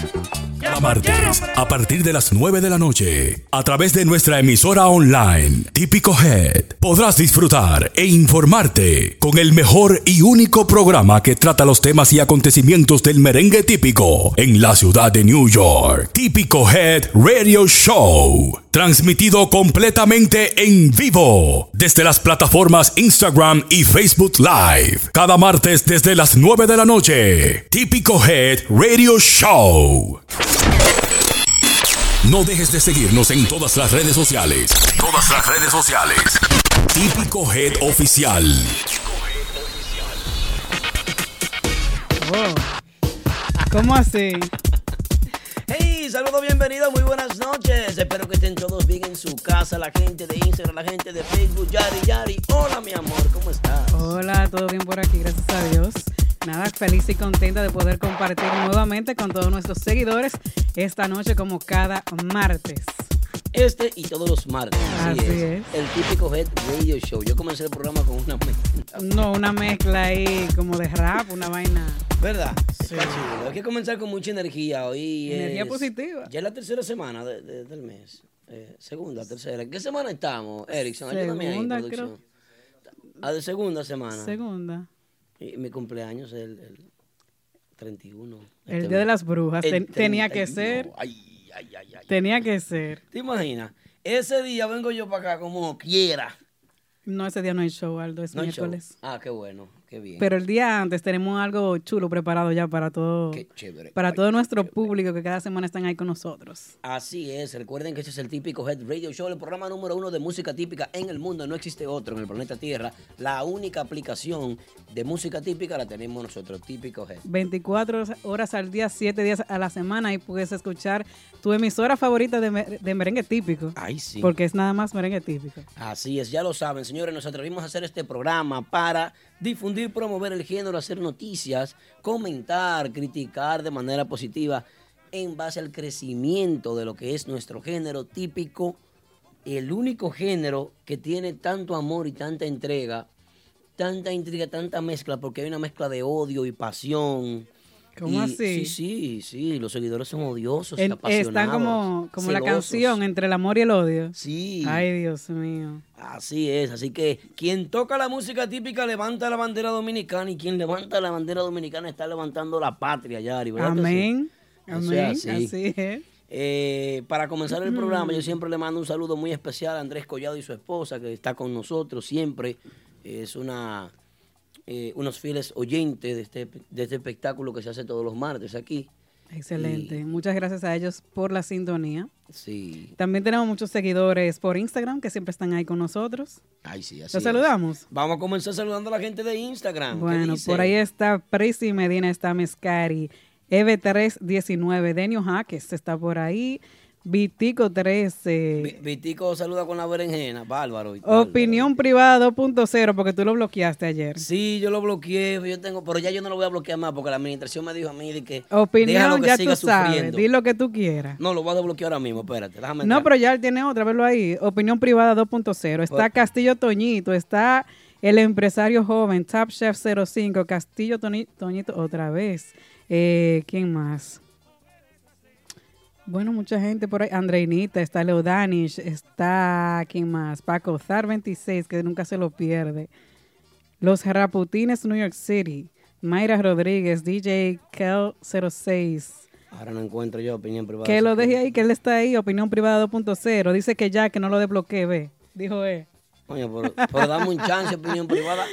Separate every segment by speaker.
Speaker 1: thank you Martes, a partir de las 9 de la noche, a través de nuestra emisora online, Típico Head, podrás disfrutar e informarte con el mejor y único programa que trata los temas y acontecimientos del merengue típico en la ciudad de New York. Típico Head Radio Show, transmitido completamente en vivo desde las plataformas Instagram y Facebook Live, cada martes desde las 9 de la noche. Típico Head Radio Show. No dejes de seguirnos en todas las redes sociales. Todas las redes sociales. Típico Head Oficial.
Speaker 2: Oh. ¿Cómo así?
Speaker 3: Hey, saludos, bienvenidos, muy buenas noches. Espero que estén todos bien en su casa, la gente de Instagram, la gente de Facebook, Yari, Yari. Hola, mi amor, ¿cómo estás?
Speaker 2: Hola, todo bien por aquí, gracias a Dios. Nada, feliz y contenta de poder compartir nuevamente con todos nuestros seguidores esta noche como cada martes.
Speaker 3: Este y todos los martes. Así,
Speaker 2: Así
Speaker 3: es.
Speaker 2: es.
Speaker 3: El típico Head Radio Show. Yo comencé el programa con una mezcla.
Speaker 2: No, una mezcla ahí como de rap, una vaina.
Speaker 3: ¿Verdad?
Speaker 2: Sí.
Speaker 3: Hay que comenzar con mucha energía. Hoy
Speaker 2: Energía
Speaker 3: es-
Speaker 2: positiva.
Speaker 3: Ya es la tercera semana de- de- del mes. Eh, segunda, tercera. ¿En qué semana estamos, Erickson?
Speaker 2: Segunda,
Speaker 3: producción. Ah, de segunda semana.
Speaker 2: Segunda.
Speaker 3: Y mi cumpleaños es el, el 31.
Speaker 2: El
Speaker 3: Este
Speaker 2: Día de las Brujas. Ten- tenía que
Speaker 3: 31.
Speaker 2: ser.
Speaker 3: Ay, ay, ay, ay.
Speaker 2: Tenía que ser.
Speaker 3: ¿Te imaginas? Ese día vengo yo para acá como quiera.
Speaker 2: No, ese día no hay show, Aldo, es
Speaker 3: No
Speaker 2: miércoles.
Speaker 3: Ah, qué bueno, qué bien.
Speaker 2: Pero el día antes tenemos algo chulo preparado ya para todo,
Speaker 3: Qué chévere.
Speaker 2: para todo nuestro
Speaker 3: chévere.
Speaker 2: público que cada semana están ahí con nosotros.
Speaker 3: Así es, recuerden que este es el típico Head Radio Show, el programa número uno de música típica en el mundo. No existe otro en el planeta Tierra. La única aplicación de música típica la tenemos nosotros, típico Head.
Speaker 2: 24 horas al día, 7 días a la semana y puedes escuchar tu emisora favorita de, de merengue típico.
Speaker 3: Ay, sí.
Speaker 2: Porque es nada más merengue típico.
Speaker 3: Así es, ya lo saben, señores, nos atrevimos a hacer este programa para difundir, promover el género, hacer noticias, comentar, criticar de manera positiva en base al crecimiento de lo que es nuestro género típico, el único género que tiene tanto amor y tanta entrega, tanta intriga, tanta mezcla, porque hay una mezcla de odio y pasión.
Speaker 2: ¿Cómo
Speaker 3: Y-
Speaker 2: así?
Speaker 3: Sí, sí, sí, los seguidores son odiosos, y
Speaker 2: En-
Speaker 3: apasionados.
Speaker 2: están como, como la canción entre el amor y el odio.
Speaker 3: Sí.
Speaker 2: Ay, Dios mío.
Speaker 3: Así es, así que quien toca la música típica levanta la bandera dominicana y quien levanta la bandera dominicana está levantando la patria, Yari. ¿verdad sí?
Speaker 2: Amén. Amén.
Speaker 3: así.
Speaker 2: Así es.
Speaker 3: Eh, para comenzar el programa, yo siempre le mando un saludo muy especial a Andrés Collado y su esposa, que está con nosotros siempre. Es una eh, unos fieles oyentes de este, de este espectáculo que se hace todos los martes aquí.
Speaker 2: Excelente. Muchas gracias a ellos por la sintonía.
Speaker 3: Sí.
Speaker 2: También tenemos muchos seguidores por Instagram que siempre están ahí con nosotros.
Speaker 3: Ay, sí, así
Speaker 2: ¿Los saludamos?
Speaker 3: Vamos a comenzar saludando a la gente de Instagram. ¿Qué
Speaker 2: Bueno, por ahí está Presi Medina, está Mescari, EV319, Denio Jaques está por ahí, Vitico 13,
Speaker 3: Vi- Vitico saluda con la berenjena, bárbaro.
Speaker 2: Opinión Privada 2.0, porque tú lo bloqueaste ayer.
Speaker 3: Sí, yo lo bloqueé, yo tengo, pero ya yo no lo voy a bloquear más porque la administración me dijo a mí de que
Speaker 2: Opinión,
Speaker 3: que
Speaker 2: ya
Speaker 3: siga
Speaker 2: tú sabes,
Speaker 3: sufriendo.
Speaker 2: di lo que tú quieras.
Speaker 3: No, lo voy a desbloquear ahora mismo, espérate, déjame
Speaker 2: No,
Speaker 3: entrar.
Speaker 2: pero ya él tiene otra, verlo ahí. Opinión Privada 2.0. Está
Speaker 3: Bueno.
Speaker 2: Castillo Toñito, está el empresario joven, Top Chef 05, Castillo Toni- Toñito otra vez. Eh, ¿Quién más? Bueno, mucha gente por ahí. Andreinita, está Leo Danish, está, ¿quién más? Paco Zar 26, que nunca se lo pierde. Los Raputines New York City. Mayra Rodríguez, DJ Kel 06.
Speaker 3: Ahora no encuentro yo opinión privada.
Speaker 2: Que lo deje ahí, que él está ahí, opinión privada 2.0. Dice que ya, que no lo desbloquee, ve. Dijo él.
Speaker 3: Coño, pero, pero dame un chance, opinión privada.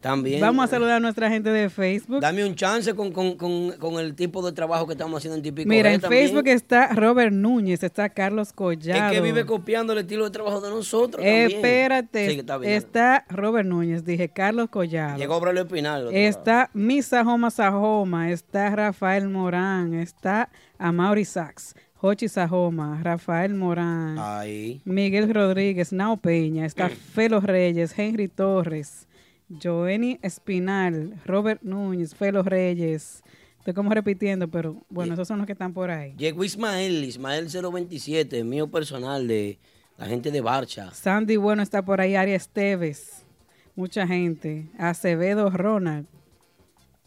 Speaker 3: También.
Speaker 2: Vamos a
Speaker 3: eh,
Speaker 2: saludar a nuestra gente de Facebook.
Speaker 3: Dame un chance con, con, con, con el tipo de trabajo que estamos haciendo en Típico
Speaker 2: Mira, en
Speaker 3: también.
Speaker 2: Facebook está Robert Núñez, está Carlos Collado.
Speaker 3: Es que vive copiando el estilo de trabajo de nosotros también.
Speaker 2: Espérate,
Speaker 3: Sí, está
Speaker 2: Robert Núñez, dije Carlos Collado.
Speaker 3: Llegó Braulio Espinal.
Speaker 2: Está Misa Joma Sajoma, está Rafael Morán, está Amaury Sachs, Jochi Sajoma, Rafael Morán,
Speaker 3: Ahí.
Speaker 2: Miguel Rodríguez, Nao Peña, está Felo Reyes, Henry Torres, Joenny Espinal, Robert Núñez, Felo Reyes. Estoy como repitiendo, pero bueno, esos son los que están por ahí.
Speaker 3: Llegó Ismael, Ismael 027, mío personal de la gente de Barcha.
Speaker 2: Sandy Bueno está por ahí, Ari Esteves, mucha gente. Acevedo Ronald.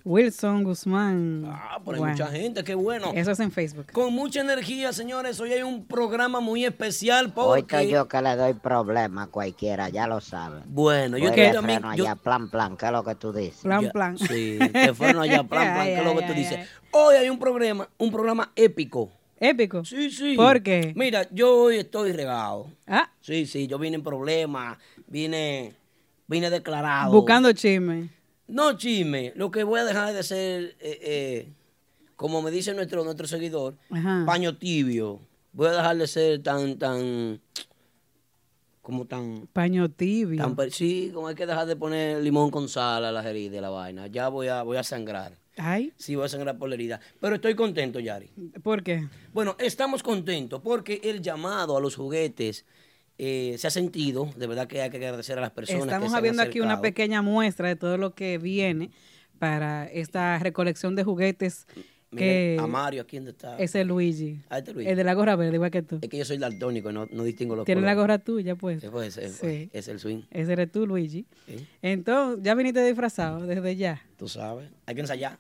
Speaker 2: Wilson Guzmán.
Speaker 3: Ah, pero hay
Speaker 2: Bueno,
Speaker 3: mucha gente, qué bueno.
Speaker 2: Eso es en Facebook.
Speaker 3: Con mucha energía, señores. Hoy hay un programa muy especial
Speaker 4: Hoy
Speaker 3: porque...
Speaker 4: estoy yo que le doy problema a cualquiera, ya lo saben.
Speaker 3: Bueno, yo
Speaker 4: de
Speaker 3: también... yo-
Speaker 4: allá, plan, plan, ¿qué es lo que tú dices?
Speaker 2: Plan,
Speaker 3: Ya,
Speaker 2: plan.
Speaker 3: Sí, te fueron allá, plan, plan, ¿qué es lo que tú dices? Hoy hay un programa, un programa épico.
Speaker 2: Épico.
Speaker 3: Sí, sí.
Speaker 2: ¿Por qué?
Speaker 3: Mira, yo hoy estoy regado.
Speaker 2: Ah,
Speaker 3: Sí, sí, yo vine en problemas, vine, vine declarado.
Speaker 2: buscando chisme.
Speaker 3: No, chisme, lo que voy a dejar de ser, eh, eh, como me dice nuestro, nuestro seguidor,
Speaker 2: Ajá.
Speaker 3: paño tibio. Voy a dejar de ser tan, tan, como tan,
Speaker 2: Paño tibio.
Speaker 3: tan, sí, como hay que dejar de poner limón con sal a las heridas de la vaina. Ya voy a, voy a sangrar.
Speaker 2: Ay,
Speaker 3: Sí, voy a sangrar por la herida. Pero estoy contento, Yari.
Speaker 2: ¿por qué?
Speaker 3: Bueno, estamos contentos porque el llamado a los juguetes eh, se ha sentido. De verdad que hay que agradecer a las personas. que
Speaker 2: Estamos
Speaker 3: se han
Speaker 2: aquí una pequeña muestra de todo lo que viene para esta recolección de juguetes que
Speaker 3: Miren, a Mario, donde está.
Speaker 2: es el Luigi.
Speaker 3: Ah, este Luigi.
Speaker 2: El de la gorra verde, igual que tú.
Speaker 3: Es que yo soy daltónico no, no distingo los
Speaker 2: Tiene la
Speaker 3: colores.
Speaker 2: gorra tuya, pues.
Speaker 3: Eh, pues, eh,
Speaker 2: Sí.
Speaker 3: Es el swing.
Speaker 2: Ese eres tú, Luigi. Entonces, ya viniste disfrazado desde ya.
Speaker 3: Tú sabes. Hay que ensayar.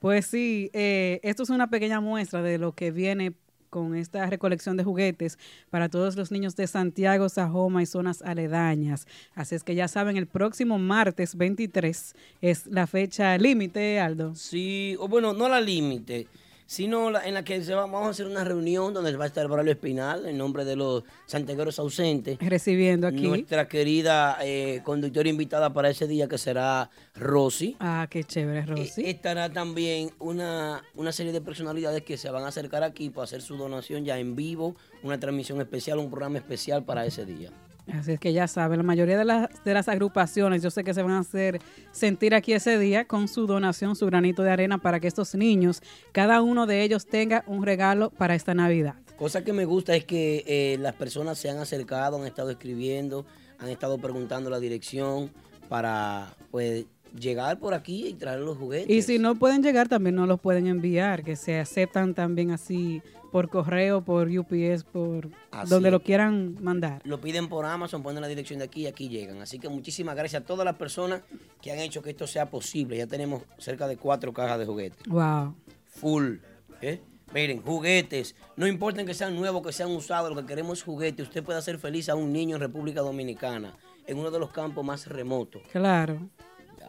Speaker 2: Pues sí, eh, esto es una pequeña muestra de lo que viene con esta recolección de juguetes para todos los niños de Santiago, Sajoma y zonas aledañas. Así es que ya saben, el próximo martes 23 es la fecha límite, Aldo.
Speaker 3: Sí, o bueno, no la límite, sino la, en la que se va- vamos a hacer una reunión donde va a estar Braulio Espinal en nombre de los santiagueros ausentes.
Speaker 2: Recibiendo aquí.
Speaker 3: Nuestra querida eh, conductora invitada para ese día que será Rosy.
Speaker 2: Ah, qué chévere, Rosy.
Speaker 3: Eh, Estará también una, una serie de personalidades que se van a acercar aquí para hacer su donación ya en vivo, una transmisión especial, un programa especial para ese día.
Speaker 2: Así es que ya saben, la mayoría de las, de las agrupaciones yo sé que se van a hacer sentir aquí ese día con su donación, su granito de arena para que estos niños, cada uno de ellos tenga un regalo para esta Navidad.
Speaker 3: Cosa que me gusta es que eh, las personas se han acercado, han estado escribiendo, han estado preguntando la dirección para pues llegar por aquí y traer los juguetes.
Speaker 2: Y si no pueden llegar, también no los pueden enviar, que se aceptan también así por correo, por UPS, por
Speaker 3: Así
Speaker 2: donde lo quieran mandar.
Speaker 3: Lo piden por Amazon, ponen la dirección de aquí y aquí llegan. Así que muchísimas gracias a todas las personas que han hecho que esto sea posible. Ya tenemos cerca de cuatro cajas de juguetes.
Speaker 2: Wow.
Speaker 3: Full. ¿eh? Miren, juguetes. No importa que sean nuevos, que sean usados, lo que queremos es juguetes. Usted puede hacer feliz a un niño en República Dominicana, en uno de los campos más remotos.
Speaker 2: Claro.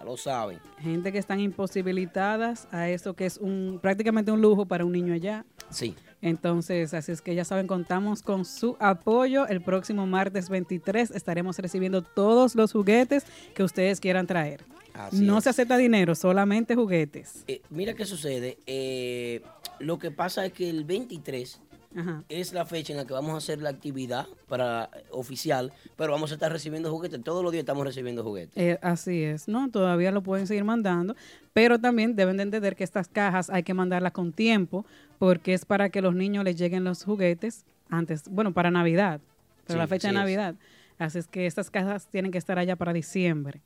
Speaker 3: Ya lo saben.
Speaker 2: Gente que están imposibilitadas a esto que es un prácticamente un lujo para un niño allá.
Speaker 3: Sí.
Speaker 2: Entonces, así es que ya saben, contamos con su apoyo. El próximo martes 23 estaremos recibiendo todos los juguetes que ustedes quieran traer.
Speaker 3: Así
Speaker 2: no
Speaker 3: es.
Speaker 2: se acepta dinero, solamente juguetes.
Speaker 3: Eh, mira qué sucede. Eh, lo que pasa es que el 23
Speaker 2: Ajá.
Speaker 3: es la fecha en la que vamos a hacer la actividad para eh, oficial, pero vamos a estar recibiendo juguetes. Todos los días estamos recibiendo juguetes.
Speaker 2: Eh, así es, ¿no? Todavía lo pueden seguir mandando, pero también deben de entender que estas cajas hay que mandarlas con tiempo porque es para que los niños les lleguen los juguetes antes, bueno, para Navidad, para
Speaker 3: Sí,
Speaker 2: la fecha de
Speaker 3: es.
Speaker 2: Navidad. Así es que estas cajas tienen que estar allá para diciembre.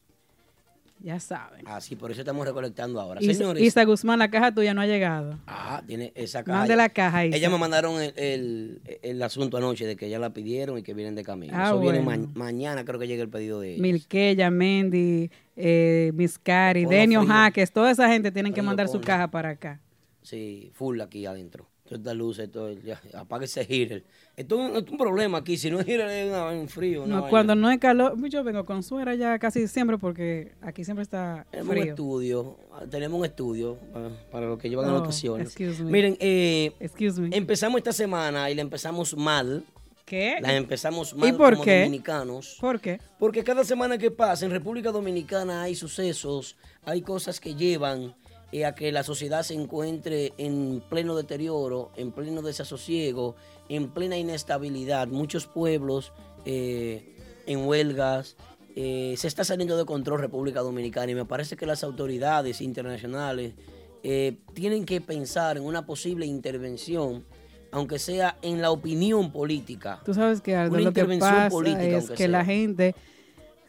Speaker 2: Ya saben.
Speaker 3: Así, por eso estamos recolectando ahora.
Speaker 2: Isa,
Speaker 3: Señores.
Speaker 2: Isa Guzmán, la caja tuya no ha llegado.
Speaker 3: Ah, tiene esa caja.
Speaker 2: Mande la caja, Isa.
Speaker 3: Ella me mandaron el, el- el asunto anoche de que ya la pidieron y que vienen de camino.
Speaker 2: Ah,
Speaker 3: Eso viene ma- mañana, creo que llega el pedido de ellos.
Speaker 2: Milqueya, Mendy, eh, Miss Cari,
Speaker 3: Ponlo
Speaker 2: Denio. Jaques, toda esa gente tienen que mandar su caja para acá.
Speaker 3: Sí, full aquí adentro. Todas estas luces, todo, ya, apague ese heater. Esto es un, es un problema aquí. Si no es heater, es una- un frío. una
Speaker 2: No,
Speaker 3: vaina.
Speaker 2: cuando no hay calor, yo vengo con suera ya casi siempre porque aquí siempre está
Speaker 3: Tenemos un
Speaker 2: frío.
Speaker 3: estudio, ah, tenemos un estudio para, para los que llevan
Speaker 2: Oh,
Speaker 3: anotaciones.
Speaker 2: excuse me.
Speaker 3: Miren, eh,
Speaker 2: Excuse me.
Speaker 3: empezamos esta semana y la empezamos mal.
Speaker 2: ¿Qué?
Speaker 3: La empezamos mal
Speaker 2: por
Speaker 3: como
Speaker 2: qué?
Speaker 3: dominicanos.
Speaker 2: ¿Por qué?
Speaker 3: Porque cada semana que pasa en República Dominicana hay sucesos, hay cosas que llevan eh, a que la sociedad se encuentre en pleno deterioro, en pleno desasosiego, en plena inestabilidad. Muchos pueblos eh, en huelgas. eh, se está saliendo de control República Dominicana y me parece que las autoridades internacionales eh, tienen que pensar en una posible intervención, aunque sea en la opinión política.
Speaker 2: Tú sabes que Aldo,
Speaker 3: Una
Speaker 2: lo que pasa
Speaker 3: política,
Speaker 2: es que la
Speaker 3: sea.
Speaker 2: gente,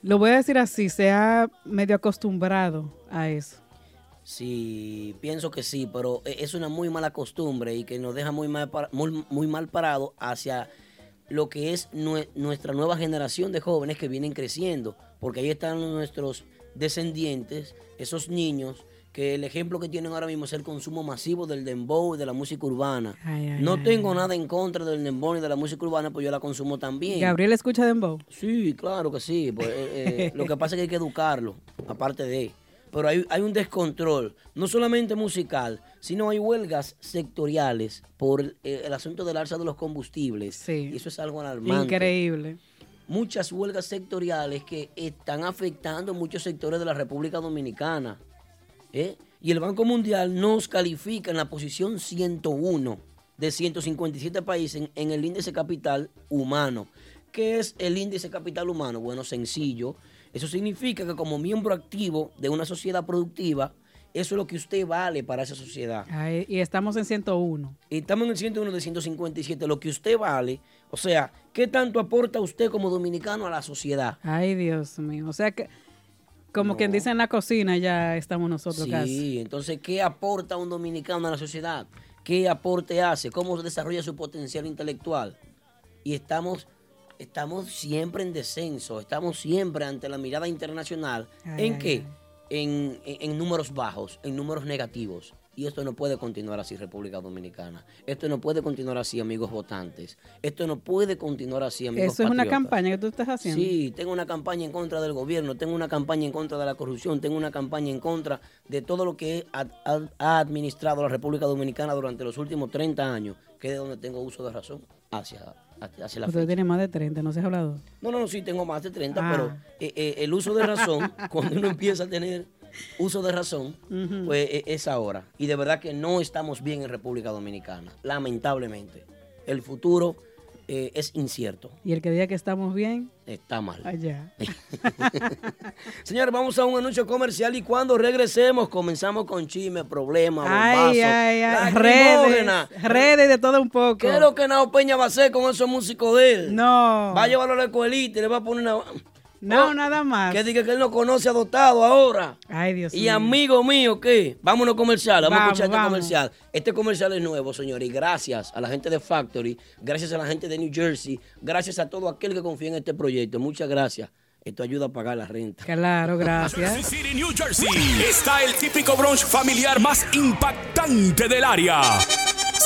Speaker 2: lo voy a decir así, se ha medio acostumbrado a eso.
Speaker 3: Sí, pienso que sí, pero e- es una muy mala costumbre y que nos deja muy mal, muy, muy mal parado hacia lo que es nue- nuestra nueva generación de jóvenes que vienen creciendo, porque ahí están nuestros descendientes, esos niños que el ejemplo que tienen ahora mismo es el consumo masivo del dembow y de la música urbana.
Speaker 2: Ay, ay,
Speaker 3: no
Speaker 2: ay,
Speaker 3: tengo nada en contra del dembow ni de la música urbana, pues yo la consumo también.
Speaker 2: Gabriel escucha Dembow.
Speaker 3: Sí, claro que sí. pues, eh, eh, lo que pasa es que hay que educarlo, aparte de. Pero hay, hay un descontrol, no solamente musical, sino hay huelgas sectoriales por eh, el asunto del alza de los combustibles.
Speaker 2: Sí.
Speaker 3: Y eso es algo alarmante.
Speaker 2: Increíble.
Speaker 3: Muchas huelgas sectoriales que están afectando muchos sectores de la República Dominicana. ¿eh? Y el Banco Mundial nos califica en la posición 101 de 157 países en, en el índice capital humano. ¿Qué es el índice capital humano? Bueno, sencillo. Eso significa que como miembro activo de una sociedad productiva, eso es lo que usted vale para esa sociedad.
Speaker 2: Ay, y estamos en 101.
Speaker 3: Y estamos en el 101 de 157, lo que usted vale. O sea, ¿qué tanto aporta usted como dominicano a la sociedad?
Speaker 2: Ay, Dios mío. O sea que, como quien dice en la cocina, ya estamos nosotros
Speaker 3: Sí,
Speaker 2: casi.
Speaker 3: entonces, ¿qué aporta un dominicano a la sociedad? ¿Qué aporte hace? ¿Cómo desarrolla su potencial intelectual? Y estamos, estamos siempre en descenso, estamos siempre ante la mirada internacional.
Speaker 2: Ay,
Speaker 3: ¿En
Speaker 2: ay,
Speaker 3: qué? En, en- en números bajos, en números negativos. Y esto no puede continuar así, República Dominicana. Esto no puede continuar así, amigos votantes. Esto no puede continuar así, amigos
Speaker 2: Eso es una campaña que tú estás haciendo.
Speaker 3: Sí, tengo una campaña en contra del gobierno, tengo una campaña en contra de la corrupción, tengo una campaña en contra de todo lo que ha, ha- ha administrado la República Dominicana durante los últimos 30 años, que es de donde tengo uso de razón hacia, hacia la
Speaker 2: Usted
Speaker 3: fecha.
Speaker 2: tiene más de 30, ¿no se ha hablado?
Speaker 3: No, no, no, sí, tengo más de 30,
Speaker 2: Ah.
Speaker 3: pero eh, eh, el uso de razón, cuando uno empieza a tener uso de razón, pues eh, es ahora. Y de verdad que no estamos bien en República Dominicana, lamentablemente. El futuro eh, es incierto,
Speaker 2: Y el que diga que estamos bien,
Speaker 3: está mal.
Speaker 2: allá.
Speaker 3: Señores, vamos a un anuncio comercial y cuando regresemos comenzamos con chisme, problemas,
Speaker 2: Ay,
Speaker 3: bombazos,
Speaker 2: ay, ay.
Speaker 3: lacrimógena.
Speaker 2: Redes, redes de todo un poco.
Speaker 3: ¿Qué es lo que Nao Peña va a hacer con esos músicos de él?
Speaker 2: No.
Speaker 3: Va a llevarlo a la escuelita y le va a poner una...
Speaker 2: No,
Speaker 3: Oh,
Speaker 2: nada más.
Speaker 3: Que diga que él no conoce adoptado ahora.
Speaker 2: Ay, Dios
Speaker 3: Y
Speaker 2: mío.
Speaker 3: amigo mío, ¿qué? Vámonos comercial, vamos, a escuchar este
Speaker 2: vamos.
Speaker 3: comercial. Este comercial es nuevo, señores, y gracias a la gente de Factory, gracias a la gente de New Jersey, gracias a todo aquel que confía en este proyecto. Muchas gracias. Esto ayuda a pagar la renta.
Speaker 2: Claro,
Speaker 1: Jersey
Speaker 2: gracias.
Speaker 1: City, New Jersey. Está el típico brunch familiar más impactante del área.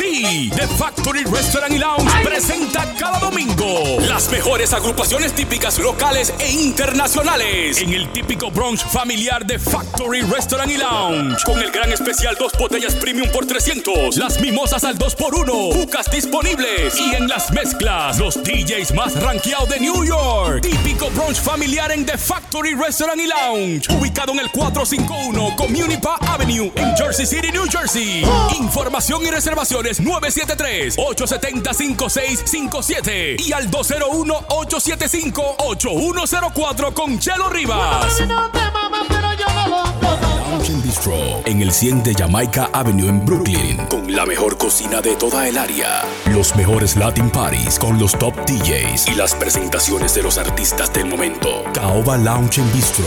Speaker 1: Sí, The Factory Restaurant y Lounge presenta cada domingo las mejores agrupaciones típicas locales e internacionales en el típico brunch familiar de Factory Restaurant y Lounge con el gran especial dos botellas premium por 300, las mimosas al 2 por 1 bucas disponibles y en las mezclas los DJs más rankeados de New York. Típico brunch familiar en The Factory Restaurant y Lounge, ubicado en el 451 Community Park Avenue en Jersey City, New Jersey. Información y reservaciones 973-870-5657 y al 201-875-8104 con Chelo Rivas. Lounge Bistro en el 100 de Jamaica Avenue en Brooklyn con la mejor cocina de toda el área, los mejores Latin parties con los top DJs y las presentaciones de los artistas del momento. Caoba Lounge Bistro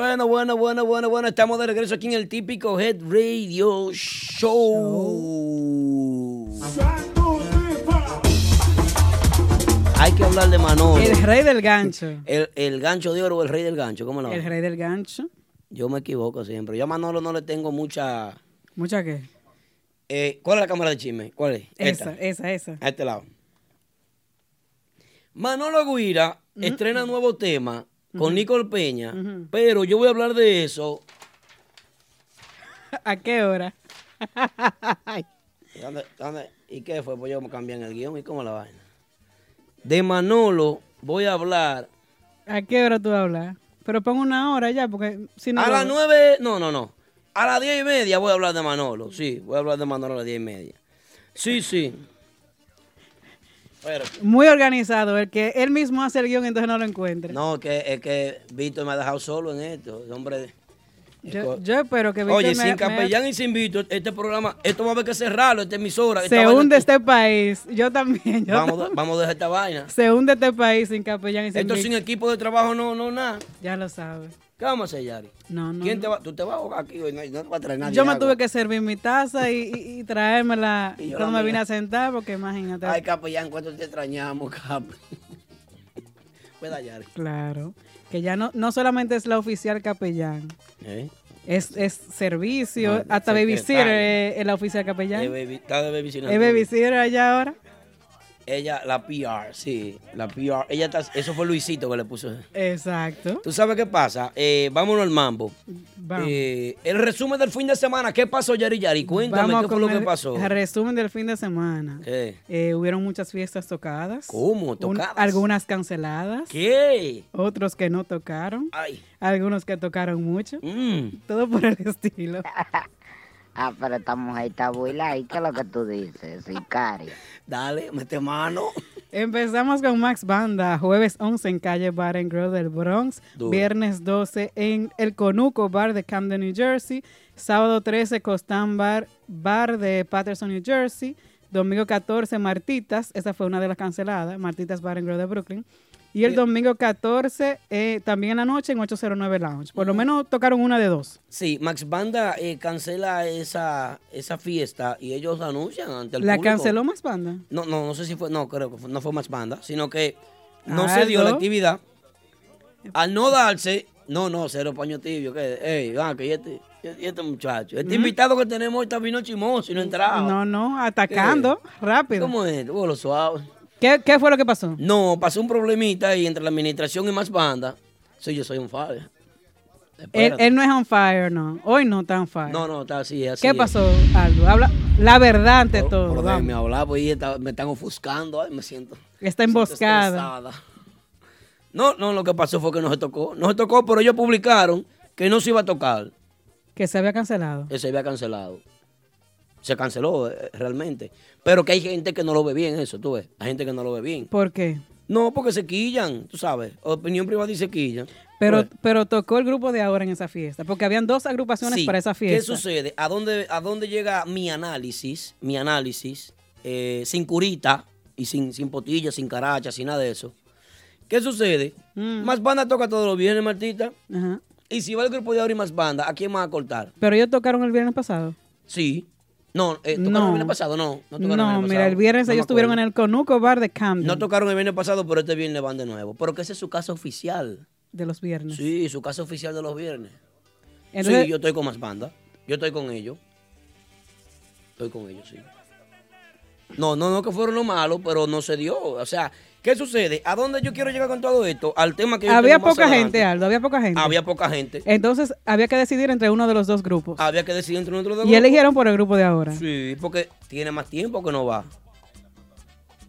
Speaker 3: Bueno, bueno, bueno, bueno, bueno. Estamos de regreso aquí en el típico Head Radio Show. Hay que hablar de Manolo.
Speaker 2: El rey del gancho.
Speaker 3: El, el gancho de oro o el rey del gancho, ¿cómo lo
Speaker 2: El rey del gancho.
Speaker 3: Yo me equivoco siempre. Yo a Manolo no le tengo mucha.
Speaker 2: ¿Mucha qué?
Speaker 3: Eh, ¿Cuál es la cámara de chisme? ¿Cuál es?
Speaker 2: Esa,
Speaker 3: Esta.
Speaker 2: esa, esa.
Speaker 3: A este lado. Manolo Guira estrena nuevo tema con Nicole Peña, pero yo voy a hablar de eso.
Speaker 2: ¿A qué hora?
Speaker 3: ¿Dónde- dónde? ¿Y qué fue? Pues yo me cambié en el guion. ¿Y cómo la vaina? De Manolo voy a hablar
Speaker 2: ¿A qué hora tú hablas? Pero pon una hora ya, porque si no.
Speaker 3: a
Speaker 2: lo-
Speaker 3: las nueve. No, no, no. A las diez y media voy a hablar de Manolo. Sí, voy a hablar de Manolo a las diez y media. Sí, sí. Pero,
Speaker 2: Muy organizado, el que él mismo hace el guion, entonces no lo encuentra.
Speaker 3: no, que, es que Víctor me ha dejado solo en esto. El hombre
Speaker 2: Yo, yo espero que Víctor
Speaker 3: Oye,
Speaker 2: me-
Speaker 3: sin
Speaker 2: me-
Speaker 3: capellán y sin Víctor, este programa, esto va a haber que cerrarlo, esta emisora. esta
Speaker 2: se hunde este país. Yo también. yo
Speaker 3: Vamos,
Speaker 2: también.
Speaker 3: vamos a dejar esta vaina.
Speaker 2: Se hunde este país sin capellán y sin
Speaker 3: Esto sin equipo de trabajo, no, no, nada.
Speaker 2: Ya lo sabes.
Speaker 3: ¿Qué vamos a hacer, Yari?
Speaker 2: No, no.
Speaker 3: ¿Quién te va? Tú te vas a ahogar aquí hoy, no, no te va a traer nadie.
Speaker 2: Yo me
Speaker 3: agua.
Speaker 2: tuve que servir mi taza y, y, y traérmela
Speaker 3: Y yo
Speaker 2: cuando me vine a sentar, porque imagínate.
Speaker 3: Ay, capellán, cuánto te extrañamos, cap. Pueda, Yari.
Speaker 2: Claro. Que ya no, no solamente es la oficial capellán,
Speaker 3: ¿Eh?
Speaker 2: es, es servicio,
Speaker 3: No,
Speaker 2: hasta babysitter es, es la oficial capellán.
Speaker 3: Eh, baby- está de babysitter.
Speaker 2: ¿Es babysitter allá ahora?
Speaker 3: Ella, la PR, sí, la PR. Ella está, eso fue Luisito que le puso.
Speaker 2: Exacto.
Speaker 3: ¿Tú sabes qué pasa? Eh, vámonos al mambo.
Speaker 2: Vamos.
Speaker 3: Eh, el resumen del fin de semana. ¿Qué pasó, Yari Yari? Cuéntame
Speaker 2: Vamos
Speaker 3: qué fue lo que
Speaker 2: el
Speaker 3: pasó.
Speaker 2: resumen del fin de semana.
Speaker 3: ¿Qué?
Speaker 2: Eh, hubieron muchas fiestas tocadas.
Speaker 3: ¿Cómo?
Speaker 2: Un-
Speaker 3: ¿Tocadas?
Speaker 2: algunas canceladas.
Speaker 3: ¿Qué?
Speaker 2: Otros que no tocaron.
Speaker 3: Ay.
Speaker 2: Algunos que tocaron mucho.
Speaker 3: mm.
Speaker 2: Todo por el estilo.
Speaker 4: Ah, pero esta mujer está buila y ¿qué es lo que tú dices, sicaria?
Speaker 3: Dale, mete mano.
Speaker 2: Empezamos con Max Banda, jueves 11 en calle Bar and Grill del Bronx,
Speaker 3: Duro.
Speaker 2: viernes 12 en el Conuco Bar de Camden, New Jersey, sábado 13 Costan Bar, Bar de Patterson, New Jersey, domingo 14 Martitas, esa fue una de las canceladas, Martitas Bar and Grill de Brooklyn, y el domingo 14 eh, también en la noche en 809 Lounge. Por lo menos tocaron una de dos.
Speaker 3: Sí, Max Banda eh, cancela esa, esa fiesta y ellos anuncian ante el
Speaker 2: ¿La
Speaker 3: público.
Speaker 2: canceló Max Banda?
Speaker 3: No, no, no sé si fue, no, creo que fue- no fue Max Banda, sino que no se dio la actividad. Al no darse, no, no, cero paño tibio, que, hey, va, que este, este muchacho, este invitado que tenemos hoy está vino chimoso y no entraba.
Speaker 2: No, no, atacando rápido.
Speaker 3: ¿Cómo es? Lo suave.
Speaker 2: ¿Qué, ¿Qué fue lo que pasó?
Speaker 3: No, pasó un problemita ahí entre la administración y más banda. Sí, yo soy un fire.
Speaker 2: Él, no es on fire, no. Hoy no está on fire.
Speaker 3: No, no, está así, así.
Speaker 2: ¿Qué
Speaker 3: es.
Speaker 2: pasó, Aldo? Habla la verdad ante
Speaker 3: Por-
Speaker 2: todo.
Speaker 3: por déjeme hablar, pues y está- me están ofuscando, ay, me siento.
Speaker 2: Está
Speaker 3: me
Speaker 2: emboscada.
Speaker 3: No, no, lo que pasó fue que no se tocó. No se tocó, pero ellos publicaron que no se iba a tocar.
Speaker 2: Que se había cancelado.
Speaker 3: que se había cancelado. Se canceló eh, realmente. Pero que hay gente que no lo ve bien eso, tú ves. Hay gente que no lo ve bien.
Speaker 2: ¿Por qué?
Speaker 3: No, porque se quillan, tú sabes. Opinión privada y se quillan.
Speaker 2: Pero,
Speaker 3: Pues,
Speaker 2: pero tocó el grupo de ahora en esa fiesta. Porque habían dos agrupaciones
Speaker 3: sí.
Speaker 2: para esa
Speaker 3: ¿Qué
Speaker 2: fiesta.
Speaker 3: sucede? ¿A dónde, ¿A dónde llega mi análisis? Mi análisis, eh, sin curita y sin, sin potilla, sin caracha, sin nada de eso. ¿Qué sucede?
Speaker 2: Mm.
Speaker 3: Más banda toca todos los viernes, Martita.
Speaker 2: Ajá.
Speaker 3: Y si va el grupo de ahora y más banda, ¿a quién van a cortar?
Speaker 2: Pero ellos tocaron el viernes pasado.
Speaker 3: Sí. No, eh, ¿tocaron
Speaker 2: No.
Speaker 3: el viernes pasado? No, no
Speaker 2: No,
Speaker 3: tocaron
Speaker 2: mira, el viernes ellos estuvieron en el Conuco Bar de Camden.
Speaker 3: No tocaron el viernes pasado, pero este viernes van de nuevo. Pero que ese es su casa oficial.
Speaker 2: de los viernes.
Speaker 3: Sí, su casa oficial de los viernes.
Speaker 2: Entonces,
Speaker 3: sí, yo estoy con más banda. Yo estoy con ellos. Estoy con ellos, sí. No, no, no que fueron lo malo, pero no se dio. O sea, ¿qué sucede? ¿A dónde yo quiero llegar con todo esto? Al tema que yo
Speaker 2: había
Speaker 3: tengo más
Speaker 2: poca
Speaker 3: adelante.
Speaker 2: gente, Aldo, había poca gente.
Speaker 3: Había poca gente.
Speaker 2: Entonces había que decidir entre uno de los dos grupos.
Speaker 3: Había que decidir entre nosotros dos.
Speaker 2: y
Speaker 3: grupos.
Speaker 2: eligieron por el grupo de ahora.
Speaker 3: Sí, porque tiene más tiempo que no va.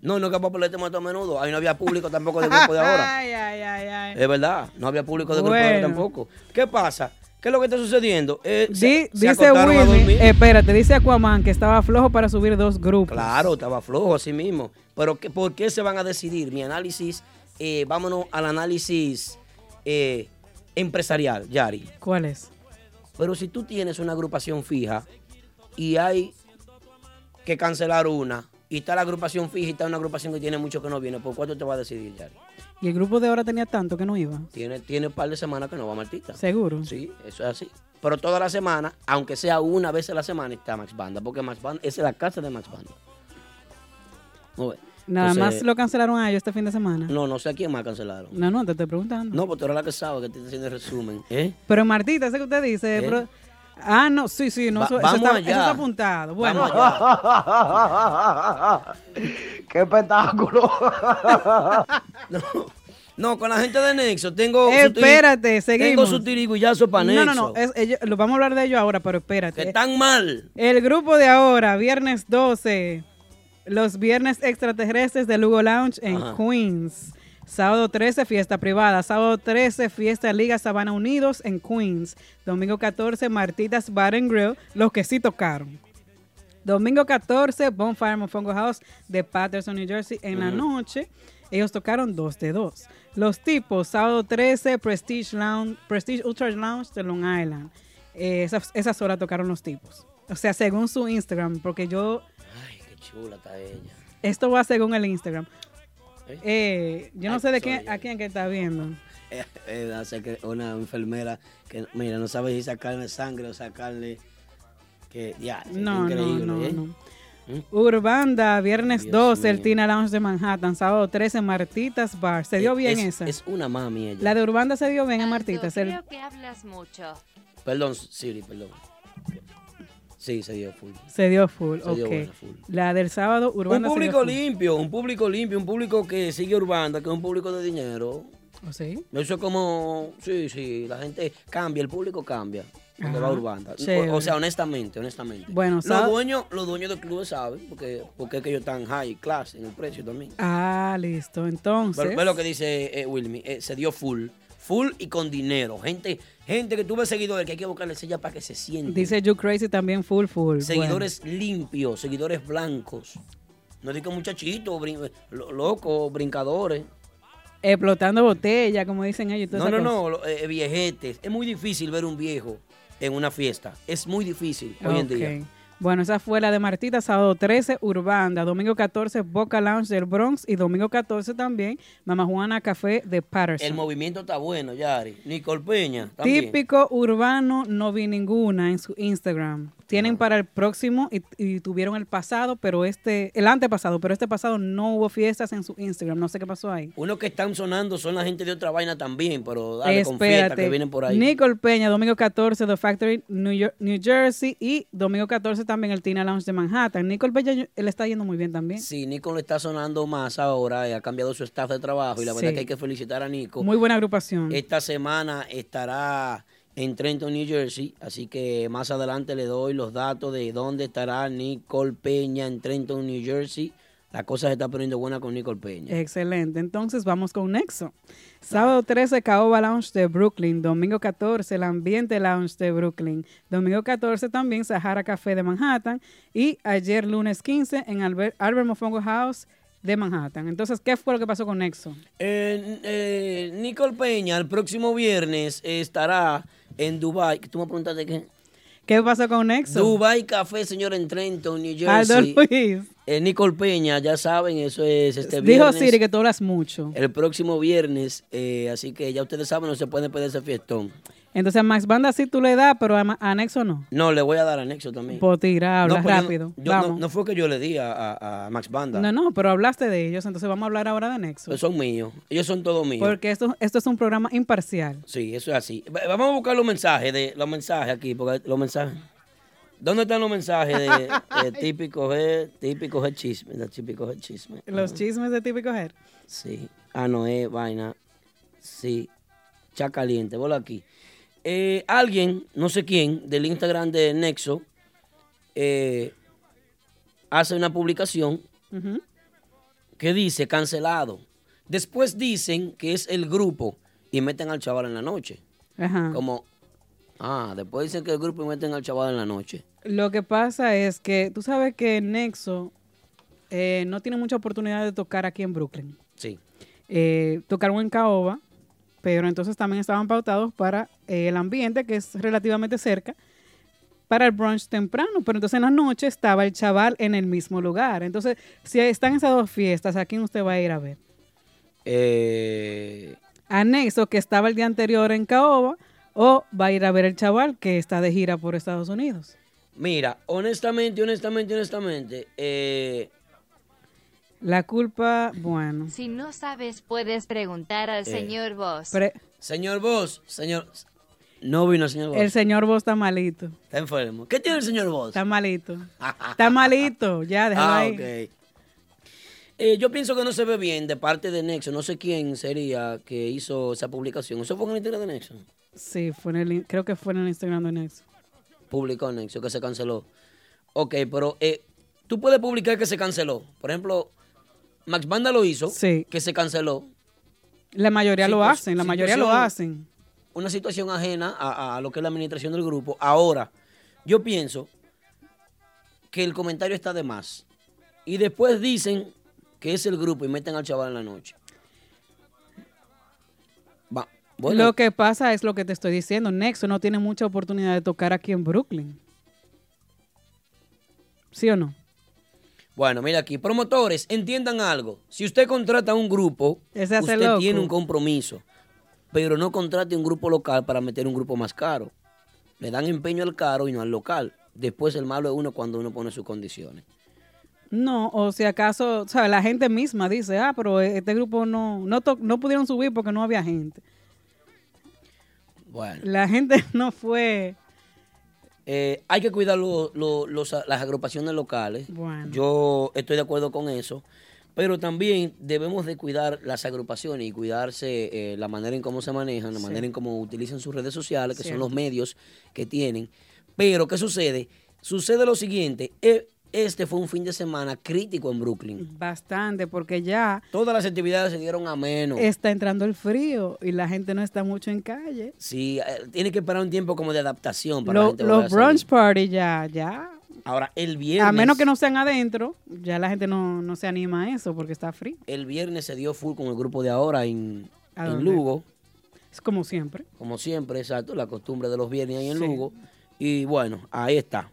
Speaker 3: No, no es que para poner tema a menudo. Ahí no había público tampoco del grupo de ahora.
Speaker 2: Ay, ay, ay, ay.
Speaker 3: Es verdad, no había público del grupo de ahora tampoco. ¿Qué pasa? ¿Qué es lo que está sucediendo? Eh, se-
Speaker 2: Di-
Speaker 3: se
Speaker 2: dice Wilmy, eh, espérate, dice Aquaman que estaba flojo para subir dos grupos.
Speaker 3: Claro, estaba flojo así mismo. Pero ¿qué- ¿por qué se van a decidir? Mi análisis, eh, vámonos al análisis eh, empresarial, Yari.
Speaker 2: ¿Cuál es?
Speaker 3: Pero si tú tienes una agrupación fija y hay que cancelar una, y está la agrupación fija y está una agrupación que tiene mucho que no viene, ¿por cuánto te va a decidir, Yari?
Speaker 2: Y el grupo de ahora tenía tanto que no iba.
Speaker 3: Tiene, tiene un par de semanas que no va Martita.
Speaker 2: Seguro.
Speaker 3: Sí, eso es así. Pero toda la semana, aunque sea una vez a la semana, está Max Banda, porque Max Banda, esa es la casa de Max Banda. Ve.
Speaker 2: Nada
Speaker 3: Entonces,
Speaker 2: más lo cancelaron a ellos este fin de semana.
Speaker 3: No, no sé a quién más cancelaron.
Speaker 2: No, no, te estoy preguntando.
Speaker 3: No, porque tú eres la que sabe que te estoy haciendo el resumen. ¿eh?
Speaker 2: Pero Martita, ese que usted dice.
Speaker 3: ¿Eh?
Speaker 2: Ah, no, sí, sí, no,
Speaker 3: Va-
Speaker 2: eso, eso
Speaker 3: vamos
Speaker 2: está,
Speaker 3: allá.
Speaker 2: eso está apuntado. Bueno,
Speaker 3: Vamos allá.
Speaker 4: ¡Qué espectáculo!
Speaker 3: No, no, con la gente de Nexo tengo.
Speaker 2: Eh,
Speaker 3: su tiri-
Speaker 2: espérate,
Speaker 3: Tengo
Speaker 2: seguimos.
Speaker 3: su tirigullazo para
Speaker 2: no,
Speaker 3: Nexo.
Speaker 2: no, no, es- ellos- lo vamos a hablar de ellos ahora, pero
Speaker 3: Que
Speaker 2: espérate.
Speaker 3: están mal.
Speaker 2: El grupo de ahora, viernes 12, los viernes extraterrestres de Lugo Lounge en
Speaker 3: Ajá.
Speaker 2: Queens. Sábado 13, fiesta privada. Sábado 13, fiesta Liga Sabana Unidos en Queens. Domingo 14, Martitas Bar and Grill, los que sí tocaron. Domingo 14, Bonfire Mofongo House de Patterson, New Jersey. En la noche, ellos tocaron dos de dos. Los tipos, sábado 13, Prestige Lounge, Prestige Ultra Lounge de Long Island. eh, esas, esas horas tocaron los tipos. O sea, según su Instagram, porque yo,
Speaker 3: Ay, qué chula está ella.
Speaker 2: esto va según el Instagram.
Speaker 3: ¿Eh?
Speaker 2: Eh, yo no
Speaker 3: Ay,
Speaker 2: sé de quién,
Speaker 3: yo.
Speaker 2: a quién que está viendo.
Speaker 3: Eh, eh, hace que una enfermera que, mira, no sabe si sacarle sangre o sacarle. Que ya,
Speaker 2: No, no,
Speaker 3: increíble,
Speaker 2: no,
Speaker 3: ¿eh?
Speaker 2: no.
Speaker 3: ¿Mm?
Speaker 2: Urbanda, viernes
Speaker 3: Dios
Speaker 2: 12, el. Tina Lounge de Manhattan, sábado 13, Martitas Bar. ¿Se dio bien
Speaker 3: es,
Speaker 2: esa?
Speaker 3: Es una mami ella.
Speaker 2: La de Urbanda se dio bien en
Speaker 5: Aldo,
Speaker 2: Martitas. el-
Speaker 5: Creo que hablas mucho.
Speaker 3: Perdón, Siri, perdón. Sí, se dio full.
Speaker 2: Se dio full,
Speaker 3: Se dio
Speaker 2: ok.
Speaker 3: buena, full.
Speaker 2: La del sábado,
Speaker 3: Un
Speaker 2: se dio
Speaker 3: público
Speaker 2: full.
Speaker 3: limpio, un público limpio, un público que sigue Urbanda, que es un público de dinero.
Speaker 2: ¿Oh, sí?
Speaker 3: Eso es como, sí, sí, la gente cambia, el público cambia. Cuando
Speaker 2: Ajá,
Speaker 3: va Urbanda. O, o sea, honestamente, honestamente.
Speaker 2: Bueno,
Speaker 3: los dueños, los dueños del club saben, porque, porque es que ellos están high class en el precio también.
Speaker 2: Ah, listo. Entonces,
Speaker 3: Ve, ve lo que dice eh, Wilmy, eh, se dio full, full y con dinero. Gente, gente que tuve seguidores que hay que buscarle sella para que se sienten.
Speaker 2: dice You Crazy también full, full.
Speaker 3: seguidores limpios, seguidores blancos. No digo muchachitos, brin- locos, brincadores.
Speaker 2: Explotando botella, como dicen ellos.
Speaker 3: No, no, no, eh, viejetes. Es muy difícil ver un viejo en una fiesta. Es muy difícil hoy en día.
Speaker 2: Bueno, esa fue la de Martita, sábado 13, Urbanda, domingo 14, Boca Lounge del Bronx y domingo 14 también, Mama Juana Café de Patterson.
Speaker 3: El movimiento está bueno, Yari. Nicole Peña también.
Speaker 2: Típico urbano, no vi ninguna en su Instagram. Tienen para el próximo y, y tuvieron el pasado, pero este, el antepasado, pero este pasado no hubo fiestas en su Instagram. No sé qué pasó ahí.
Speaker 3: Unos que están sonando son la gente de otra vaina también, pero dale con fiesta
Speaker 2: Espérate.
Speaker 3: que vienen por ahí.
Speaker 2: Nicole Peña, domingo 14, The Factory, New, York- New Jersey. Y domingo 14 también el Tina Lounge de Manhattan. Nicole Peña, él está yendo muy bien también.
Speaker 3: Sí, Nico le está sonando más ahora, ha cambiado su staff de trabajo y la verdad
Speaker 2: Sí.
Speaker 3: que hay que felicitar a Nico.
Speaker 2: Muy buena agrupación.
Speaker 3: Esta semana estará en Trenton, New Jersey, así que más adelante le doy los datos de dónde estará Nicole Peña en Trenton, New Jersey. La cosa se está poniendo buena con Nicole Peña.
Speaker 2: Excelente. Entonces vamos con Nexo. Sábado 13, Caoba Lounge de Brooklyn. Domingo 14, el Ambiente Lounge de Brooklyn. Domingo 14 también Sahara Café de Manhattan. Y ayer lunes 15 en Albert, Albert Mofongo House de Manhattan. Entonces, ¿qué fue lo que pasó con Nexo?
Speaker 3: Eh, Nicole Peña el próximo viernes estará en Dubai. Tú me preguntaste qué.
Speaker 2: ¿Qué pasó con Nexo?
Speaker 3: Dubai Café, señor, en Trenton, New
Speaker 2: Aldo
Speaker 3: Jersey.
Speaker 2: Luis.
Speaker 3: Eh, Nicole Peña, ya saben, eso es este
Speaker 2: Dijo
Speaker 3: viernes.
Speaker 2: Siri que tú hablas mucho.
Speaker 3: El próximo viernes, eh, así que ya ustedes saben, no se pueden perder ese fiestón.
Speaker 2: Entonces a Max Banda sí tú le das, pero a, a Nexo no.
Speaker 3: No, le voy a dar anexo también.
Speaker 2: Por tirar,
Speaker 3: No, pues yo no-
Speaker 2: rápido.
Speaker 3: yo no,
Speaker 2: vamos.
Speaker 3: no fue que yo le di a, a- a Max Banda.
Speaker 2: No, no, pero hablaste de ellos, entonces vamos a hablar ahora de Nexo.
Speaker 3: Pues son míos. Ellos son todos míos.
Speaker 2: Porque esto, esto es un programa imparcial.
Speaker 3: Sí, eso es así. Va- Vamos a buscar los mensajes de los mensajes aquí, porque los mensajes. ¿Dónde están los mensajes de, de típico G, típico G chisme, de típico chisme?
Speaker 2: Los chismes de típico Her.
Speaker 3: Sí. Ah, no, es vaina. Sí. Cha caliente. Aquí. Eh, alguien, no sé quién, del Instagram de Nexo, eh, hace una publicación que dice cancelado. Después dicen que es el grupo y meten al chaval en la noche.
Speaker 2: Ajá.
Speaker 3: Como, ah, después dicen que el grupo y meten al chaval en la noche.
Speaker 2: Lo que pasa es que tú sabes que Nexo eh, no tiene mucha oportunidad de tocar aquí en Brooklyn.
Speaker 3: Sí.
Speaker 2: Tocaron en Caoba, pero entonces también estaban pautados para eh, el ambiente, que es relativamente cerca, para el brunch temprano. Pero entonces en la noche estaba el chaval en el mismo lugar. Entonces, si están esas dos fiestas, ¿a quién usted va a ir a ver?
Speaker 3: Eh,
Speaker 2: ¿A Nexo, que estaba el día anterior en Caoba, o va a ir a ver el chaval que está de gira por Estados Unidos?
Speaker 3: mira, honestamente, honestamente, honestamente, eh,
Speaker 2: La culpa, bueno.
Speaker 5: Si no sabes, puedes preguntar al
Speaker 3: Eh.
Speaker 5: señor Boss.
Speaker 2: pre-
Speaker 3: señor Vos, señor... No vino el señor Vos.
Speaker 2: el señor Vos está malito.
Speaker 3: Está enfermo. ¿Qué tiene el señor Vos?
Speaker 2: Está malito. Está malito. Ya, déjalo
Speaker 3: Ah,
Speaker 2: ahí.
Speaker 3: ok. Eh, yo pienso que no se ve bien de parte de Nexo. No sé quién sería que hizo esa publicación. ¿Eso fue en el Instagram de Nexo?
Speaker 2: Sí, fue en el, creo que fue en el Instagram de Nexo.
Speaker 3: Publicó Nexo que se canceló. Ok, pero eh, tú puedes publicar que se canceló. Por ejemplo, Max Banda lo hizo,
Speaker 2: Sí.
Speaker 3: que se canceló.
Speaker 2: La mayoría lo hacen, la mayoría lo hacen.
Speaker 3: Una situación ajena a, a lo que es la administración del grupo. Ahora, yo pienso que el comentario está de más. Y después dicen que es el grupo y meten al chaval en la noche. Va, Bueno,
Speaker 2: Lo que pasa es lo que te estoy diciendo. Nexo no tiene mucha oportunidad de tocar aquí en Brooklyn. ¿Sí o no?
Speaker 3: Bueno, mira aquí, promotores, entiendan algo. Si usted contrata un grupo, usted
Speaker 2: loco.
Speaker 3: tiene un compromiso, pero no contrate un grupo local para meter un grupo más caro. Le dan empeño al caro y no al local. Después el malo es uno cuando uno pone sus condiciones.
Speaker 2: No, o si acaso, o sea, la gente misma dice, ah, pero este grupo no, no, no pudieron subir porque no había gente.
Speaker 3: Bueno,
Speaker 2: La gente no fue.
Speaker 3: eh, hay que cuidar lo- lo- los- las agrupaciones locales.
Speaker 2: Bueno.
Speaker 3: Yo estoy de acuerdo con eso. Pero también debemos de cuidar las agrupaciones y cuidarse eh, la manera en cómo se manejan, la
Speaker 2: Sí.
Speaker 3: manera en cómo utilizan sus redes sociales, que
Speaker 2: Cierto.
Speaker 3: son los medios que tienen. Pero, ¿qué sucede? Sucede lo siguiente. e- Este fue un fin de semana crítico en Brooklyn.
Speaker 2: Bastante, porque ya
Speaker 3: Todas las actividades se dieron a menos.
Speaker 2: está entrando el frío y la gente no está mucho en calle.
Speaker 3: Sí, eh, tiene que esperar un tiempo como de adaptación para la
Speaker 2: Lo-
Speaker 3: gente volver a
Speaker 2: los brunch party ya, ya.
Speaker 3: Ahora, el viernes.
Speaker 2: A menos que no sean adentro, ya la gente no, no se anima a eso porque está frío.
Speaker 3: El viernes se dio full con el grupo de ahora en,
Speaker 2: ¿A
Speaker 3: en? Lugo.
Speaker 2: Es como siempre.
Speaker 3: como siempre, exacto, la costumbre de los viernes ahí en
Speaker 2: Sí.
Speaker 3: Lugo. Y bueno, ahí está.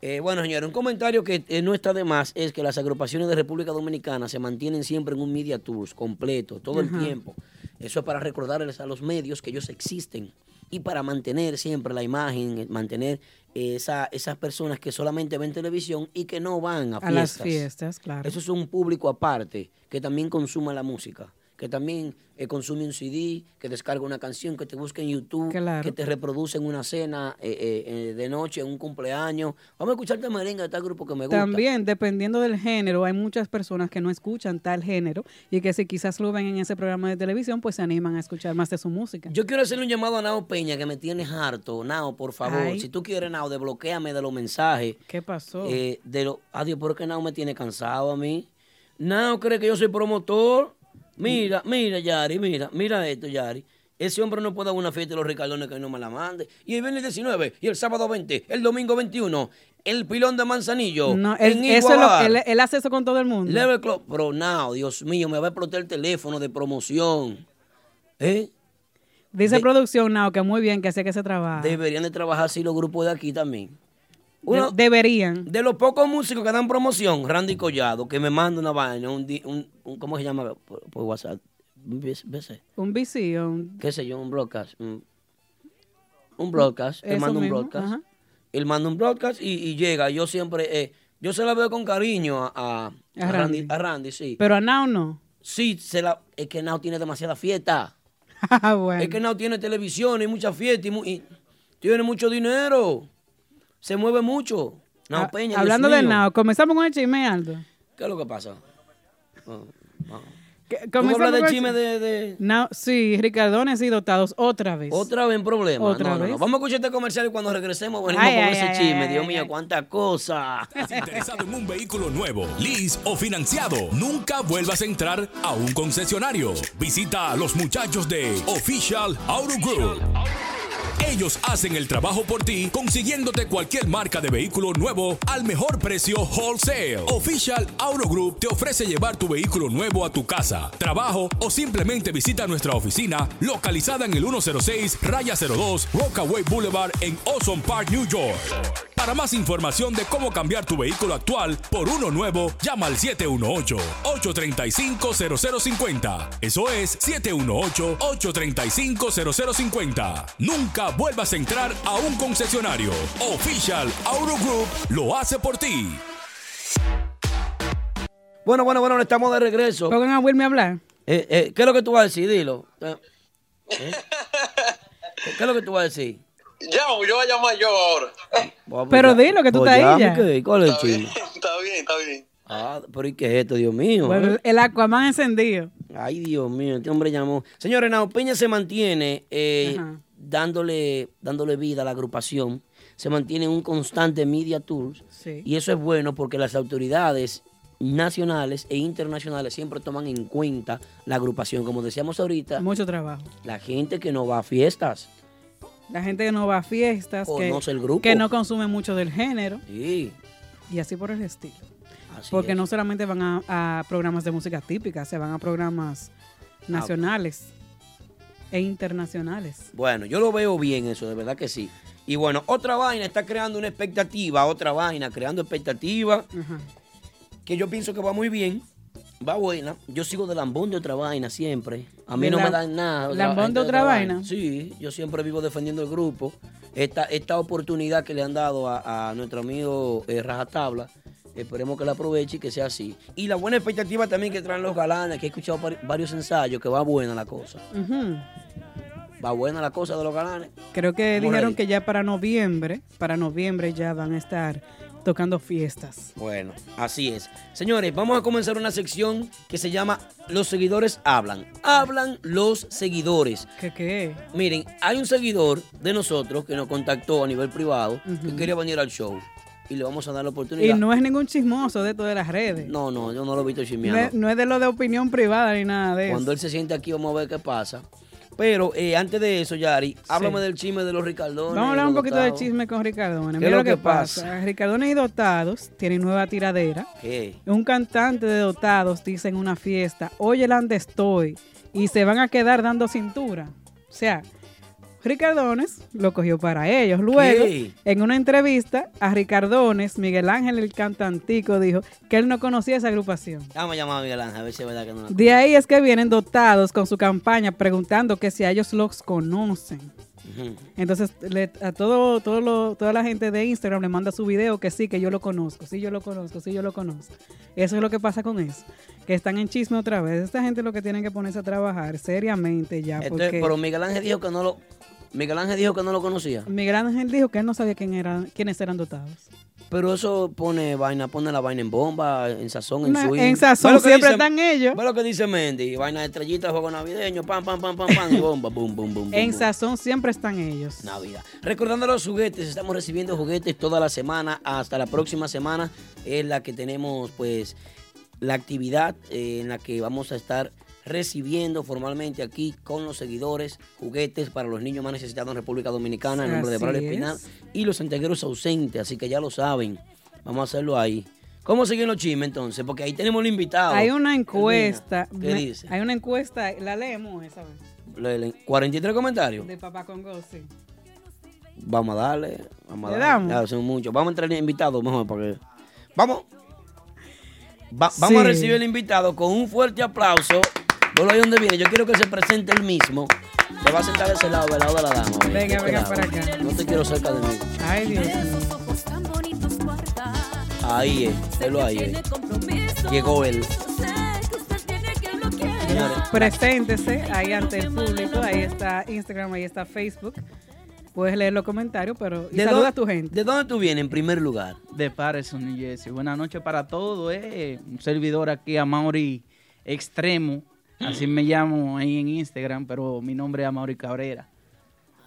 Speaker 3: Eh, bueno, señores, un comentario que eh, no está de más es que las agrupaciones de República Dominicana se mantienen siempre en un media tours completo, todo el tiempo. Eso es para recordarles a los medios que ellos existen y para mantener siempre la imagen, eh, mantener esa, esas personas que solamente ven televisión y que no van a
Speaker 2: A
Speaker 3: fiestas.
Speaker 2: las fiestas, claro.
Speaker 3: Eso es un público aparte que también consuma la música, que también eh, consume un CD, que descarga una canción, que te busca en YouTube,
Speaker 2: Claro.
Speaker 3: que te reproduce en una cena eh, eh, eh, de noche, en un cumpleaños. Vamos a escucharte merengue de tal grupo que me gusta.
Speaker 2: También, dependiendo del género, hay muchas personas que no escuchan tal género y que si quizás lo ven en ese programa de televisión, pues se animan a escuchar más de su música.
Speaker 3: Yo quiero hacerle un llamado a Nao Peña que me tienes harto. Nao, por favor,
Speaker 2: Ay.
Speaker 3: si tú quieres, Nao, desbloquéame de los mensajes.
Speaker 2: ¿Qué pasó?
Speaker 3: Eh, de lo, adiós, ¿por qué Nao me tiene cansado a mí? Nao cree que yo soy promotor. Mira, mira, Yari, mira, mira esto, Yari. Ese hombre no puede dar una fiesta de los Ricardones que no me la mande. Y el viernes 19, y el sábado 20, el domingo 21, el pilón de Manzanillo.
Speaker 2: no, él,
Speaker 3: en
Speaker 2: eso es lo- él, él hace eso con todo el mundo.
Speaker 3: Level Club. Bro, Nao, Dios mío, me va a explotar el teléfono de promoción. ¿Eh?
Speaker 2: Dice
Speaker 3: de-
Speaker 2: producción, Nao, que muy bien, que así que se trabaja.
Speaker 3: Deberían de trabajar así los grupos de aquí también.
Speaker 2: De-
Speaker 3: Uno-
Speaker 2: deberían.
Speaker 3: De los pocos músicos que dan promoción, Randy Collado, que me manda una vaina, un, un, un- ¿cómo se llama por, por WhatsApp? Un BC.
Speaker 2: Un bici, un...
Speaker 3: ¿Qué sé yo? Un broadcast. Un, un broadcast. Él manda un broadcast.
Speaker 2: ajá.
Speaker 3: Él manda un broadcast y, y llega. Yo siempre, eh, yo se la veo con cariño a, a,
Speaker 2: A
Speaker 3: a Randy.
Speaker 2: Randy.
Speaker 3: A Randy, sí.
Speaker 2: Pero a Nao no.
Speaker 3: sí, se la, es que Now tiene demasiada fiesta.
Speaker 2: Ah, bueno.
Speaker 3: Es que Now tiene televisión y mucha fiesta y, mu- y tiene mucho dinero. Se mueve mucho.
Speaker 2: Ah,
Speaker 3: Peña, Dios
Speaker 2: Hablando de
Speaker 3: mío.
Speaker 2: Nao, comenzamos con el chisme, Aldo.
Speaker 3: ¿Qué es lo que pasa? ¿Tú me
Speaker 2: comenzamos
Speaker 3: hablas
Speaker 2: el
Speaker 3: chisme de, de-
Speaker 2: Nao- sí, Ricardones y dotados otra vez.
Speaker 3: Otra vez en problema.
Speaker 2: ¿Otra
Speaker 3: no, no, no.
Speaker 2: vez?
Speaker 3: Vamos a escuchar este comercial y cuando regresemos venimos
Speaker 2: Ay,
Speaker 3: con
Speaker 2: ay,
Speaker 3: ese
Speaker 2: ay,
Speaker 3: chisme.
Speaker 2: ay,
Speaker 3: Dios
Speaker 2: ay,
Speaker 3: mío, cuánta cosa.
Speaker 1: ¿Estás interesado en un vehículo nuevo, lease o financiado? Nunca vuelvas a entrar a un concesionario. Visita a los muchachos de Official Auto Group. Ellos hacen el trabajo por ti, consiguiéndote cualquier marca de vehículo nuevo al mejor precio wholesale. Official Auto Group te ofrece llevar tu vehículo nuevo a tu casa, trabajo o simplemente visita nuestra oficina localizada en el 106 Raya 02 Rockaway Boulevard en Ozone Park, New York. Para más información de cómo cambiar tu vehículo actual por uno nuevo, llama al 718-835-0050. Eso es 718-835-0050. Nunca vuelvas a entrar a un concesionario. Official Auto Group lo hace por ti.
Speaker 3: Bueno, bueno, bueno, estamos de regreso.
Speaker 2: Pongan a Wilmy a hablar.
Speaker 3: Eh, eh, ¿Qué es lo que tú vas a decir? Dilo. Eh, ¿eh? ¿Qué es lo que tú vas a decir?
Speaker 6: Llamo, yo voy a llamar yo ahora.
Speaker 3: Bueno,
Speaker 2: Pero
Speaker 3: ya-
Speaker 2: dilo que tú estás ahí.
Speaker 3: ¿Cuál es el
Speaker 6: Está bien,
Speaker 3: chisme?
Speaker 6: está bien, está bien.
Speaker 3: Ah, pero ¿y qué es esto, Dios mío?
Speaker 2: Bueno,
Speaker 3: eh?
Speaker 2: el Aquaman encendido.
Speaker 3: Ay, Dios mío, este hombre llamó. Señores, Nao Peña se mantiene eh, dándole, dándole vida a la agrupación. Se mantiene en un constante media tour.
Speaker 2: Sí.
Speaker 3: Y eso es bueno porque las autoridades nacionales e internacionales siempre toman en cuenta la agrupación. Como decíamos ahorita,
Speaker 2: Mucho trabajo.
Speaker 3: la gente que no va a fiestas.
Speaker 2: La gente que no va a fiestas, que,
Speaker 3: Conoce el grupo.
Speaker 2: que no consume mucho del género
Speaker 3: Sí,
Speaker 2: y así por el estilo.
Speaker 3: así
Speaker 2: Porque
Speaker 3: es.
Speaker 2: no solamente van a, a programas de música típica, se van a programas nacionales. e internacionales.
Speaker 3: Bueno, yo lo veo bien eso, de verdad que sí. Y bueno, otra vaina está creando una expectativa, otra vaina, creando expectativa,
Speaker 2: Ajá.
Speaker 3: que yo pienso que va muy bien, va buena. Yo sigo de lambón de otra vaina siempre. A mí
Speaker 2: ¿De
Speaker 3: no me dan nada.
Speaker 2: lambón de otra vaina?
Speaker 3: Sí, yo siempre vivo defendiendo el grupo. Esta, esta oportunidad que le han dado a, a nuestro amigo eh, Rajatabla, esperemos que la aproveche y que sea así. Y la buena expectativa también que traen los galanes, que he escuchado varios ensayos, que va buena la cosa.
Speaker 2: Ujú.
Speaker 3: Va buena la cosa de los galanes.
Speaker 2: Creo que dijeron que ya para noviembre, para noviembre ya van a estar tocando fiestas.
Speaker 3: Bueno, así es. Señores, vamos a comenzar una sección que se llama Los seguidores hablan. Hablan los seguidores.
Speaker 2: ¿Qué qué?
Speaker 3: Miren, hay un seguidor de nosotros que nos contactó a nivel privado que quería venir al show. Y le vamos a dar la
Speaker 2: Y
Speaker 3: oportunidad.
Speaker 2: no es ningún chismoso de todas las redes.
Speaker 3: no, no, yo no lo he visto chismeando.
Speaker 2: no es de lo de opinión privada ni nada de
Speaker 3: Cuando
Speaker 2: eso.
Speaker 3: él se siente aquí, vamos a ver qué pasa. Pero eh, antes de eso, Yari, háblame del chisme de los Ricardones.
Speaker 2: Vamos a hablar un poquito del chisme con Ricardones.
Speaker 3: ¿Qué
Speaker 2: Mira lo que,
Speaker 3: que
Speaker 2: pasa.
Speaker 3: pasa?
Speaker 2: Ricardones y Dotados tienen nueva tiradera.
Speaker 3: ¿Qué?
Speaker 2: Un cantante de Dotados dice en una fiesta, oye, ¿dónde estoy? Y se van a quedar dando cintura. O sea, Ricardones lo cogió para ellos. Luego,
Speaker 3: ¿Qué?
Speaker 2: en una entrevista a Ricardones, Miguel Ángel, el cantantico, dijo que él no conocía esa agrupación.
Speaker 3: Vamos a llamar a Miguel Ángel, a ver si es verdad que no la
Speaker 2: De ahí es que vienen dotados con su campaña preguntando que si a ellos los conocen. Entonces, le- a todo, todo lo- toda la gente de Instagram le manda su video que sí, que yo lo conozco, sí, yo lo conozco, sí, yo lo conozco. Eso es lo que pasa con eso. Que están en chisme otra vez. Esta gente lo que tienen que ponerse a trabajar seriamente ya.
Speaker 3: Entonces,
Speaker 2: Porque
Speaker 3: pero Miguel Ángel dijo que no lo. Miguel Ángel dijo que no lo conocía.
Speaker 2: Miguel Ángel dijo que él no sabía quién eran, quiénes eran dotados.
Speaker 3: Pero eso pone vaina, pone la vaina en bomba, en sazón, en swing.
Speaker 2: en sazón siempre están ellos.
Speaker 3: Ve lo que dice Mendy, vaina de estrellita, juego navideño, pam, pam, pam, pam, pam, y bomba, boom, boom, boom.
Speaker 2: En sazón siempre están ellos.
Speaker 3: Navidad. Recordando los juguetes, estamos recibiendo juguetes toda la semana, hasta la próxima semana es la que tenemos pues la actividad eh, en la que vamos a estar recibiendo formalmente aquí con los seguidores juguetes para los niños más necesitados en República Dominicana en nombre de Braulio
Speaker 2: es.
Speaker 3: Espinal y los santiagueros ausentes, así que ya lo saben. Vamos a hacerlo ahí. ¿Cómo siguen los chismes entonces? Porque ahí tenemos el invitado.
Speaker 2: Hay una encuesta.
Speaker 3: ¿Qué
Speaker 2: me-
Speaker 3: dice?
Speaker 2: Hay una encuesta, la leemos esa vez.
Speaker 3: Le- le- 43 comentarios.
Speaker 2: De Papá Congo, sí.
Speaker 3: Vamos a darle. Vamos a
Speaker 2: ¿Le
Speaker 3: darle.
Speaker 2: damos?
Speaker 3: Ya, son muchos. Vamos a entrar el invitado mejor para que. Vamos. Va- vamos a recibir el invitado con un fuerte aplauso. Por ahí donde viene. Yo quiero que se presente él mismo. Se va a sentar de ese lado, del lado de la dama.
Speaker 2: Venga,
Speaker 3: Este
Speaker 2: venga
Speaker 3: lado.
Speaker 2: para acá.
Speaker 3: No te quiero cerca de mí.
Speaker 2: Ay, Dios mío.
Speaker 3: Ahí es. Velo ahí. eh. Llegó él.
Speaker 2: Preséntese ahí ante el público. Ahí está Instagram, ahí está Facebook. Puedes leer los comentarios, pero y
Speaker 3: ¿de
Speaker 2: saluda
Speaker 3: dónde-
Speaker 2: a tu gente.
Speaker 3: ¿De dónde tú vienes en primer lugar?
Speaker 7: de Patterson, New Jersey. Buenas noches para todos. Eh. Un servidor aquí, Amaury Extremo. Así me llamo ahí en Instagram, pero mi nombre es Amaury Cabrera.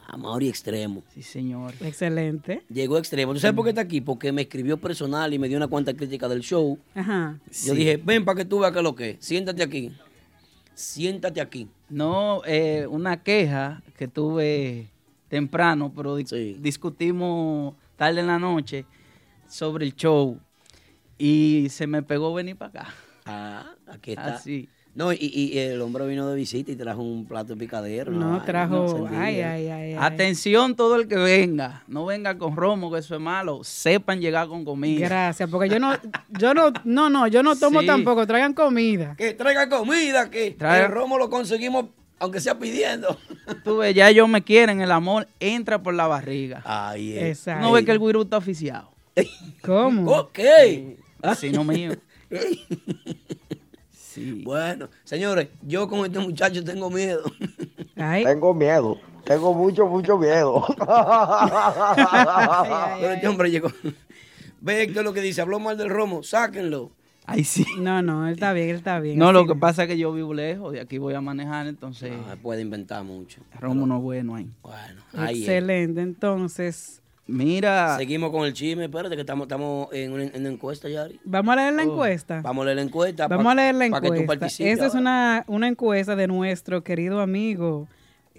Speaker 3: A Mauri Extremo.
Speaker 7: Sí, señor.
Speaker 2: Excelente.
Speaker 3: Llegó Extremo. ¿Tú sabes por qué está aquí? Porque me escribió personal y me dio una cuanta crítica del show.
Speaker 2: Ajá.
Speaker 3: Yo dije, ven para que tú veas qué es lo que es. Siéntate aquí. Siéntate aquí.
Speaker 7: No, eh, una queja que tuve temprano, pero di-
Speaker 3: Sí.
Speaker 7: discutimos tarde en la noche sobre el show y se me pegó venir para acá.
Speaker 3: Ah, aquí está.
Speaker 7: Así.
Speaker 3: No, y, y el hombre vino de visita y trajo un plato de picadero.
Speaker 2: No, trajo. Ay, ay, ay. ay.
Speaker 7: Atención todo el que venga, no venga con romo, que eso es malo, sepan llegar con comida.
Speaker 2: Gracias, porque yo no, yo no, no, no, yo no tomo
Speaker 7: Sí.
Speaker 2: tampoco. Traigan comida.
Speaker 3: Que traiga comida, que
Speaker 7: Traiga-
Speaker 3: el romo lo conseguimos, aunque sea pidiendo.
Speaker 7: Tú ves, ya ellos me quieren, el amor entra por la barriga.
Speaker 3: Ay, eh.
Speaker 2: Exacto.
Speaker 7: No ves que el guirú está oficiado.
Speaker 2: ¿Cómo?
Speaker 3: Ok.
Speaker 7: Así no mío. Sí.
Speaker 3: Bueno, señores, yo con este muchacho tengo miedo.
Speaker 2: Ay,
Speaker 8: Tengo miedo. Tengo mucho, mucho miedo.
Speaker 3: Pero este hombre llegó. Ve Héctor lo que dice, habló mal del romo, sáquenlo.
Speaker 7: Ay, sí.
Speaker 2: no, no, él está bien, él está bien.
Speaker 7: No, lo que pasa es que yo vivo lejos, de aquí voy a manejar, entonces
Speaker 3: No, puede inventar mucho.
Speaker 7: romo no es bueno ahí.
Speaker 3: Bueno, ahí es.
Speaker 2: Excelente, entonces,
Speaker 7: Mira,
Speaker 3: Seguimos con el chisme, espérate que estamos, estamos en, una, en una encuesta, Yari.
Speaker 2: vamos a leer la
Speaker 7: Oh,
Speaker 2: encuesta.
Speaker 3: Vamos a leer la encuesta.
Speaker 2: Vamos
Speaker 3: pa-
Speaker 2: a leer la
Speaker 3: pa' que tú
Speaker 2: encuesta.
Speaker 3: participes
Speaker 2: Esta es una, una encuesta de nuestro querido amigo,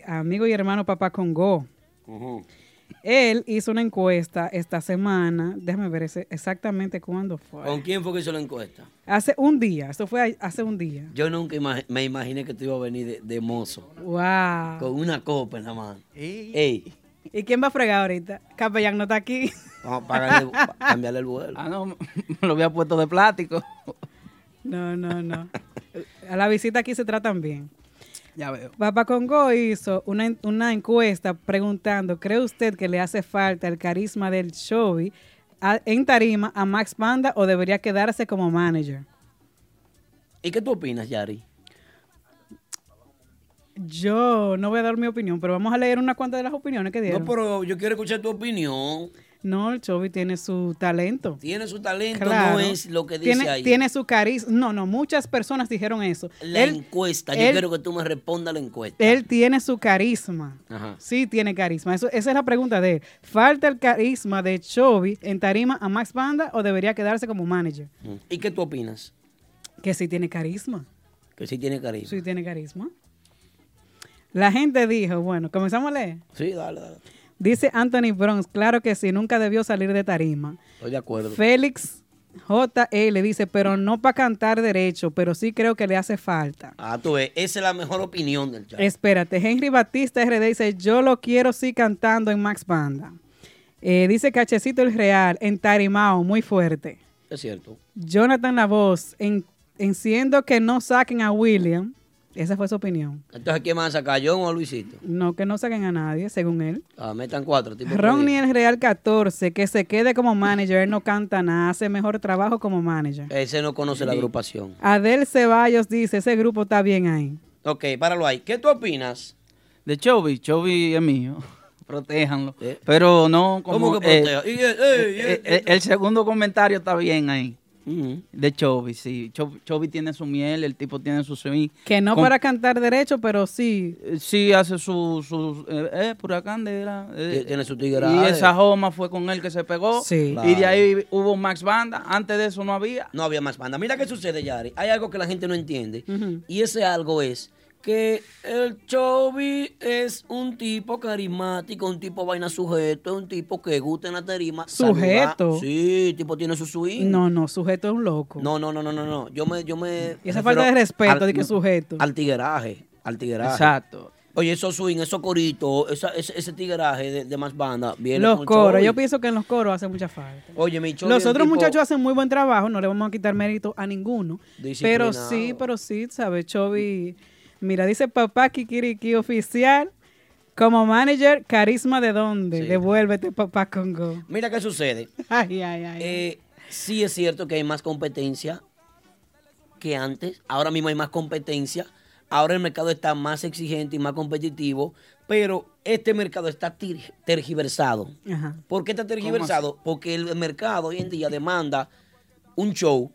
Speaker 2: amigo y hermano Papá Congo. Él hizo una encuesta esta semana, déjame ver ese- exactamente cuándo fue.
Speaker 3: ¿Con quién fue que hizo la encuesta?
Speaker 2: Hace un día, esto fue hace un día.
Speaker 3: Yo nunca me imaginé que tú ibas a venir de, de mozo.
Speaker 2: Wow.
Speaker 3: Con una copa en la mano. Ey,
Speaker 2: ¿Y quién va a fregar ahorita? Capellán no está aquí.
Speaker 3: vamos a cambiarle el vuelo.
Speaker 7: Ah, no, me lo había puesto de plástico.
Speaker 2: No, no, no. A la visita aquí se tratan bien.
Speaker 7: Ya veo.
Speaker 2: Papá Congo hizo una, una encuesta preguntando, ¿cree usted que le hace falta el carisma del Chovy en tarima a Max Panda o debería quedarse como manager?
Speaker 3: ¿Y qué tú opinas, Yari?
Speaker 2: Yo no voy a dar mi opinión, pero vamos a leer unas cuantas de las opiniones que dieron.
Speaker 3: No, pero yo quiero escuchar tu opinión.
Speaker 2: No, el Chovy tiene su talento.
Speaker 3: Tiene su talento,
Speaker 2: Claro.
Speaker 3: no es lo que dice
Speaker 2: tiene,
Speaker 3: ahí.
Speaker 2: Tiene su carisma. No, no, muchas personas dijeron eso.
Speaker 3: la
Speaker 2: él,
Speaker 3: encuesta, yo quiero que tú me respondas la encuesta.
Speaker 2: él tiene su carisma.
Speaker 3: Ajá.
Speaker 2: Sí, tiene carisma. Eso, esa es la pregunta de él. ¿Falta el carisma de Chovy en tarima a Max Banda o debería quedarse como manager?
Speaker 3: Mm. ¿Y qué tú opinas?
Speaker 2: Que sí tiene carisma.
Speaker 3: Que sí tiene carisma.
Speaker 2: Sí tiene carisma. La gente dijo, bueno, comenzamos a leer.
Speaker 3: Sí, dale, dale.
Speaker 2: Dice Anthony Bronx, claro que sí, nunca debió salir de tarima.
Speaker 3: Estoy de acuerdo.
Speaker 2: Félix JL dice, pero no para cantar derecho, pero sí creo que le hace falta.
Speaker 3: Ah, tú ves, esa es la mejor opinión del chat.
Speaker 2: Espérate, Henry Batista RD dice, yo lo quiero sí cantando en Max Banda. Eh, dice Cachecito el Real, en Tarimao, muy fuerte.
Speaker 3: Es cierto.
Speaker 2: Jonathan La Voz, en, enciendo que no saquen a William. Esa fue su opinión.
Speaker 3: Entonces, ¿quién más a sacar? ¿John o a Luisito?
Speaker 2: No que no saquen a nadie, según él.
Speaker 3: Ah, metan cuatro. Tipo
Speaker 2: Ronnie el Real 14, que se quede como manager, él no canta nada, hace mejor trabajo como manager.
Speaker 3: Ese no conoce la agrupación.
Speaker 2: Adel Ceballos dice, ese grupo está bien ahí.
Speaker 3: Ok, páralo ahí. ¿Qué tú opinas?
Speaker 7: De Chovy, Chovy es mío. Protéjanlo.
Speaker 3: ¿Eh?
Speaker 7: Pero no como...
Speaker 3: ¿Cómo que
Speaker 7: eh,
Speaker 3: proteja? Eh, eh,
Speaker 7: eh, eh, el segundo comentario está bien ahí. De Chovy, sí. Cho- Chovy tiene su miel, el tipo tiene su swing.
Speaker 2: Que no
Speaker 7: Con-
Speaker 2: para cantar derecho, pero sí.
Speaker 7: Eh, Sí, hace su... su eh, eh, pura candela. eh,
Speaker 3: Tie- Tiene su
Speaker 7: y
Speaker 3: tigre.
Speaker 7: esa joma fue con él que se pegó.
Speaker 2: Sí.
Speaker 7: Y de ahí hubo Max Banda. Antes de eso no había.
Speaker 3: No había más banda. Mira qué sucede, Yari. Hay algo que la gente no entiende. Y ese algo es que el Chovy es un tipo carismático, un tipo vaina sujeto, es un tipo que gusta en la tarima.
Speaker 2: ¿Sujeto?
Speaker 3: saludar. Sí, tipo tiene su swing.
Speaker 2: No, no, sujeto es un loco.
Speaker 3: No, no, no, no, no, no. Yo me, yo me.
Speaker 2: Y esa falta de respeto
Speaker 3: al-
Speaker 2: de que sujeto.
Speaker 3: Al tigueraje. Al tigueraje.
Speaker 7: Exacto.
Speaker 3: Oye, esos swing, esos coritos, esa- ese, ese tigueraje de, de más banda. Viene
Speaker 2: Los coros, yo pienso que en los coros hace mucha falta.
Speaker 3: Oye, mi Chovy
Speaker 2: Los otros
Speaker 3: tipo
Speaker 2: muchachos hacen muy buen trabajo, no le vamos a quitar mérito a ninguno. Pero sí, pero sí, ¿sabes? Chovy, mira, dice papá Kikiriki oficial, como manager, carisma de dónde,
Speaker 3: Sí.
Speaker 2: devuélvete papá Congo.
Speaker 3: Mira qué sucede.
Speaker 2: Ay, ay, ay.
Speaker 3: Eh, sí es cierto que hay más competencia que antes. Ahora mismo hay más competencia. Ahora el mercado está más exigente y más competitivo. Pero este mercado está tergiversado.
Speaker 2: Ajá.
Speaker 3: ¿Por qué está tergiversado? Porque el mercado hoy en día demanda un show,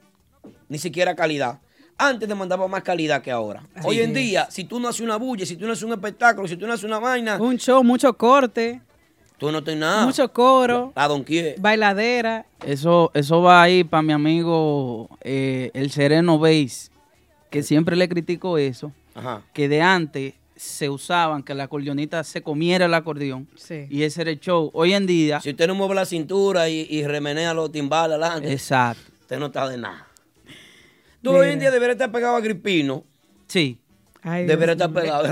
Speaker 3: ni siquiera calidad. Antes demandaba más calidad que ahora.
Speaker 2: Así
Speaker 3: hoy en
Speaker 2: es.
Speaker 3: día, si tú no haces una bulla, si tú no haces un espectáculo, si tú no haces una vaina,
Speaker 2: Un show, mucho corte,
Speaker 3: tú no tienes nada.
Speaker 2: mucho coro,
Speaker 3: A don
Speaker 2: bailadera.
Speaker 7: Eso, eso va ahí para mi amigo eh, el Sereno Base, que siempre le critico eso,
Speaker 3: Ajá.
Speaker 7: que de antes se usaban que la acordeonista se comiera el acordeón
Speaker 2: Sí.
Speaker 7: y ese era el show. Hoy en día,
Speaker 3: Si usted no mueve la cintura y, y remenea los timbales adelante,
Speaker 7: exacto,
Speaker 3: usted no está de nada. Tú
Speaker 2: Mira.
Speaker 3: hoy en día deberías estar pegado a Gripino.
Speaker 7: sí,
Speaker 2: Ay, Dios
Speaker 3: Deberías estar pegado.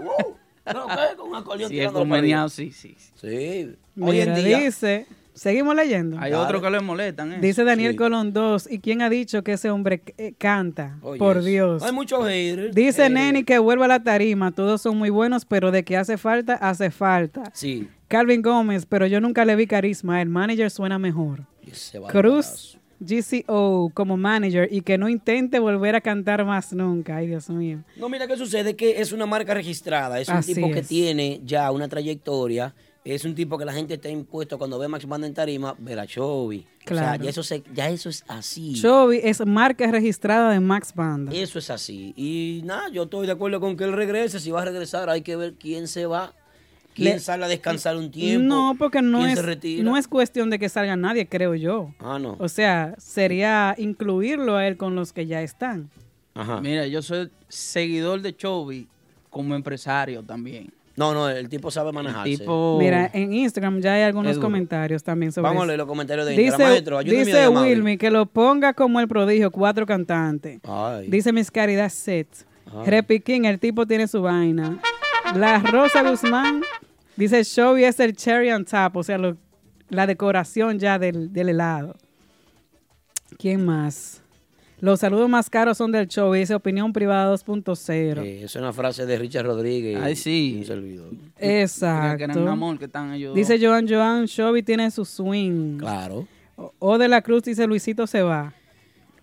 Speaker 3: Wow. ¿Pero qué? Con un acordeón
Speaker 7: sí, es
Speaker 3: tirando para arriba.
Speaker 7: conveniado, sí, sí. sí.
Speaker 3: Sí. Hoy en
Speaker 2: Mira,
Speaker 3: día.
Speaker 2: dice, seguimos leyendo.
Speaker 7: Hay
Speaker 3: Dale.
Speaker 7: otros que le molestan. ¿eh?
Speaker 2: Dice Daniel
Speaker 3: Sí.
Speaker 2: Colón 2, ¿y quién ha dicho que ese hombre eh, canta?
Speaker 3: Oye,
Speaker 2: Por
Speaker 3: eso.
Speaker 2: Dios.
Speaker 3: Hay muchos haters.
Speaker 2: Dice
Speaker 3: Eh,
Speaker 2: Neni que vuelva a la tarima, todos son muy buenos, pero de que hace falta, hace falta.
Speaker 3: Sí.
Speaker 2: Calvin Gómez, pero yo nunca le vi carisma, el manager suena mejor.
Speaker 3: Y ese va
Speaker 2: Cruz GCO como manager y que no intente volver a cantar más nunca. Ay, Dios mío.
Speaker 3: No, mira qué sucede, que es una marca registrada, es un tipo que tiene ya una trayectoria, es un tipo que la gente está impuesto cuando ve Max Banda en tarima, ver a Chovy. O sea,
Speaker 2: Claro.
Speaker 3: ya eso, se- ya eso es así.
Speaker 2: Chovy es marca registrada de Max Banda.
Speaker 3: Eso es así. Y nada, yo estoy de acuerdo con que él regrese. Si va a regresar, hay que ver quién se va, quién
Speaker 2: Le-
Speaker 3: sale a descansar un tiempo.
Speaker 2: No, porque no es, no es cuestión de que salga nadie, creo yo.
Speaker 3: Ah, no.
Speaker 2: O sea, sería incluirlo a él con los que ya están.
Speaker 3: Ajá.
Speaker 7: Mira, yo soy seguidor de Chovy como empresario también.
Speaker 3: No, no, el tipo sabe manejarse.
Speaker 7: Tipo,
Speaker 2: Mira, en Instagram ya hay algunos comentarios también sobre
Speaker 3: Vamos a
Speaker 2: eso.
Speaker 3: leer los comentarios de Instagram.
Speaker 2: Dice,
Speaker 3: Maestro,
Speaker 2: dice. Wilmy que lo ponga como el prodigio, cuatro cantantes.
Speaker 3: Ay.
Speaker 2: Dice Miss Caridad Set. Repiquín, el tipo tiene su vaina. La Rosa Guzmán dice Showy es el cherry on top, o sea, lo- la decoración ya del, del helado. ¿Quién más? Los saludos más caros son del show, dice Opinión Privada 2.0.
Speaker 3: Eh, es una frase de Richard Rodríguez.
Speaker 7: Ay, sí.
Speaker 3: Un servidor.
Speaker 7: Que
Speaker 2: Exacto.
Speaker 7: amor que están ellos.
Speaker 2: Dice Joan Joan, Showy tiene su swing.
Speaker 3: Claro.
Speaker 2: O- O de la Cruz dice Luisito se va.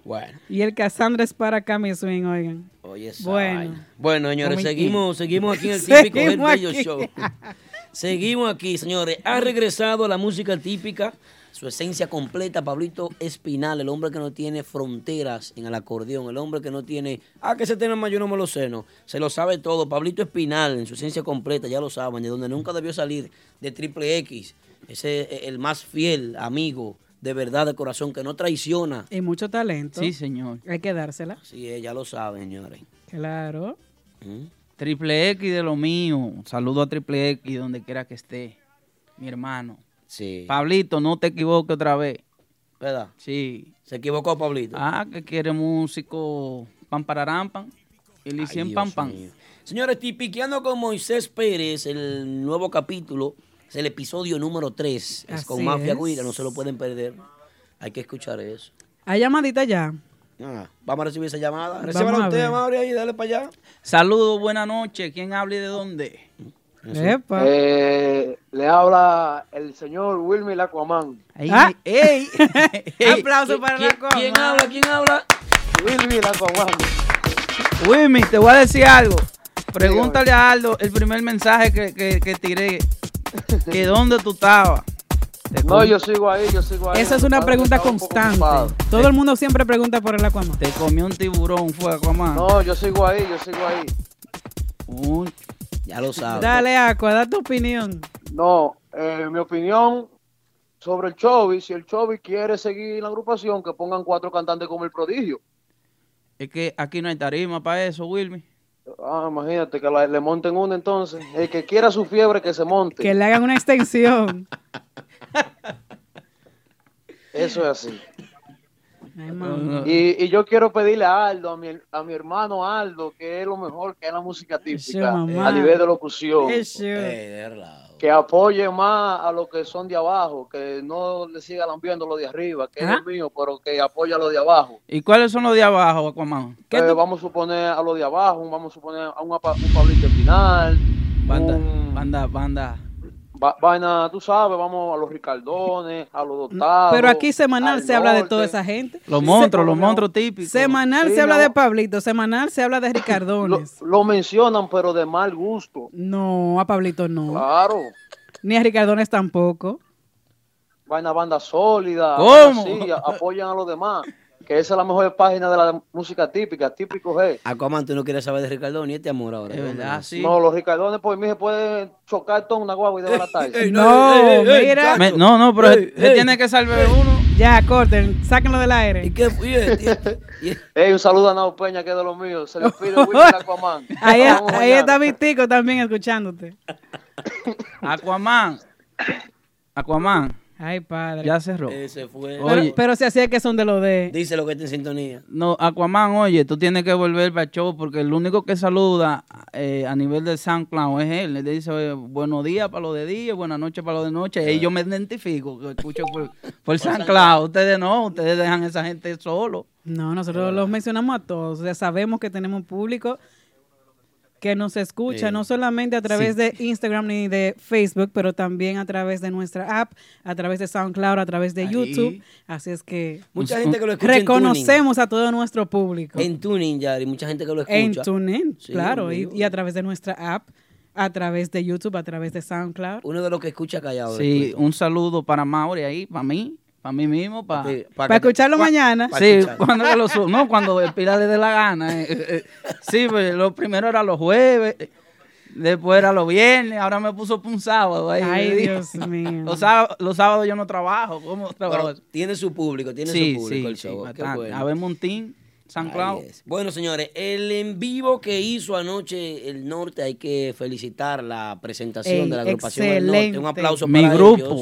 Speaker 3: Bueno.
Speaker 2: Y el Cassandra es para acá mi swing, oigan.
Speaker 3: Oye, esa
Speaker 2: Bueno.
Speaker 3: vaina. Bueno, señores, seguimos, seguimos aquí en el típico El
Speaker 2: Seguimos
Speaker 3: Bello. Show. seguimos aquí, señores. Ha regresado la música típica, su esencia completa, Pablito Espinal, el hombre que no tiene fronteras en el acordeón, el hombre que no tiene, ah, que ese tema más yo no me lo sé, no. Se lo sabe todo. Pablito Espinal, en su esencia completa, ya lo saben, de donde nunca debió salir, de Triple X, ese eh, el más fiel amigo, de verdad, de corazón, que no traiciona.
Speaker 2: Y mucho talento.
Speaker 7: Sí, señor.
Speaker 2: Hay que dársela.
Speaker 3: Sí, ya lo saben, señores.
Speaker 2: Claro.
Speaker 3: ¿Mm?
Speaker 7: Triple X de lo mío. Saludo a Triple X donde quiera que esté. Mi hermano.
Speaker 3: Sí.
Speaker 7: Pablito, no te equivoques otra vez.
Speaker 3: ¿Verdad?
Speaker 7: Sí.
Speaker 3: Se equivocó Pablito.
Speaker 7: Ah, que quiere músico pam pararam pam. Y le
Speaker 3: Ay,
Speaker 7: hicieron
Speaker 3: Dios
Speaker 7: pam pam.
Speaker 3: mío. Señores, tipiqueando con Moisés Pérez, el nuevo capítulo, es el episodio número 3. Es con Mafia
Speaker 2: es.
Speaker 3: Guira, no se lo pueden perder. Hay que escuchar eso.
Speaker 2: Hay llamadita ya.
Speaker 3: Ah, vamos a recibir esa llamada.
Speaker 2: Vamos
Speaker 3: Recíbala
Speaker 2: a
Speaker 3: usted. Mauri, ahí, dale para allá.
Speaker 7: Saludos, buenas noches. ¿Quién habla y de dónde?
Speaker 2: Epa.
Speaker 8: Eh, le habla el señor Wilmy Aquaman.
Speaker 7: Ey,
Speaker 2: Ah.
Speaker 7: ey, ey.
Speaker 2: Aplauso para la
Speaker 3: ¿Quién, habla? ¿Quién habla?
Speaker 8: Wilmy Aquaman.
Speaker 7: Wilmy, te voy a decir algo. Pregúntale a Aldo el primer mensaje que, que, que tiré. Que dónde tú estabas.
Speaker 8: No, yo sigo ahí, yo sigo ahí.
Speaker 2: Esa es una pregunta constante. Todo el mundo siempre pregunta por el Aquaman.
Speaker 7: Te comió un tiburón, fue Aquaman.
Speaker 8: No, yo sigo ahí, yo sigo ahí.
Speaker 3: Ya lo sabe.
Speaker 2: Dale, Aqua, da tu opinión.
Speaker 8: No, eh, mi opinión sobre el Chovy, si el Chovy quiere seguir en la agrupación, que pongan cuatro cantantes como el prodigio.
Speaker 7: Es que aquí no hay tarima para eso, Wilmy.
Speaker 8: Ah, imagínate que la- le monten uno entonces. El que quiera su fiebre, que se monte.
Speaker 2: Que le hagan una extensión.
Speaker 8: Eso es así.
Speaker 2: Ay.
Speaker 8: Y, y yo quiero pedirle a Aldo, a mi, a mi hermano Aldo, que es lo mejor que es la música típica, a nivel de locución,
Speaker 2: Eso.
Speaker 3: Eh,
Speaker 8: que apoye más a los que son de abajo, que no le siga lambiendo lo de arriba, que
Speaker 2: ¿Ah?
Speaker 8: es el mío, pero que apoye a los de abajo.
Speaker 7: ¿Y cuáles son los de abajo, Aquaman?
Speaker 2: ¿Qué
Speaker 8: Eh, vamos a suponer a los de abajo, vamos a suponer a un, un Pablito final,
Speaker 7: Banda,
Speaker 8: un-
Speaker 7: banda, banda.
Speaker 8: Va- vaina, tú sabes, vamos a los Ricardones, a los dotados.
Speaker 2: Pero aquí semanal
Speaker 8: al
Speaker 2: se habla de toda esa gente.
Speaker 7: Los monstruos,
Speaker 8: se-
Speaker 7: los monstruos típicos.
Speaker 2: Semanal
Speaker 8: Sí,
Speaker 2: se habla de Pablito, semanal se habla de
Speaker 8: Lo,
Speaker 2: Ricardones.
Speaker 8: lo mencionan, pero de mal gusto.
Speaker 2: No, a Pablito no.
Speaker 8: Claro.
Speaker 2: Ni a Ricardones tampoco.
Speaker 8: Vaina banda sólida.
Speaker 7: ¿Cómo?
Speaker 8: Sí, apoyan a los demás. Que esa es la mejor página de la música típica, típico G.
Speaker 3: Aquaman, tú no quieres saber de Ricardo ni este amor ahora.
Speaker 7: Es verdad, sí.
Speaker 8: No, los ricardones por mí se pueden chocar todo una guagua y desbaratarse.
Speaker 2: No, mira.
Speaker 7: Me- no, no, pero
Speaker 3: Ey,
Speaker 7: se,
Speaker 3: ey.
Speaker 7: tiene que salvar uno.
Speaker 2: Ya, corten, sáquenlo del
Speaker 3: ¿Y
Speaker 2: aire.
Speaker 3: qué fue? Y- y-
Speaker 8: Ey, un saludo a Nao Peña, que es de los míos. Se le pide Aquaman.
Speaker 2: Ahí, ahí está Vitico también escuchándote.
Speaker 7: Aquaman. Aquaman.
Speaker 2: Ay, padre.
Speaker 7: Ya cerró.
Speaker 3: Ese fue.
Speaker 2: pero,
Speaker 7: Oye.
Speaker 2: pero si así es que son de lo de...
Speaker 3: Dice lo que está en sintonía.
Speaker 7: No, Aquaman, oye, tú tienes que volver para el show porque el único que saluda eh, a nivel de SoundCloud es él. Él dice oye, buenos días para lo de día, buenas noches para lo de noche. Y yo me identifico, que escucho por, por SoundCloud. Ustedes no, ustedes dejan a esa gente solo.
Speaker 2: No, nosotros los mencionamos a todos. O sea, sabemos que tenemos un público que nos escucha
Speaker 3: Sí.
Speaker 2: no solamente a través de Instagram ni de Facebook, pero también a través de nuestra app, a través de SoundCloud, a través de
Speaker 7: Ahí.
Speaker 2: YouTube. Así es que
Speaker 3: Mucha gente que lo escucha en
Speaker 2: reconocemos a todo nuestro público.
Speaker 3: tuning. En tuning, Yari. Mucha gente que lo
Speaker 2: En
Speaker 3: escucha.
Speaker 2: TuneIn,
Speaker 3: Sí,
Speaker 2: claro, y, y a través de nuestra app, a través de YouTube, a través de SoundCloud.
Speaker 3: Uno de los que escucha callado.
Speaker 7: Sí, un saludo para Mauri ahí, para mí, para mí mismo, para...
Speaker 2: Para escucharlo mañana.
Speaker 7: Sí, cuando lo subo, no, cuando el Pilar le dé la gana. eh, eh, eh. Sí, pues lo primero era los jueves, eh, después era los viernes, ahora me puso pa' un sábado. Ahí,
Speaker 2: Ay. Dios mío.
Speaker 7: Los sábados, los sábados yo no trabajo. ¿Cómo trabajo?
Speaker 3: Pero tiene su público, tiene
Speaker 7: sí,
Speaker 3: su público
Speaker 7: sí,
Speaker 3: el
Speaker 7: sí,
Speaker 3: show. Bueno.
Speaker 7: A ver, Montín. San Cloud.
Speaker 3: Bueno, señores, el en vivo que hizo anoche el Norte, hay que felicitar la presentación
Speaker 2: Ey,
Speaker 3: de la agrupación El Norte. Un aplauso
Speaker 7: Mi
Speaker 3: para
Speaker 7: grupo.
Speaker 3: ellos.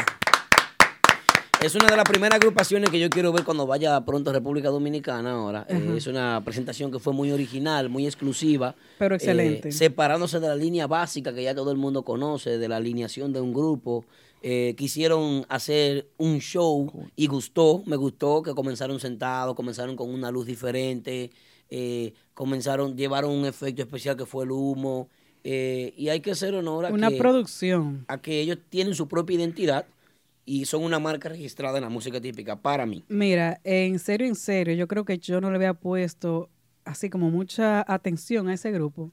Speaker 3: Es una de las primeras agrupaciones que yo quiero ver cuando vaya pronto a República Dominicana ahora. Eh, es una presentación que fue muy original, muy exclusiva.
Speaker 2: Pero excelente.
Speaker 3: Eh, separándose de la línea básica que ya todo el mundo conoce, de la alineación de un grupo. Eh, quisieron hacer un show y gustó, me gustó que comenzaron sentados, comenzaron con una luz diferente, eh, comenzaron, llevaron un efecto especial que fue el humo. y hay que hacer honor a
Speaker 2: Una
Speaker 3: que,
Speaker 2: producción.
Speaker 3: a que ellos tienen su propia identidad y son una marca registrada en la música típica para mí.
Speaker 2: Mira, en serio, en serio, yo creo que yo no le había puesto así como mucha atención a ese grupo.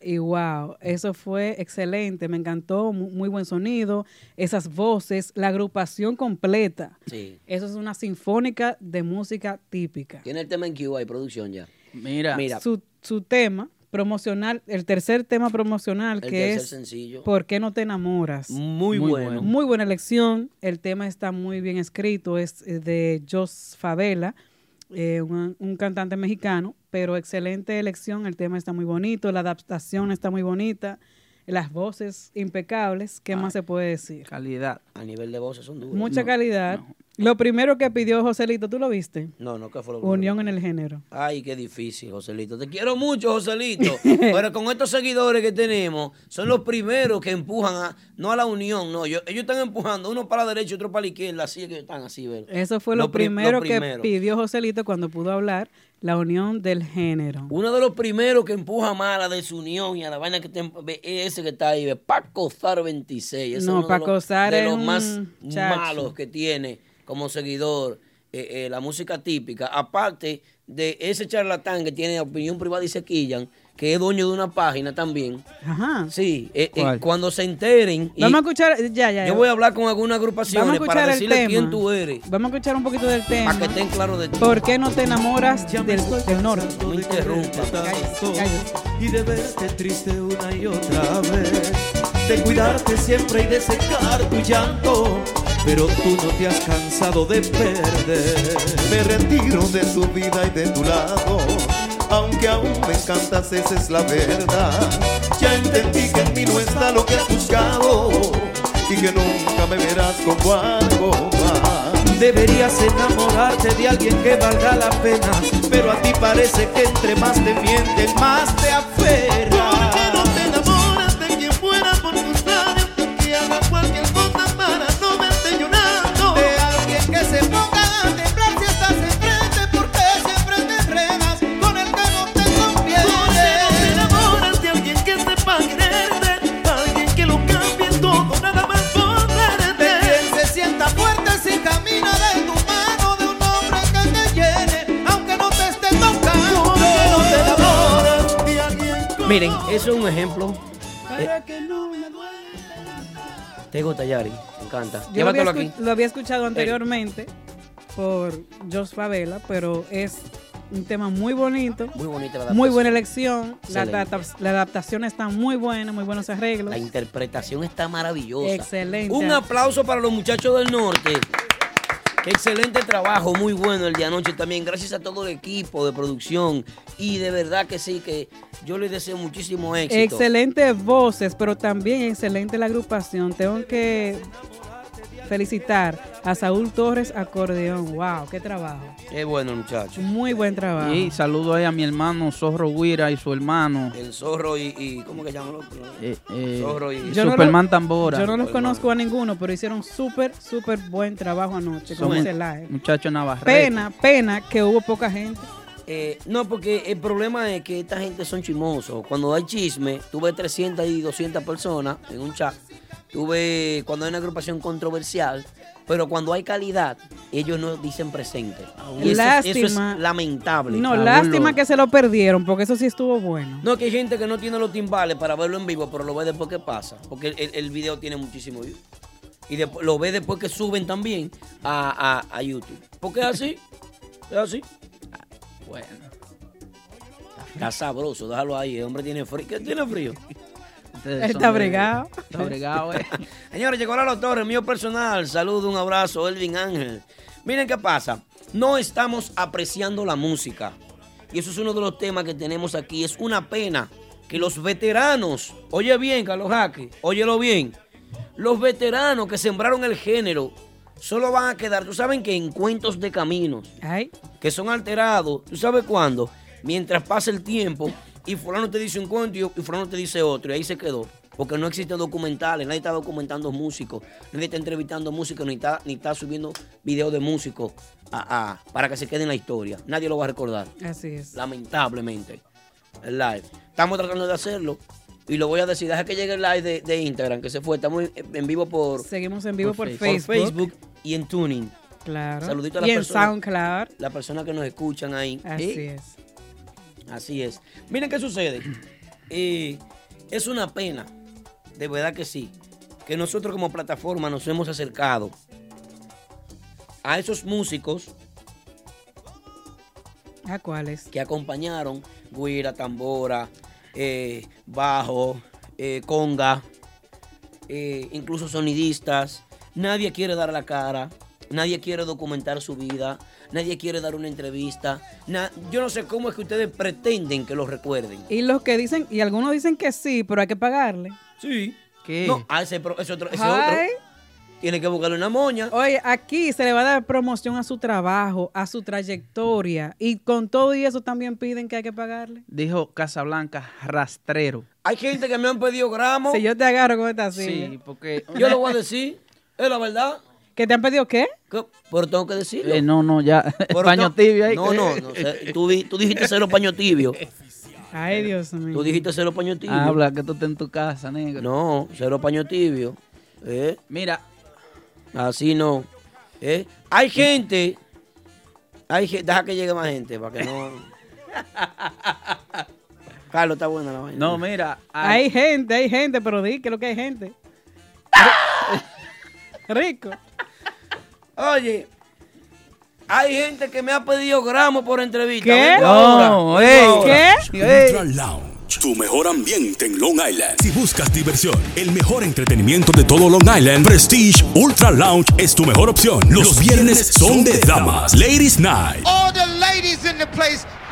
Speaker 2: Y wow, eso fue excelente, me encantó, mu- muy buen sonido, esas voces, la agrupación completa.
Speaker 3: Sí.
Speaker 2: Eso es una sinfónica de música típica.
Speaker 3: Tiene el tema en Cuba y producción ya.
Speaker 7: Mira,
Speaker 3: Mira,
Speaker 2: Su, su tema promocional, el tercer tema promocional
Speaker 3: el
Speaker 2: que es
Speaker 3: sencillo.
Speaker 2: ¿Por qué no te enamoras?
Speaker 3: Muy,
Speaker 7: Muy
Speaker 3: bueno.
Speaker 7: bueno.
Speaker 2: Muy buena elección. El tema está muy bien escrito. Es eh, de Jos Favela, eh, un, un cantante mexicano, pero excelente elección. El tema está muy bonito, la adaptación está muy bonita, las voces impecables. ¿Qué más se puede decir?
Speaker 7: calidad.
Speaker 3: A nivel de voces son duros.
Speaker 2: Mucha
Speaker 7: No,
Speaker 2: calidad.
Speaker 7: no.
Speaker 2: Lo primero que pidió Joselito, ¿tú lo viste?
Speaker 3: No, no, ¿qué fue lo
Speaker 2: Unión en el género.
Speaker 3: Ay, qué difícil, Joselito. Te quiero mucho, Joselito. Pero con estos seguidores que tenemos, son los primeros que empujan a, no a la unión, no. Yo- ellos están empujando, uno para la derecha y otro para la izquierda, así es que están así, ¿verdad?
Speaker 2: Eso fue lo,
Speaker 3: Lo prim- lo
Speaker 2: primero que
Speaker 3: primero.
Speaker 2: pidió Joselito cuando pudo hablar, la unión del género.
Speaker 3: Uno de los primeros que empuja más a la desunión y a la vaina que te, ese que está ahí, Paco Zar 26. Ese
Speaker 2: No,
Speaker 3: es uno de
Speaker 2: Paco
Speaker 3: los-
Speaker 2: Zar
Speaker 3: de los más malos que tiene como seguidor eh, eh, la música típica. Aparte de ese charlatán que tiene opinión privada y se quillan, que es dueño de una página también.
Speaker 2: Ajá.
Speaker 3: Sí, eh, eh, cuando se enteren. y
Speaker 2: Vamos a escuchar, ya, ya.
Speaker 3: yo voy a hablar con algunas
Speaker 2: Vamos a
Speaker 3: agrupaciones
Speaker 2: escuchar
Speaker 3: para
Speaker 2: el
Speaker 3: decirle
Speaker 2: tema.
Speaker 3: quién tú eres.
Speaker 2: Vamos a escuchar un poquito del tema.
Speaker 3: Para que estén claros de ti.
Speaker 2: ¿Por qué no te enamoras del, del norte?
Speaker 3: No interrumpa.
Speaker 9: Y de verte triste una y otra vez, de cuidarte siempre y de secar tu llanto, pero tú no te has cansado de perder. Me retiro de tu vida y de tu lado, aunque aún me encantas, esa es la verdad. Ya entendí que en mí no está lo que has buscado y que nunca me verás como algo más. Deberías enamorarte de alguien que valga la pena, pero a ti parece que entre más te mienten, más te aferra.
Speaker 3: Miren, eso es un ejemplo.
Speaker 9: para que no me duele?
Speaker 3: Tego Tallari, me encanta.
Speaker 2: Yo lo había,
Speaker 3: aquí.
Speaker 2: lo había escuchado anteriormente por Jos Favela, pero es un tema muy bonito,
Speaker 3: Muy bonita la
Speaker 2: muy buena elección. La, la adaptación está muy buena, muy buenos arreglos.
Speaker 3: La interpretación está maravillosa.
Speaker 2: Excelente.
Speaker 3: Un aplauso para los muchachos del norte. Excelente trabajo, muy bueno el de anoche también. Gracias a todo el equipo de producción. Y de verdad que sí, que yo les deseo muchísimo éxito.
Speaker 2: Excelentes voces, pero también excelente la agrupación. Tengo que felicitar a Saúl Torres Acordeón. Wow, qué trabajo.
Speaker 3: Qué bueno, muchachos.
Speaker 2: Muy buen trabajo.
Speaker 7: Y saludo ahí a mi hermano Zorro Guira y su hermano.
Speaker 3: El zorro y, y- ¿cómo que llaman los
Speaker 7: eh, eh,
Speaker 3: Zorro y-
Speaker 2: Yo no
Speaker 7: Superman
Speaker 2: lo-
Speaker 7: Tambora.
Speaker 2: Yo no los conozco a ninguno, pero hicieron súper, súper buen trabajo anoche con ese live.
Speaker 7: Muchacho Navarrete.
Speaker 2: Pena, pena que hubo poca gente.
Speaker 3: Eh, no, porque el problema es que esta gente son chismosos. Cuando hay chisme, tú ves 300 y 200 personas en un chat. Tú ves cuando hay una agrupación controversial. Pero cuando hay calidad, ellos no dicen presente. Y eso, es- eso
Speaker 2: Lástima.
Speaker 3: es lamentable.
Speaker 2: No, lástima que se lo perdieron, porque eso sí estuvo bueno.
Speaker 3: No, que hay gente que no tiene los timbales para verlo en vivo, pero lo ve después que pasa. Porque el, el video tiene muchísimo views. Y lo ve después que suben también a, a- a YouTube. Porque es así. Es así.
Speaker 7: Bueno.
Speaker 3: Está sabroso, déjalo ahí. El hombre tiene frío. ¿Qué tiene frío?
Speaker 2: Está bregado.
Speaker 7: Está bregado, eh.
Speaker 3: Señores, llegó la Torres, mío personal. Saludo, un abrazo, Elvin Ángel. Miren qué pasa. No estamos apreciando la música. Y eso es uno de los temas que tenemos aquí. Es una pena que los veteranos, oye bien, Carlos Jaque, óyelo bien, los veteranos que sembraron el género solo van a quedar, tú saben que en cuentos de caminos, que son alterados, ¿tú sabes cuándo? Mientras pasa el tiempo y fulano te dice un cuento y fulano te dice otro y ahí se quedó. Porque no existen documentales, nadie está documentando músicos, nadie está entrevistando músicos, ni está, ni está subiendo videos de músicos a- a- para que se quede en la historia. Nadie lo va a recordar,
Speaker 2: Así es.
Speaker 3: lamentablemente. El live. Estamos tratando de hacerlo y lo voy a decir. Deja que llegue el live de, de Instagram, que se fue. Estamos en, vivo por,
Speaker 2: Seguimos en vivo por,
Speaker 3: por
Speaker 2: Facebook.
Speaker 3: Facebook y en Tuning.
Speaker 2: Claro.
Speaker 3: Saludito a las
Speaker 2: y en. SoundCloud.
Speaker 3: Las personas que nos escuchan ahí.
Speaker 2: Así
Speaker 3: ¿Eh?
Speaker 2: es.
Speaker 3: Así es. Miren qué sucede. Eh, es una pena, de verdad que sí, que nosotros como plataforma nos hemos acercado a esos músicos
Speaker 2: ¿A cuáles?
Speaker 3: que acompañaron guira, tambora, eh, bajo, eh, conga, eh, incluso sonidistas. Nadie quiere dar la cara, nadie quiere documentar su vida, nadie quiere dar una entrevista. Na- yo no sé cómo es que ustedes pretenden que los recuerden.
Speaker 2: Y los que dicen, y algunos dicen que sí, pero hay que pagarle.
Speaker 3: Sí.
Speaker 7: ¿Qué?
Speaker 3: No, a ese, pro- ese otro, ese
Speaker 2: Ay.
Speaker 3: otro. Tiene que buscarle una moña.
Speaker 2: Oye, aquí se le va a dar promoción a su trabajo, a su trayectoria. Y con todo y eso también piden que hay que pagarle.
Speaker 7: Dijo Casablanca rastrero.
Speaker 3: Hay gente que me han pedido gramos.
Speaker 2: Si yo te agarro con esta silla.
Speaker 7: Sí, porque.
Speaker 3: Yo lo voy a decir. Es la verdad.
Speaker 2: ¿Que te han pedido qué?
Speaker 3: Que- Pero tengo que decirlo.
Speaker 7: Eh, no, no, ya.
Speaker 3: Pero
Speaker 7: Paño
Speaker 3: no-
Speaker 7: tibio ahí.
Speaker 3: No, no, no. tú dijiste cero paño tibio.
Speaker 2: Ay, Dios mío.
Speaker 3: Tú dijiste cero paño tibio.
Speaker 7: Habla que tú estás en tu casa, negro.
Speaker 3: No, cero paño tibio. ¿Eh?
Speaker 7: Mira,
Speaker 3: Así no. ¿Eh? Hay gente. Hay gente. Deja que llegue más gente para que no. Carlos, está buena la vaina.
Speaker 7: no, mira. hay-
Speaker 2: Hay gente, hay gente, pero di que lo que hay gente. Rico.
Speaker 3: Oye, hay gente que me ha pedido gramos por entrevista.
Speaker 2: ¿Qué?
Speaker 7: No.
Speaker 2: ¿Qué?
Speaker 1: Ultra Lounge, tu mejor ambiente en Long Island. Si buscas diversión, el mejor entretenimiento de todo Long Island, Prestige Ultra Lounge es tu mejor opción. Los, viernes son de damas, Ladies Night.
Speaker 10: All the ladies in the place,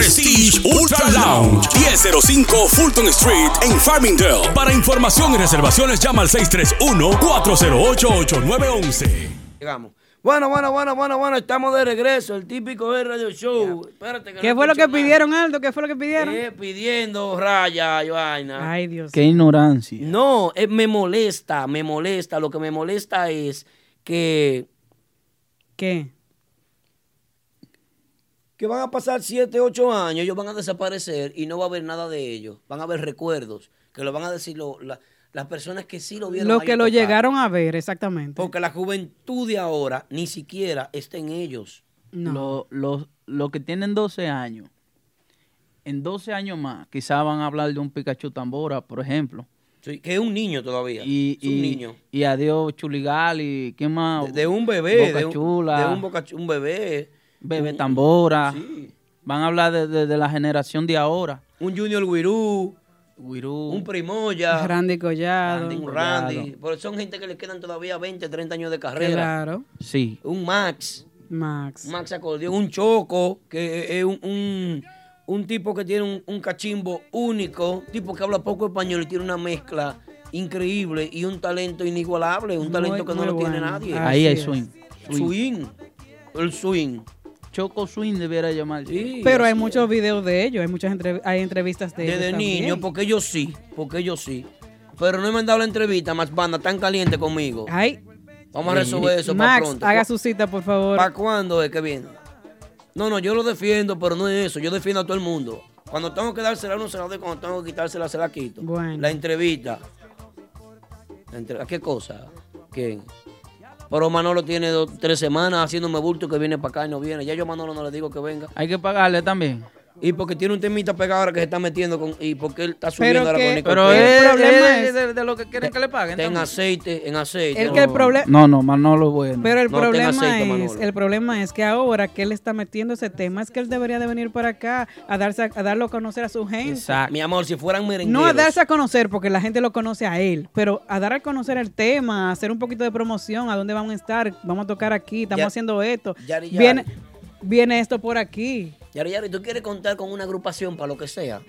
Speaker 1: Prestige Ultra Lounge, 1005 Fulton Street en Farmingdale. Para información y reservaciones llama al 631-408-8911.
Speaker 3: Llegamos. Bueno, bueno, bueno, bueno, bueno, estamos de regreso. El típico de Radio Show. Espérate que
Speaker 2: ¿Qué
Speaker 3: no
Speaker 2: fue lo que
Speaker 3: nada.
Speaker 2: pidieron, Aldo? ¿Qué fue lo que pidieron?
Speaker 3: Eh, pidiendo raya y vaina.
Speaker 2: Ay, Dios.
Speaker 7: qué ignorancia.
Speaker 3: No, eh, me molesta, me molesta. Lo que me molesta es que,
Speaker 2: ¿Qué?
Speaker 3: Que van a pasar 7, 8 años, ellos van a desaparecer y no va a haber nada de ellos. Van a haber recuerdos, que lo van a decir lo- la- las personas que sí lo vieron.
Speaker 2: Lo
Speaker 3: a
Speaker 2: que lo
Speaker 3: tocar.
Speaker 2: llegaron a ver, exactamente.
Speaker 3: Porque la juventud de ahora ni siquiera está en ellos.
Speaker 2: No.
Speaker 7: Lo- Los los que tienen 12 años, en 12 años más, quizás van a hablar de un Pikachu Tambora, por ejemplo.
Speaker 3: Sí, que es un niño todavía.
Speaker 7: Y,
Speaker 3: es un
Speaker 7: y-
Speaker 3: niño.
Speaker 7: Y adiós Chuligal y ¿qué más?
Speaker 3: De, de un bebé.
Speaker 7: Boca
Speaker 3: de un,
Speaker 7: Chula,
Speaker 3: de un, boca un bebé.
Speaker 7: Bebé
Speaker 3: un-
Speaker 7: Tambora.
Speaker 3: Sí.
Speaker 7: Van a hablar de, de- de la generación de ahora.
Speaker 3: Un Junior Wirú.
Speaker 7: Wirú.
Speaker 3: Un Primoya.
Speaker 2: Randy Collado.
Speaker 3: Randy, un Randy. Pero son gente que le quedan todavía 20, 30 años de carrera.
Speaker 2: Claro.
Speaker 7: Sí.
Speaker 3: Un Max.
Speaker 2: Max.
Speaker 3: Max acordeón. Un Choco, que es un, un, un tipo que tiene un, un cachimbo único. Tipo que habla poco español y tiene una mezcla increíble y un talento inigualable. Un
Speaker 2: Muy,
Speaker 3: talento que no lo tiene nadie.
Speaker 2: Así
Speaker 7: Ahí hay
Speaker 2: es.
Speaker 7: swing.
Speaker 3: Swing. El swing.
Speaker 7: Choco Swing debiera llamar.
Speaker 3: Sí,
Speaker 2: Pero hay muchos videos de ellos, hay muchas entrev- hay entrevistas de ellos
Speaker 3: Desde niño, porque ellos sí, porque ellos sí. Pero no me han dado la entrevista, más banda, tan caliente conmigo.
Speaker 2: Ay,
Speaker 3: Vamos a resolver eso para
Speaker 2: Max,
Speaker 3: pronto.
Speaker 2: haga su cita, por favor.
Speaker 3: ¿Para cuándo es que viene? No, no, yo lo defiendo, pero no es eso. Yo defiendo a todo el mundo. Cuando tengo que dársela a uno, se la doy. Cuando tengo que quitársela, se la quito.
Speaker 2: Bueno.
Speaker 3: La entrevista. Entre- ¿Qué cosa? ¿Quién? Pero Manolo tiene dos, tres semanas haciéndome bulto que viene para acá y no viene. Ya yo a Manolo no le digo que venga.
Speaker 7: Hay que pagarle también.
Speaker 3: Y porque tiene un temita pegado ahora que se está metiendo con. Y porque él está
Speaker 2: Pero
Speaker 3: subiendo ahora
Speaker 2: que-
Speaker 3: con Nico
Speaker 7: Pero
Speaker 2: El problema
Speaker 7: es
Speaker 2: es-
Speaker 7: de, de lo que quieren que le paguen.
Speaker 3: Está en aceite, en aceite.
Speaker 2: El que el problema.
Speaker 7: No, no, Manolo bueno.
Speaker 2: Pero el
Speaker 3: No,
Speaker 2: problema
Speaker 3: aceite,
Speaker 2: es,
Speaker 3: Manolo.
Speaker 2: el problema es que ahora que él está metiendo ese tema, es que él debería de venir para acá a darse a, a darlo a conocer a su gente.
Speaker 7: Exacto.
Speaker 3: Mi amor, si fueran merengueros.
Speaker 2: No a darse a conocer porque la gente lo conoce a él, pero a dar a conocer el tema, a hacer un poquito de promoción, a dónde vamos a estar, vamos a tocar aquí, estamos
Speaker 3: Ya-
Speaker 2: haciendo esto.
Speaker 3: Yari, yari.
Speaker 2: Viene, viene esto por aquí.
Speaker 3: Yari, Yari, ¿tú quieres contar con una agrupación para lo que sea?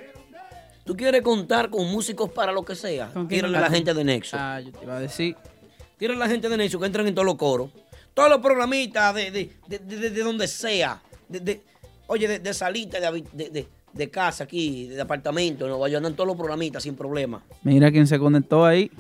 Speaker 3: ¿Tú quieres contar con músicos para lo que sea?
Speaker 2: ¿Con quién
Speaker 3: Tírale a la gente de Nexo.
Speaker 7: Ah, yo te iba a decir.
Speaker 3: Tírale a la gente de Nexo que entran en todos los coros. Todos los programitas de, de, de, de- de donde sea. De, de- oye, de, de salita, de, de, casa aquí, de apartamento, no vayan andan todos los programitas sin problema.
Speaker 7: Mira quién se conectó ahí.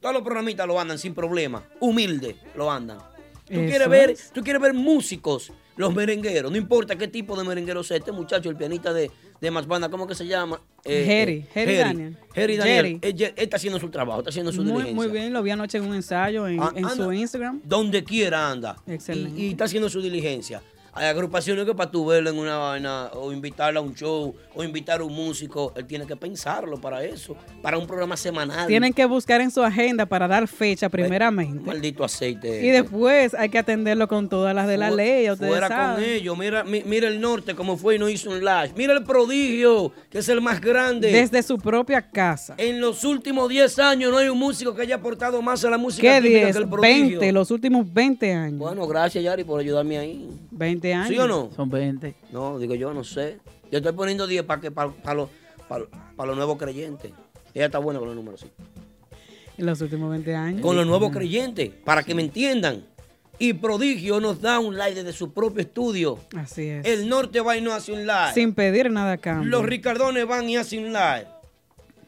Speaker 3: Todos los programitas lo andan sin problema. Humilde lo andan. Tú
Speaker 2: Eso
Speaker 3: quieres, ver,
Speaker 2: es.
Speaker 3: tú quieres ver músicos, los merengueros. No importa qué tipo de merenguero sea. Este muchacho, el pianista de, de Más Banda, ¿cómo que se llama?
Speaker 2: Jerry, Jerry Daniel.
Speaker 3: Jerry Daniel.
Speaker 2: Jerry.
Speaker 3: Él, él está haciendo su trabajo, está haciendo su
Speaker 2: Muy,
Speaker 3: diligencia.
Speaker 2: muy bien, lo vi anoche en un ensayo en,
Speaker 3: Ah,
Speaker 2: en su. Instagram.
Speaker 3: Donde quiera anda.
Speaker 2: Excelente.
Speaker 3: Y, y está haciendo su diligencia. Hay agrupaciones que para tú verlo en una vaina, o invitarlo a un show, o invitar a un músico, él tiene que pensarlo para eso, para un programa semanal.
Speaker 2: Tienen que buscar en su agenda para dar fecha primeramente.
Speaker 3: Maldito aceite.
Speaker 2: Y después hay que atenderlo con todas las de la ley, ustedes
Speaker 3: Fuera con
Speaker 2: saben.
Speaker 3: ellos. Mira, mi- mira el norte como fue y no hizo un live. Mira el prodigio, que es el más grande.
Speaker 2: Desde su propia casa.
Speaker 3: En los últimos 10 años no hay un músico que haya aportado más a la música
Speaker 2: ¿Qué
Speaker 3: típica
Speaker 2: 10?
Speaker 3: que el prodigio.
Speaker 2: 20, los últimos 20 años.
Speaker 3: Bueno, gracias Yari por ayudarme ahí.
Speaker 2: 20 años.
Speaker 3: ¿Sí o no?
Speaker 7: Son 20.
Speaker 3: No, digo yo, no sé. Yo estoy poniendo 10 para que para, para, los, para, para los nuevos creyentes. Ella está buena con los números, sí.
Speaker 2: En los últimos 20 años.
Speaker 3: Con los nuevos creyentes, para que me entiendan. Y Prodigio nos da un live desde su propio estudio.
Speaker 2: Así es.
Speaker 3: El norte va y no hace un live.
Speaker 2: Sin pedir nada a cambio.
Speaker 3: Los Ricardones van y hacen un live.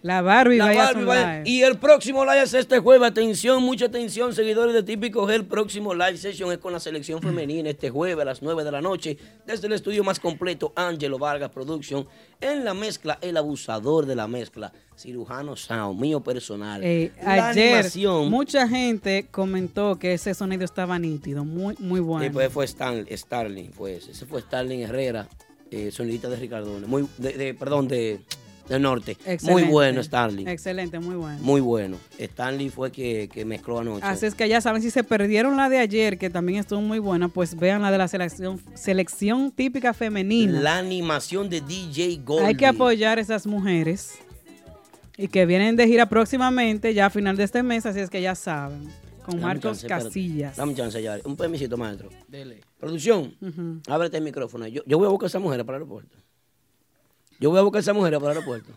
Speaker 2: La Barbie
Speaker 3: La Barbie
Speaker 2: live.
Speaker 3: Y el próximo live es este jueves. Atención, mucha atención, seguidores de Típico G. El próximo live session es con la selección femenina este jueves a las 9 de la noche. Desde el estudio más completo, Angelo Vargas Production. En la mezcla, el abusador de la mezcla, cirujano Sound, mío personal.
Speaker 2: Eh,
Speaker 3: La
Speaker 2: ayer
Speaker 3: animación.
Speaker 2: mucha gente comentó que ese sonido estaba nítido, muy muy bueno.
Speaker 3: Sí, pues fue Stan- Starling, fue ese. Fue Starling Herrera, eh, sonidita de Ricardone. Muy, de, de- perdón, de, del norte. Muy
Speaker 2: Excelente.
Speaker 3: bueno, Starling.
Speaker 2: Excelente, muy bueno.
Speaker 3: Muy bueno. Stanley fue que, que mezcló anoche.
Speaker 2: Así es que ya saben, si se perdieron la de ayer, que también estuvo muy buena, pues vean la de la selección, selección típica femenina.
Speaker 3: La animación de DJ Gold.
Speaker 2: Hay que apoyar a esas mujeres y que vienen de gira próximamente, ya a final de este mes, así es que ya saben. Con Marcos Casillas.
Speaker 3: Dame chance, ya. Un permisito, maestro.
Speaker 7: Dele.
Speaker 3: Producción, ábrete el micrófono. Yo, yo voy a buscar a esa mujer para el aeropuerto. Yo voy a buscar a esa mujer para el aeropuerto.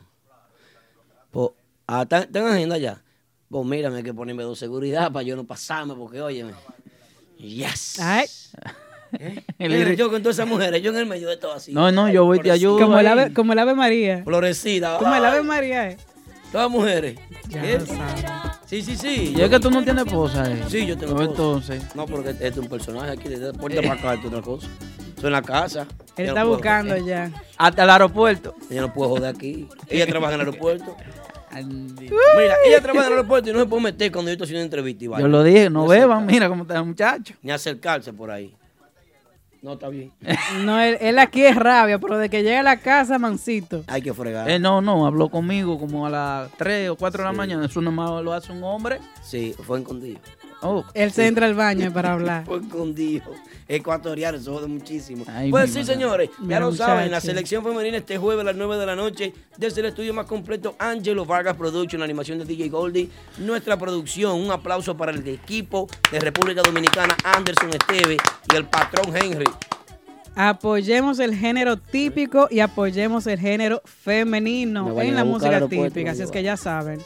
Speaker 3: Pues, ah, ¿está, está en agenda ya? Pues mírame, hay que ponerme dos seguridad para yo no pasarme, porque óyeme. Yes.
Speaker 2: Ay,
Speaker 3: Mira, yo con todas esas mujeres, yo en el medio de todo así.
Speaker 7: No, no, yo voy, te ayudo.
Speaker 2: como el, ave, como el Ave María.
Speaker 3: Florecida.
Speaker 2: Como el Ave María es.
Speaker 3: Todas mujeres.
Speaker 2: Ya
Speaker 3: ¿Eh? Sí, sí, sí.
Speaker 7: Y es que tú no tienes esposa, eh.
Speaker 3: Sí, yo tengo esposa.
Speaker 7: entonces.
Speaker 3: No, porque este es un personaje aquí, de puerta para acá, esto es otra cosa. Eso en la casa.
Speaker 2: Él está
Speaker 3: no
Speaker 2: buscando
Speaker 3: joder.
Speaker 2: ya.
Speaker 7: Hasta el aeropuerto.
Speaker 3: Ella no puede joder aquí. Ella trabaja en el aeropuerto. Mira, ella trabaja en el aeropuerto y no se puede meter cuando yo estoy haciendo entrevista. y.
Speaker 7: Yo lo dije, no beban, mira cómo está el muchacho.
Speaker 3: Ni acercarse por ahí. No, está bien.
Speaker 2: No, él, él aquí es rabia, pero de que llega a la casa, mancito.
Speaker 3: Hay que fregar.
Speaker 7: Eh, no, no, habló conmigo como a las 3 o 4 de la mañana. Eso nomás lo hace un hombre.
Speaker 3: Sí, fue escondido.
Speaker 7: Oh,
Speaker 2: Él se entra al baño para hablar.
Speaker 3: Fue escondido. Ecuatoriano, eso jode muchísimo.
Speaker 7: Ay,
Speaker 3: pues sí,
Speaker 7: madre.
Speaker 3: señores, ya
Speaker 2: Mira,
Speaker 3: lo saben, la selección femenina este jueves a las 9 de la noche, desde el estudio más completo, Angelo Vargas Production, la animación de DJ Goldie, nuestra producción, un aplauso para el equipo de República Dominicana, Anderson Esteve y el patrón Henry.
Speaker 2: Apoyemos el género típico y apoyemos el género
Speaker 3: Me
Speaker 2: femenino en la música típica. Así es que ya saben.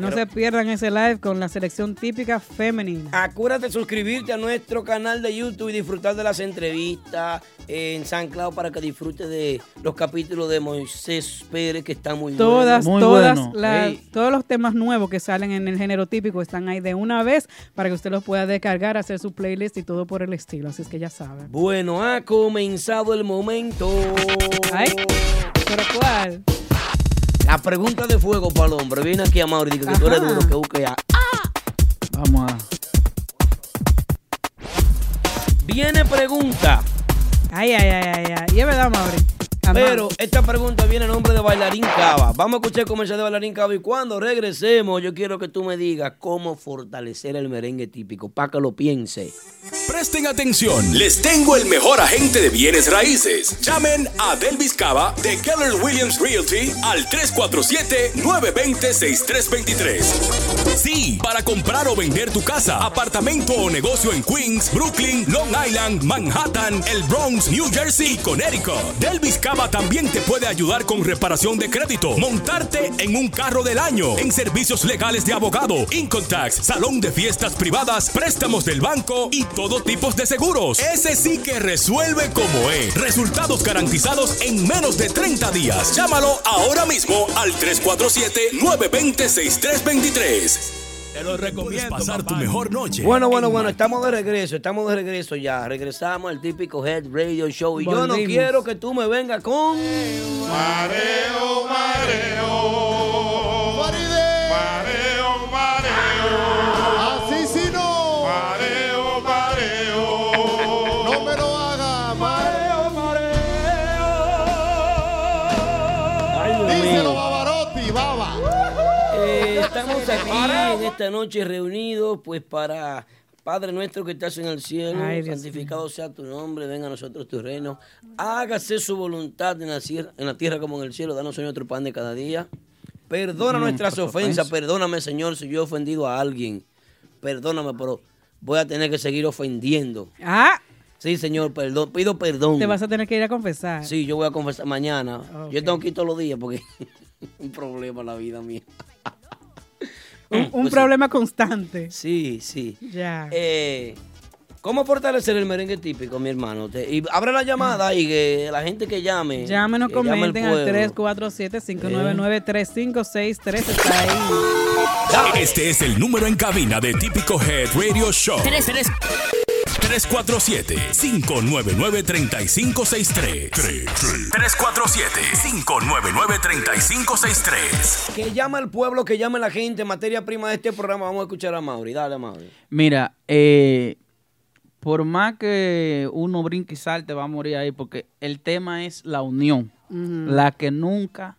Speaker 2: No
Speaker 3: Pero-
Speaker 2: se pierdan ese live con la selección típica femenina.
Speaker 3: Acuérdate de suscribirte a nuestro canal de YouTube y disfrutar de las entrevistas en San Cloud para que disfrutes de los capítulos de Moisés Pérez que están muy
Speaker 2: Todas,
Speaker 3: buenos.
Speaker 7: Muy
Speaker 2: todas
Speaker 7: bueno.
Speaker 2: las- todos los temas nuevos que salen en el género típico están ahí de una vez para que usted los pueda descargar, hacer su playlist y todo por el estilo. Así es que ya saben.
Speaker 3: Bueno, ha comenzado el momento.
Speaker 2: Ay, ¿pero cuál?
Speaker 3: La pregunta de fuego para el hombre. Viene aquí a Mauri y dice que tú eres
Speaker 2: Ajá.
Speaker 3: duro, que busque ya.
Speaker 7: vamos a.
Speaker 3: Viene pregunta.
Speaker 2: Ay, ay, ay, ay, ay. Y es verdad, Mauri. Jamás.
Speaker 3: Pero esta pregunta viene en nombre de Bailarín Cava. Vamos a escuchar el comercial de Bailarín Cava y cuando regresemos yo quiero que tú me digas cómo fortalecer el merengue típico, para que lo piense.
Speaker 1: Presten atención, les tengo el mejor agente de bienes raíces. Llamen a Delvis Cava de Keller Williams Realty al 347-920-6323. Sí, para comprar o vender tu casa, apartamento o negocio en Queens, Brooklyn, Long Island, Manhattan, el Bronx, New Jersey y Connecticut. Delvis Cava también te puede ayudar con reparación de crédito, montarte en un carro del año, en servicios legales de abogado, income tax, salón de fiestas privadas, préstamos del banco y todo tipo de seguros. Ese sí que resuelve como es. Resultados garantizados en menos de 30 días. Llámalo ahora mismo al 347-920-6323. Te lo recomiendo. pasar tu mejor noche.
Speaker 3: Bueno, bueno, bueno, estamos de regreso, estamos de regreso ya. Regresamos al típico Head Radio Show y yo no quiero que tú me vengas con...
Speaker 10: Mareo, mareo.
Speaker 3: Estamos aquí en esta noche reunidos pues para Padre nuestro que estás en el cielo,
Speaker 2: Ay, Dios
Speaker 3: santificado sea tu nombre, venga a nosotros tu reino, hágase su voluntad en la, cier- en la tierra como en el cielo, danos hoy nuestro pan de cada día. Perdona
Speaker 7: Mm,
Speaker 3: nuestras ofensas,
Speaker 7: ofensa.
Speaker 3: perdóname Señor si yo he ofendido a alguien, perdóname, pero voy a tener que seguir ofendiendo.
Speaker 2: Ah,
Speaker 3: Sí, Señor, perdón, pido perdón.
Speaker 2: te vas a tener que ir a confesar.
Speaker 3: Sí, yo voy a confesar mañana. Yo tengo que ir todos los días porque un problema en la vida mía.
Speaker 2: Un, un
Speaker 3: Pues sí.
Speaker 2: problema constante.
Speaker 3: Sí, sí.
Speaker 2: Ya.
Speaker 3: Eh, ¿Cómo fortalecer el merengue típico, mi hermano? Te- y abre la llamada y que la gente que llame.
Speaker 2: Llámenos,
Speaker 3: que llame
Speaker 2: comenten
Speaker 3: al
Speaker 2: al
Speaker 3: pueblo.
Speaker 2: 347-599-3563. Está ahí.
Speaker 1: Este es el número en cabina de Típico Head Radio Show. 347-599-3563. 347-599-3563.
Speaker 3: Que llame al pueblo, que llame la gente. Materia prima de este programa. Vamos a escuchar a Mauri. Dale, Mauri.
Speaker 7: Mira, eh, por más que uno brinque y salte, va a morir ahí, porque el tema es la unión, la que nunca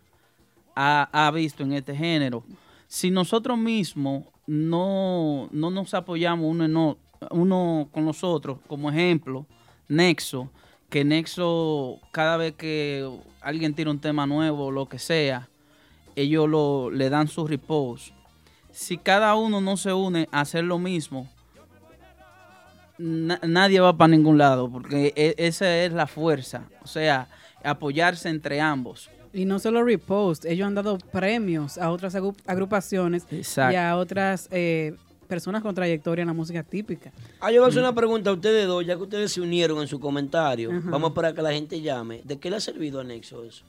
Speaker 7: ha, ha visto en este género. Si nosotros mismos no, no nos apoyamos uno, en o- uno con los otros, como ejemplo, Nexo, que Nexo, cada vez que alguien tira un tema nuevo, lo que sea, ellos lo, le dan su repost. Si cada uno no se une a hacer lo mismo, na- nadie va para ningún lado, porque e- esa es la fuerza. O sea, apoyarse entre ambos.
Speaker 2: Y no solo repost, ellos han dado premios a otras agru- agrupaciones
Speaker 7: Exacto.
Speaker 2: y a otras eh, personas con trayectoria en la música típica.
Speaker 3: Ah, yo voy a hacer una pregunta a ustedes dos, ya que ustedes se unieron en su comentario.
Speaker 2: Ajá.
Speaker 3: Vamos a esperar que la gente llame. ¿De qué le ha servido a Nexo eso?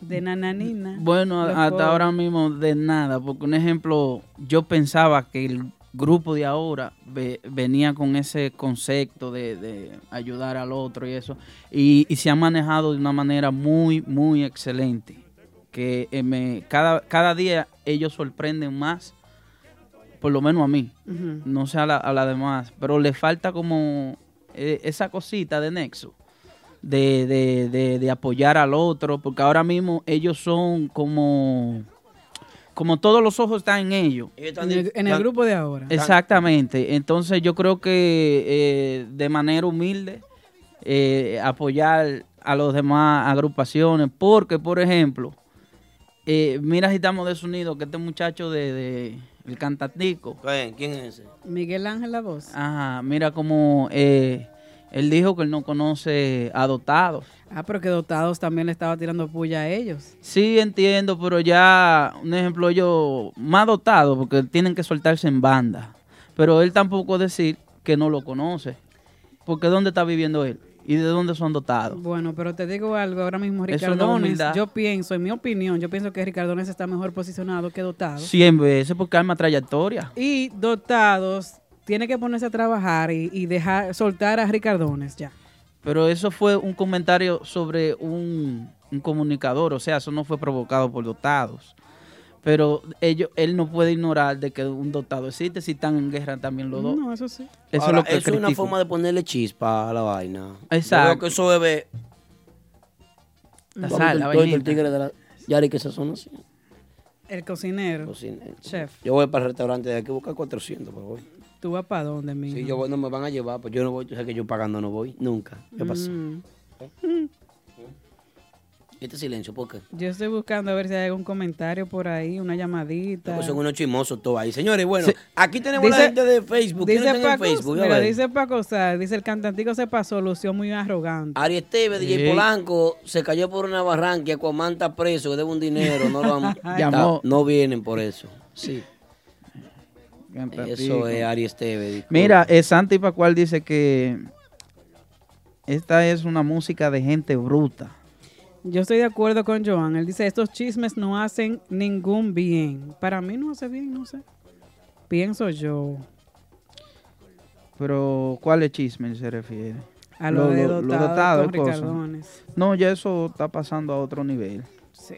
Speaker 2: De Nananina.
Speaker 7: Bueno,
Speaker 2: Los
Speaker 7: hasta
Speaker 2: pobres.
Speaker 7: ahora mismo de nada, porque un ejemplo, yo pensaba que el grupo de ahora ve- venía con ese concepto de, de ayudar al otro y eso, y, y se ha manejado de una manera muy, muy excelente, que eh, me, cada, cada día ellos sorprenden más, por lo menos a mí, no sé a la, a la demás, pero le falta como eh, esa cosita de nexo. De, de, de, de apoyar al otro, porque ahora mismo ellos son como, como todos los ojos están en ellos.
Speaker 2: En el, en el grupo de ahora.
Speaker 7: Exactamente. Entonces yo creo que eh, de manera humilde eh, apoyar a los demás agrupaciones, porque por ejemplo, eh, mira si estamos desunidos, que este muchacho de, de el cantatico,
Speaker 3: ¿Quién es ese?
Speaker 2: Miguel Ángel La Voz.
Speaker 7: Ajá, mira como eh, él dijo que él no conoce a dotados.
Speaker 2: Ah, pero que dotados también le estaba tirando puya a ellos.
Speaker 7: Sí, entiendo, pero ya, un ejemplo, ellos más dotados, porque tienen que soltarse en banda. Pero él tampoco decir que no lo conoce. Porque ¿dónde está viviendo él? ¿Y de dónde son dotados?
Speaker 2: Bueno, pero te digo algo, ahora mismo
Speaker 7: no
Speaker 2: Ricardones, yo pienso, en mi opinión, yo pienso que Ricardones está mejor posicionado que Dotados.
Speaker 7: 100 veces porque hay más trayectoria.
Speaker 2: Y Dotados tiene que ponerse a trabajar y, y dejar, soltar a Ricardones ya.
Speaker 7: Pero eso fue un comentario sobre un, un comunicador, o sea, eso no fue provocado por dotados. Pero ellos, él no puede ignorar de que un dotado existe si están en guerra también los dos.
Speaker 2: No, eso sí.
Speaker 7: Eso
Speaker 3: Ahora,
Speaker 7: es lo que
Speaker 3: eso es una forma de ponerle chispa a la vaina.
Speaker 7: Exacto.
Speaker 3: Yo creo que eso debe...
Speaker 7: La sal, la vainita.
Speaker 3: el tigre de la Yari que se son así.
Speaker 2: El cocinero.
Speaker 3: Cocinero.
Speaker 2: Chef.
Speaker 3: Yo voy para el restaurante de aquí a buscar 400, pero voy.
Speaker 2: ¿Tú vas para dónde, mijo?
Speaker 3: Si yo voy, no me van a llevar, pues yo no voy, tú sabes que yo pagando no voy, nunca. ¿Qué pasó?
Speaker 2: Mm.
Speaker 3: Este silencio, ¿por qué?
Speaker 2: Yo estoy buscando a ver si hay algún comentario por ahí, una llamadita.
Speaker 3: Pues son unos chismosos todos ahí. Señores, bueno,
Speaker 2: Sí.
Speaker 3: aquí tenemos la gente de Facebook. ¿Quiénes
Speaker 2: Dice
Speaker 3: en
Speaker 2: Paco,
Speaker 3: Facebook?
Speaker 2: Mira, dice Paco Sá, dice el cantantico se pasó, lució muy arrogante.
Speaker 3: Ari Esteve, DJ
Speaker 2: Sí.
Speaker 3: Polanco, se cayó por una barranca, Aquaman está preso, que debe un dinero, no lo han- está- no vienen por eso. Sí. Eso es Ari Esteve. disculpe.
Speaker 7: Mira, eh, Santi Pascual dice que esta es una música de gente bruta.
Speaker 2: Yo estoy de acuerdo con Joan. Él dice, estos chismes no hacen ningún bien. Para mí no hace bien, no sé. Pienso yo.
Speaker 7: Pero, ¿cuál es chisme se refiere?
Speaker 2: A lo de
Speaker 7: lo
Speaker 2: dotado
Speaker 7: dotado,
Speaker 2: con
Speaker 7: cosas.
Speaker 2: Ricardones.
Speaker 7: No, ya eso está pasando a otro nivel.
Speaker 2: Sí.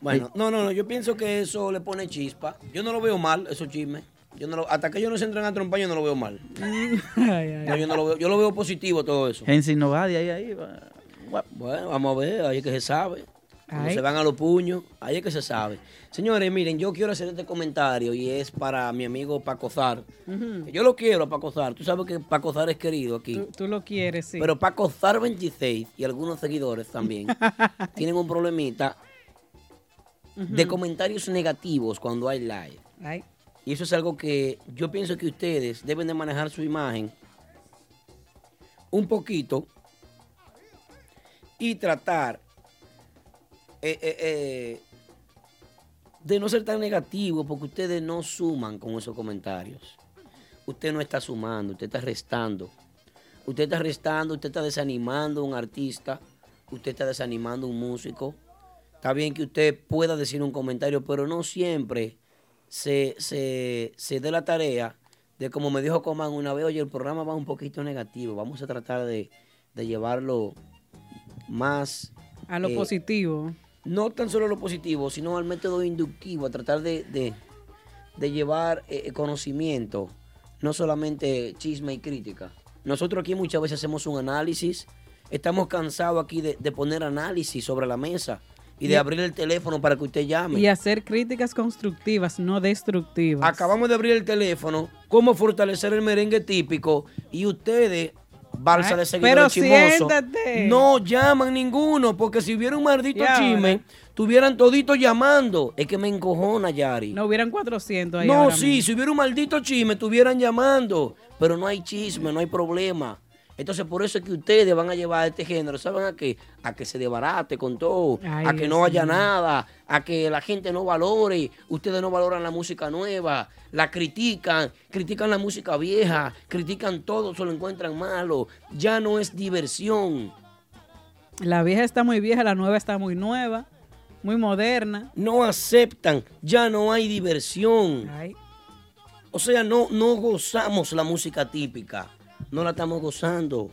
Speaker 3: Bueno, no, no, no, yo pienso que eso le pone chispa. Yo no lo veo mal, esos chismes. Yo no lo- hasta que ellos no se entran a trompar, yo no lo veo mal. No, yo, no lo veo, yo lo veo positivo todo eso.
Speaker 7: Gensi Novadia ahí, ahí. va.
Speaker 3: Bueno, vamos a ver, ahí es que se sabe. Cuando se van a los puños, ahí es que se sabe. Señores, miren, yo quiero hacer este comentario y es para mi amigo Paco Zar. Yo lo quiero a Paco Zar. Tú sabes que Paco Zar es querido aquí.
Speaker 2: Tú, tú lo quieres, sí.
Speaker 3: Pero Paco Zar 26 y algunos seguidores también tienen un problemita de comentarios negativos cuando hay live.
Speaker 2: Ay.
Speaker 3: Y eso es algo que yo pienso que ustedes deben de manejar su imagen un poquito y tratar eh, eh, eh, de no ser tan negativo porque ustedes no suman con esos comentarios. Usted no está sumando, usted está restando. Usted está restando, usted está desanimando a un artista, usted está desanimando a un músico. Está bien que usted pueda decir un comentario, pero no siempre se, se, se dé la tarea de, como me dijo Coman una vez, oye, el programa va un poquito negativo, vamos a tratar de, de llevarlo más...
Speaker 2: A lo
Speaker 3: eh,
Speaker 2: positivo.
Speaker 3: no tan solo lo positivo, sino al método inductivo, a tratar de, de- de llevar eh, conocimiento, no solamente chisme y crítica. Nosotros aquí muchas veces hacemos un análisis, estamos cansados aquí de, de poner análisis sobre la mesa y de abrir el teléfono para que usted llame.
Speaker 2: Y hacer críticas constructivas, no destructivas.
Speaker 3: Acabamos de abrir el teléfono, cómo fortalecer el merengue típico y ustedes, balsa de seguidores chismosos, no llaman ninguno, porque si hubiera un maldito chisme, tuvieran toditos llamando. Es que me encojona, Yari.
Speaker 2: No hubieran 400 ahí
Speaker 3: No,
Speaker 2: ahora
Speaker 3: sí,
Speaker 2: mismo.
Speaker 3: si hubiera un maldito chisme, estuvieran llamando, pero no hay chisme, no hay problema. Entonces, por eso es que ustedes van a llevar este género, ¿saben a qué? A que se desbarate con todo,
Speaker 2: Ay,
Speaker 3: a que
Speaker 2: Dios
Speaker 3: no haya nada, a que la gente no valore, ustedes no valoran la música nueva, la critican, critican la música vieja, critican todo, se lo encuentran malo, ya no es diversión.
Speaker 2: La vieja está muy vieja, la nueva está muy nueva, muy moderna.
Speaker 3: No aceptan, ya no hay diversión.
Speaker 2: Ay.
Speaker 3: O sea, no, no gozamos la música típica. No la estamos gozando.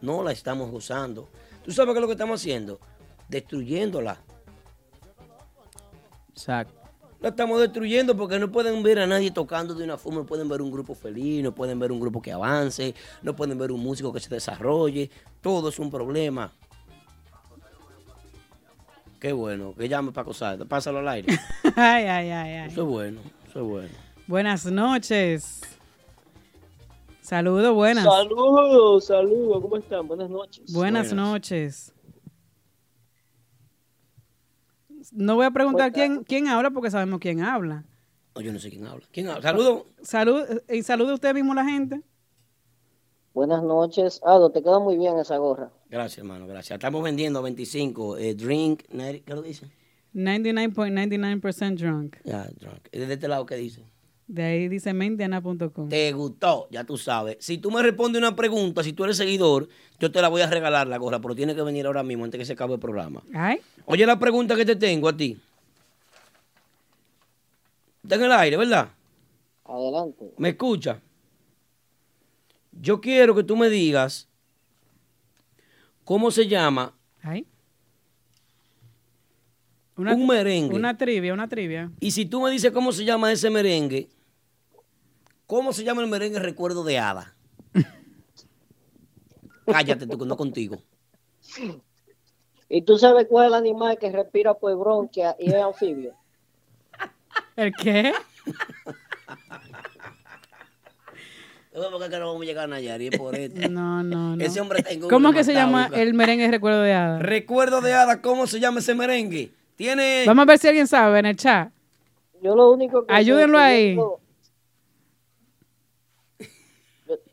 Speaker 3: No la estamos gozando. ¿Tú sabes qué es lo que estamos haciendo? Destruyéndola.
Speaker 7: Exacto.
Speaker 3: La estamos destruyendo porque no pueden ver a nadie tocando de una forma, no pueden ver un grupo feliz, no pueden ver un grupo que avance, no pueden ver un músico que se desarrolle. Todo es un problema. Qué bueno, que llame para cosar. Pásalo al aire.
Speaker 2: ay, ay, ay, ay.
Speaker 3: Eso es bueno, eso es bueno.
Speaker 2: Buenas noches. Saludos, buenas.
Speaker 11: Saludos, saludos, ¿cómo están? Buenas noches.
Speaker 2: Buenas noches. No voy a preguntar quién, quién habla porque sabemos quién habla.
Speaker 3: No, yo no sé quién habla. ¿Quién habla? Saludos.
Speaker 2: Salud, y salude usted mismo la gente.
Speaker 11: Buenas noches. Ado, te queda muy bien esa gorra.
Speaker 3: Gracias, hermano, gracias. Estamos vendiendo 25. eh, drink, ¿qué lo dice?
Speaker 2: 99.99% drunk.
Speaker 3: Ya, drunk. ¿Y ¿De este lado qué dice?
Speaker 2: De ahí dice mentiana.com.
Speaker 3: Te gustó, ya tú sabes. Si tú me respondes una pregunta, si tú eres seguidor, yo te la voy a regalar la gorra, pero tiene que venir ahora mismo antes que se acabe el programa.
Speaker 2: Ay.
Speaker 3: Oye, la pregunta que te tengo a ti. Está en el aire, ¿verdad?
Speaker 11: Adelante.
Speaker 3: ¿Me escucha? Yo quiero que tú me digas cómo se llama
Speaker 2: Ay.
Speaker 3: un merengue.
Speaker 2: Una trivia, una trivia.
Speaker 3: Y si tú me dices cómo se llama ese merengue, ¿cómo se llama el merengue Recuerdo de Hada? Cállate tú, que no contigo.
Speaker 11: ¿Y tú sabes cuál es el animal que respira por bronquia y es anfibio?
Speaker 2: ¿El qué?
Speaker 3: No, vamos a llegar a Nayarit por esto.
Speaker 2: No, no, no.
Speaker 3: Ese hombre está en
Speaker 2: ¿Cómo que se llama el merengue Recuerdo de Hada?
Speaker 3: Recuerdo de Hada, ¿cómo se llama ese merengue? Tiene.
Speaker 2: Vamos a ver si alguien sabe en el chat.
Speaker 11: Yo lo único que
Speaker 2: Ayúdenlo ahí.
Speaker 11: Yo digo,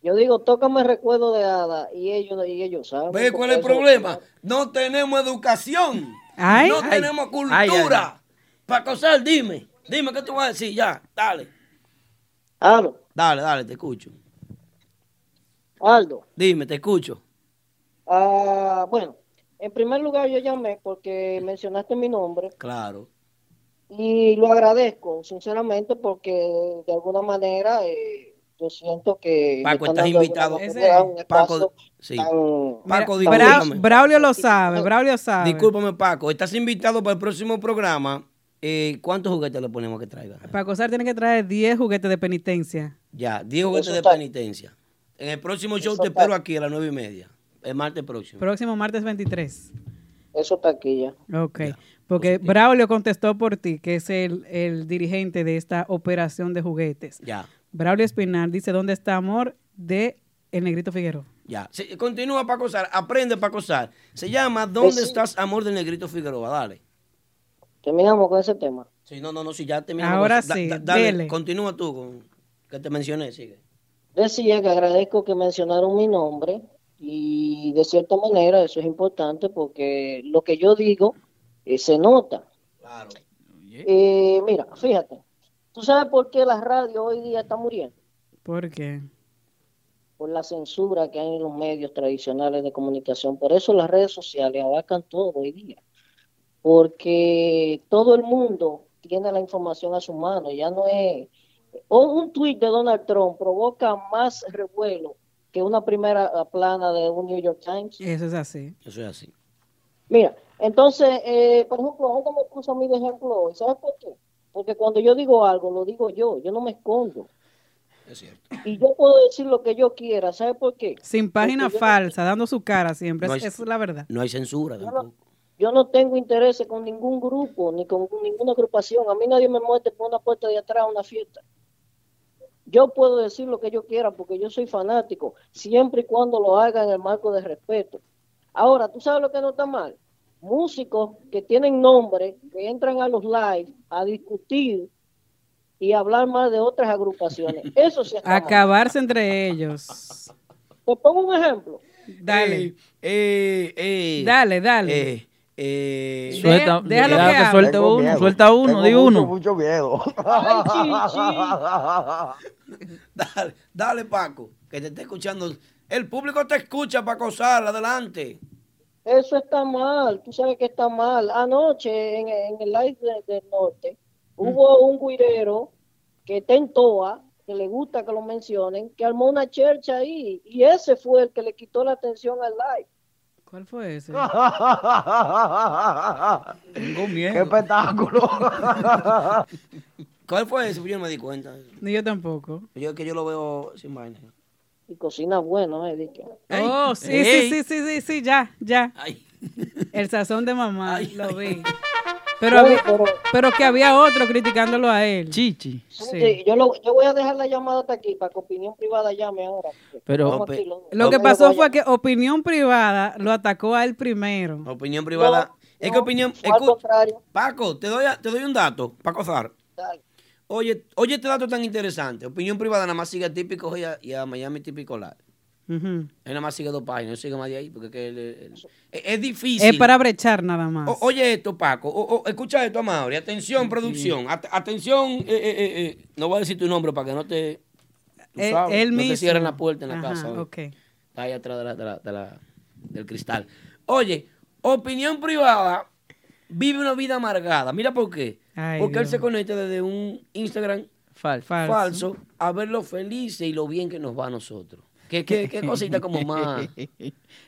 Speaker 11: yo, digo, tócame recuerdo de hada y ellos, y ellos saben.
Speaker 3: ¿Ves cuál es el problema? No tenemos educación.
Speaker 2: Ay.
Speaker 3: no
Speaker 2: Ay.
Speaker 3: tenemos cultura.
Speaker 7: Ay, ay, ay.
Speaker 3: Paco Sal, dime. Dime qué tú vas a decir ya. Dale.
Speaker 11: Aldo,
Speaker 3: Dale, dale, te escucho.
Speaker 11: Aldo.
Speaker 3: Dime, te escucho.
Speaker 11: Ah, bueno, en primer lugar yo llamé porque mencionaste mi nombre
Speaker 3: Claro.
Speaker 11: y lo agradezco, sinceramente, porque de alguna manera eh, yo siento que...
Speaker 3: Paco, estás invitado. Paco, sí.
Speaker 11: tan-
Speaker 3: Paco,
Speaker 2: Mira, Braulio lo sabe, Braulio sabe.
Speaker 3: Discúlpame, Paco. Estás invitado para el próximo programa. Eh, ¿Cuántos juguetes le ponemos que traiga?
Speaker 2: Para acosar tiene que traer 10 juguetes de penitencia.
Speaker 3: Ya, 10 juguetes de penitencia. En el próximo show
Speaker 11: Eso
Speaker 3: te espero aquí a las nueve y media. El martes próximo.
Speaker 2: Próximo martes 23.
Speaker 11: Eso está aquí ya.
Speaker 2: Ok. Porque Braulio contestó por ti, que es el, el dirigente de esta operación de juguetes.
Speaker 3: Ya,
Speaker 2: Braulio Espinal dice, ¿dónde está amor? De El Negrito Figueroa.
Speaker 3: ya. Continúa para acosar. Aprende para acosar. Se llama ¿Dónde
Speaker 11: Pues sí.
Speaker 3: estás, amor del negrito Figueroa? Dale.
Speaker 11: Terminamos con ese tema.
Speaker 3: Sí, no, no, no, si ya terminamos.
Speaker 2: Ahora sí,
Speaker 3: da- dale,
Speaker 2: dele.
Speaker 3: continúa tú con que te mencioné, sigue.
Speaker 11: Decía que agradezco que mencionaron mi nombre y de cierta manera eso es importante porque lo que yo digo eh, se nota.
Speaker 3: Claro.
Speaker 11: Eh, mira, fíjate, ¿tú sabes por qué la radio hoy día está muriendo?
Speaker 2: ¿Por qué?
Speaker 11: Por la censura que hay en los medios tradicionales de comunicación. Por eso las redes sociales abarcan todo hoy día. Porque todo el mundo tiene la información a su mano. Ya no es... O un tuit de Donald Trump provoca más revuelo que una primera plana de un New York Times.
Speaker 2: Eso es así.
Speaker 3: Eso es así.
Speaker 11: Mira, entonces, eh, por ejemplo, ahora me puso a mí de ejemplo hoy. ¿Sabes por qué? Porque cuando yo digo algo, lo digo yo. Yo no me escondo.
Speaker 3: Es cierto.
Speaker 11: Y yo puedo decir lo que yo quiera. ¿Sabes por qué?
Speaker 2: Sin página
Speaker 11: Porque yo-
Speaker 2: falsa, dando su cara siempre.
Speaker 3: No
Speaker 2: Es-
Speaker 3: hay-
Speaker 2: Esa es la verdad.
Speaker 3: No hay censura
Speaker 11: Yo
Speaker 3: tampoco.
Speaker 11: no, yo no tengo intereses con ningún grupo, ni con ninguna agrupación. A mí nadie me muestre por una puerta de atrás a una fiesta. Yo puedo decir lo que yo quiera porque yo soy fanático, siempre y cuando lo haga en el marco de respeto. Ahora, ¿tú sabes lo que no está mal? Músicos que tienen nombre, que entran a los live a discutir y hablar mal de otras agrupaciones. Eso sí.
Speaker 2: Acabarse entre ellos.
Speaker 11: Te pongo un ejemplo.
Speaker 2: Dale.
Speaker 3: Eh, eh,
Speaker 2: Dale, dale.
Speaker 3: eh, eh,
Speaker 7: Suelta,
Speaker 2: déjalo que
Speaker 7: que
Speaker 12: Tengo
Speaker 7: uno,
Speaker 12: miedo.
Speaker 7: suelta uno,
Speaker 12: Tengo
Speaker 7: di
Speaker 12: mucho,
Speaker 7: uno.
Speaker 12: mucho miedo.
Speaker 3: dale, dale, Paco, que te está escuchando. El público te escucha, Paco Sal, adelante.
Speaker 11: Eso está mal, tú sabes que está mal. Anoche en, en el live de- del norte hubo un guirero que está en Toa, que le gusta que lo mencionen, que armó una chercha ahí y ese fue el que le quitó la atención al live.
Speaker 2: ¿Cuál fue ese?
Speaker 7: Tengo
Speaker 12: ¡Qué
Speaker 7: miedo.
Speaker 12: espectáculo!
Speaker 3: ¿Cuál fue ese? Yo no me di cuenta.
Speaker 2: Ni yo tampoco.
Speaker 3: Yo que yo lo veo sin vaina.
Speaker 11: Y cocina bueno, eh, di que-
Speaker 2: Oh, sí, sí, sí, sí, sí, sí, ya, ya.
Speaker 3: Ay,
Speaker 2: El sazón de mamá,
Speaker 3: Ay,
Speaker 2: lo vi. Pero, había-
Speaker 11: pero
Speaker 2: pero que había otro criticándolo a él.
Speaker 7: Chichi.
Speaker 2: Sí.
Speaker 11: sí, yo, lo- yo voy a dejar la llamada hasta aquí para que opinión privada llame ahora.
Speaker 7: Pero-
Speaker 2: Lo que pasó fue que opinión privada lo atacó a él primero.
Speaker 3: opinión privada.
Speaker 11: No,
Speaker 3: es que opinión.
Speaker 11: al
Speaker 3: escu-
Speaker 11: contrario.
Speaker 3: Paco, te doy, te doy un dato, Paco Zar.
Speaker 11: Dale.
Speaker 3: Oye, oye este dato tan interesante. Opinión privada nada más sigue a Típico y a, y a Miami Típico Live.
Speaker 2: Ujú.
Speaker 3: Él nada más sigue dos páginas, no sigue más de ahí porque es, que él- él- es, es difícil.
Speaker 2: Es para brechar nada más.
Speaker 3: O- oye esto, Paco. O- o- escucha esto, Mauri. Atención, producción. At- atención, eh, eh, eh, no voy a decir tu nombre para que no te... tú
Speaker 2: Eh,
Speaker 3: sabes,
Speaker 2: él
Speaker 3: no
Speaker 2: mismo.
Speaker 3: te cierren la puerta en la
Speaker 2: Ajá,
Speaker 3: casa. oye.
Speaker 2: ok.
Speaker 3: Está ahí atrás de la- de la- de la- del cristal. Oye, opinión privada vive una vida amargada. Mira por qué.
Speaker 2: Ay,
Speaker 3: Porque él se conecta desde un Instagram
Speaker 7: Falso.
Speaker 2: Falso.
Speaker 3: falso a ver lo felices y lo bien que nos va a nosotros. ¿Qué, qué, qué cosita como más...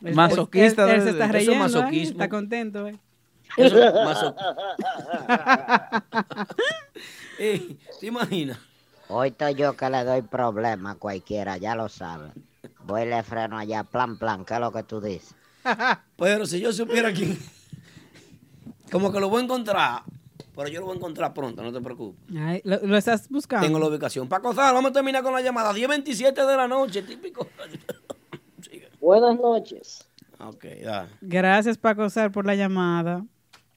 Speaker 7: Masoquista
Speaker 2: Él, él se está
Speaker 3: eso es
Speaker 2: riendo, ¿eh?
Speaker 3: masoquismo.
Speaker 2: Está contento, ¿eh?
Speaker 3: Eso es maso- Eh, ¿Te imaginas?
Speaker 4: Hoy estoy yo que le doy problema a cualquiera, ya lo saben. Voy y le freno allá, plan, plan, ¿qué es lo que tú dices?
Speaker 3: Pero si yo supiera quién, Como que lo voy a encontrar, pero yo lo voy a encontrar pronto, no te preocupes.
Speaker 2: Ay, ¿lo, lo estás buscando?
Speaker 3: Tengo la ubicación. Paco Zar, vamos a terminar con la llamada. 10.27 de la noche, típico.
Speaker 11: Buenas noches.
Speaker 3: Ok, ya.
Speaker 2: Gracias, Paco Sar, por la llamada.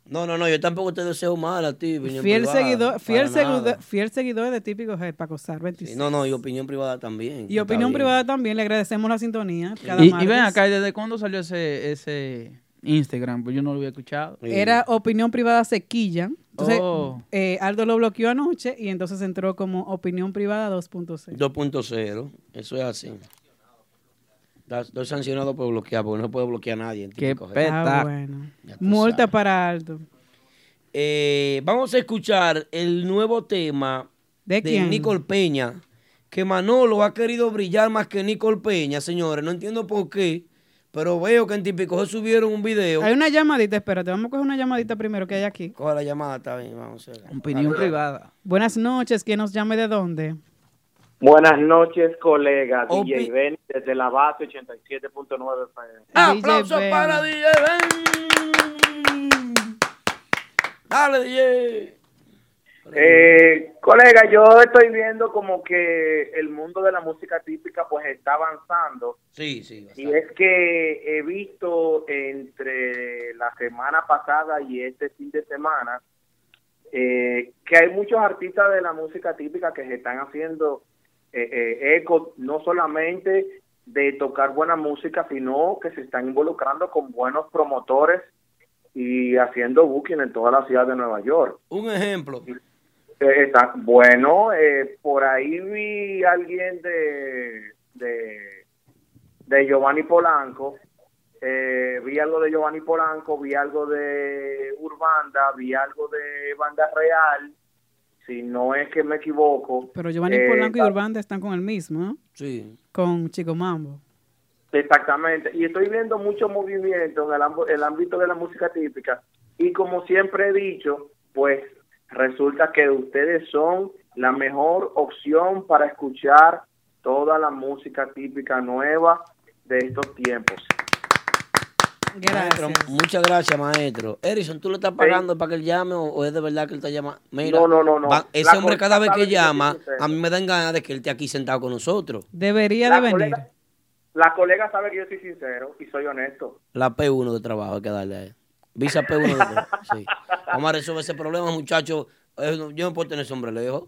Speaker 3: No, no, no, yo tampoco te deseo mal a ti, opinión
Speaker 2: Fiel
Speaker 3: privada,
Speaker 2: seguidor, fiel, seguidor, fiel seguidor de Típico Head, Paco Sar, 26.
Speaker 3: Sí, no, no, y opinión privada también.
Speaker 2: Y opinión
Speaker 3: bien.
Speaker 2: privada también, le agradecemos la sintonía. Cada
Speaker 7: Y, y ven acá, ¿y ¿desde cuándo salió ese, ese Instagram? Pues yo no lo había escuchado.
Speaker 2: Era opinión privada sequilla. Entonces,
Speaker 7: Oh.
Speaker 2: eh, Aldo lo bloqueó anoche y entonces entró como opinión privada 2.6.
Speaker 3: 2.0, eso es así. Estoy sancionado por bloquear, porque no puedo bloquear a nadie. en
Speaker 7: Qué peta.
Speaker 2: Ah, bueno. Multa para Aldo.
Speaker 3: Eh, vamos a escuchar el nuevo tema
Speaker 2: ¿De quién?
Speaker 3: Nicole Peña, que Manolo ha querido brillar más que Nicole Peña, señores. No entiendo por qué, pero veo que en Típico Head subieron un video.
Speaker 2: Hay una llamadita, espérate, vamos a coger una llamadita primero que hay aquí.
Speaker 3: Coge la llamada, está bien, vamos a ver.
Speaker 7: Opinión privada.
Speaker 2: Buenas noches, ¿quién nos llame de dónde?
Speaker 12: Buenas noches, colega.
Speaker 2: Opi-
Speaker 12: DJ Benny desde la base 87.9 FM.
Speaker 3: ¡Aplausos
Speaker 2: Ben.
Speaker 3: para DJ Ben! Dale, DJ.
Speaker 12: Eh, colega, yo estoy viendo como que el mundo de la música típica pues está avanzando.
Speaker 3: Sí, sí.
Speaker 12: Y es que he visto entre la semana pasada y este fin de semana eh, que hay muchos artistas de la música típica que se están haciendo eh, eh, eco no solamente de tocar buena música, sino que se están involucrando con buenos promotores y haciendo booking en toda la ciudad de Nueva York.
Speaker 3: Un ejemplo.
Speaker 12: Eh, está- bueno, eh, por ahí vi a alguien de, de, de Giovanni Polanco, eh, vi algo de Giovanni Polanco, vi algo de Urbanda, vi algo de Banda Real, si no es que me equivoco.
Speaker 2: Pero Giovanni
Speaker 12: Eh,
Speaker 2: Polanco y
Speaker 12: ta-
Speaker 2: Urbanda están con el mismo, ¿no?
Speaker 3: Sí.
Speaker 2: Con Chico Mambo.
Speaker 12: Exactamente, y estoy viendo mucho movimiento en el, el ámbito de la música típica y como siempre he dicho, pues resulta que ustedes son la mejor opción para escuchar toda la música típica nueva de estos tiempos.
Speaker 3: Maestro, muchas gracias, maestro. Erison, ¿tú le estás pagando para que él llame o, o es de verdad que él está llamando? Mira,
Speaker 12: No, no, no, no.
Speaker 3: va- ese
Speaker 12: La
Speaker 3: hombre cada vez que llama, a mí me dan ganas de que él esté aquí sentado con nosotros.
Speaker 2: Debería
Speaker 12: La
Speaker 2: de venir.
Speaker 12: colega- La colega sabe que yo soy sincero y soy honesto.
Speaker 3: La P1 de trabajo hay que darle a él. Visa P1 de trabajo. Sí. Vamos a resolver ese problema, muchachos. Eh, Yo no puedo tener sombre lejos.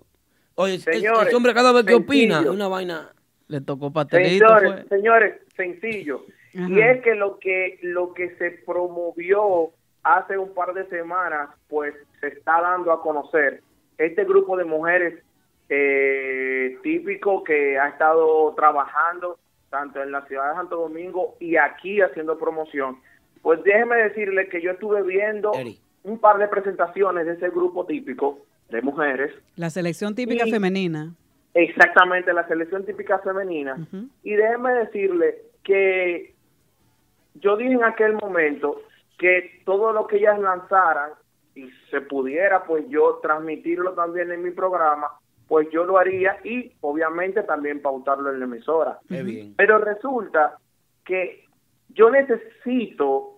Speaker 3: Oye, ese-
Speaker 12: Señores,
Speaker 3: ese hombre cada vez que opina,
Speaker 12: sencillo.
Speaker 3: una vaina.
Speaker 7: Le tocó pastelito.
Speaker 12: Señores,
Speaker 7: fue.
Speaker 12: señores, sencillo. Y es que lo que lo que se promovió hace un par de semanas, pues se está dando a conocer este grupo de mujeres eh, típico que ha estado trabajando tanto en la ciudad de Santo Domingo y aquí haciendo promoción. Pues déjeme decirle que yo estuve viendo un par de presentaciones de ese grupo típico de mujeres
Speaker 2: La selección típica
Speaker 12: Y-
Speaker 2: femenina.
Speaker 12: Exactamente, la selección típica femenina. Y déjeme decirle que yo dije en aquel momento que todo lo que ellas lanzaran y se pudiera pues yo transmitirlo también en mi programa, pues yo lo haría y obviamente también pautarlo en la emisora.
Speaker 3: Qué bien.
Speaker 12: Pero resulta que yo necesito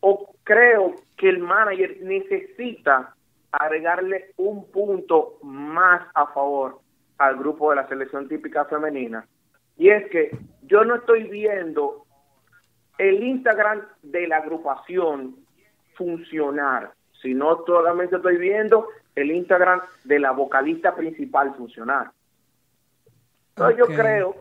Speaker 12: o creo que el manager necesita agregarle un punto más a favor al grupo de la selección típica femenina. Y es que yo no estoy viendo el Instagram de la agrupación funcionar, sino solamente estoy viendo el Instagram de la vocalista principal funcionar. Entonces yo creo,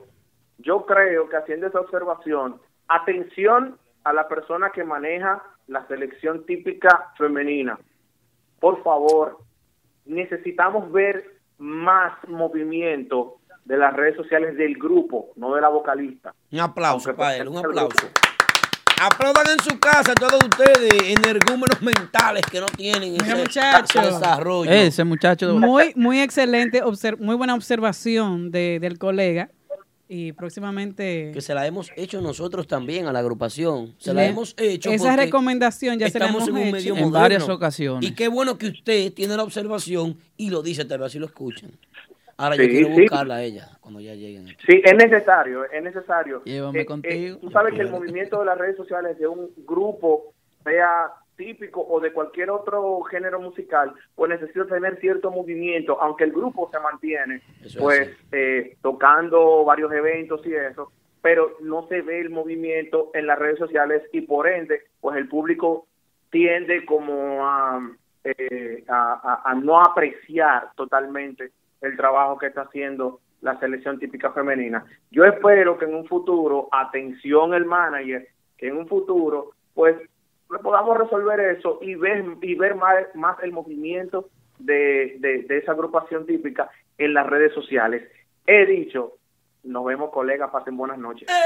Speaker 12: yo creo que haciendo esa observación, atención a la persona que maneja la selección típica femenina. Por favor, necesitamos ver más movimiento de las redes sociales del grupo, no de la vocalista.
Speaker 3: Un aplauso
Speaker 12: Aunque
Speaker 3: para él, un aplauso. Aplaudan en su casa todos ustedes, energúmenos mentales que no tienen ese
Speaker 2: muchacho.
Speaker 3: desarrollo.
Speaker 7: Ese muchacho.
Speaker 2: Muy, muy excelente, muy buena observación de, del colega. Y próximamente
Speaker 3: Que se la hemos hecho nosotros también a la agrupación. Se la hemos hecho.
Speaker 2: esa recomendación ya se la hemos
Speaker 3: en un
Speaker 2: hecho.
Speaker 3: medio
Speaker 7: En
Speaker 3: moderno.
Speaker 7: varias ocasiones.
Speaker 3: Y qué bueno que usted tiene la observación y lo dice, tal vez así lo escuchan. Ahora
Speaker 12: Sí,
Speaker 3: yo quiero
Speaker 12: sí.
Speaker 3: buscarla a ella cuando ya lleguen.
Speaker 12: Sí, es necesario, es necesario.
Speaker 7: Llévame
Speaker 12: Eh, eh,
Speaker 7: contigo.
Speaker 12: tú sabes que el movimiento de las redes sociales de un grupo, sea típico o de cualquier otro género musical, pues necesita tener cierto movimiento, aunque el grupo se mantiene,
Speaker 3: Eso
Speaker 12: pues eh, tocando varios eventos y eso, pero no se ve el movimiento en las redes sociales y por ende, pues el público tiende como a, eh, a, a- a no apreciar totalmente el trabajo que está haciendo la selección típica femenina. Yo espero que en un futuro, atención el manager, que en un futuro, pues podamos resolver eso y ver, y ver más, más el movimiento de, de, de esa agrupación típica en las redes sociales. He dicho, nos vemos colegas, pasen buenas noches.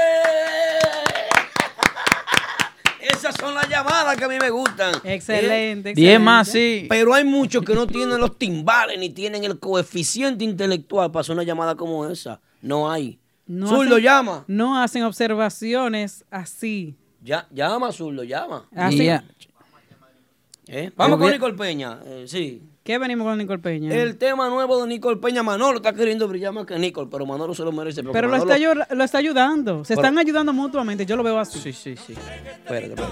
Speaker 3: Esas son las llamadas que a mí me gustan.
Speaker 2: Excelente,
Speaker 3: ¿Eh?
Speaker 7: Diez más, sí.
Speaker 3: Pero hay muchos que no tienen los timbales ni tienen el coeficiente intelectual para hacer una llamada como esa. No hay.
Speaker 2: No hacen-
Speaker 3: llama.
Speaker 2: No hacen observaciones así.
Speaker 3: Ya, llama, Zurdo, llama.
Speaker 2: Así.
Speaker 7: Ya.
Speaker 3: ¿Eh? Vamos con Nicole Peña. eh, sí.
Speaker 2: ¿Qué venimos con Nicole Peña?
Speaker 3: El tema nuevo de Nicole Peña, Manolo está queriendo brillar más que Nicole, pero Manolo se lo merece.
Speaker 2: Pero lo está, ayu- lo está ayudando. Se
Speaker 3: Pero-
Speaker 2: están ayudando mutuamente. Yo lo veo así.
Speaker 7: Sí, sí, sí.
Speaker 3: Espérate, espérate.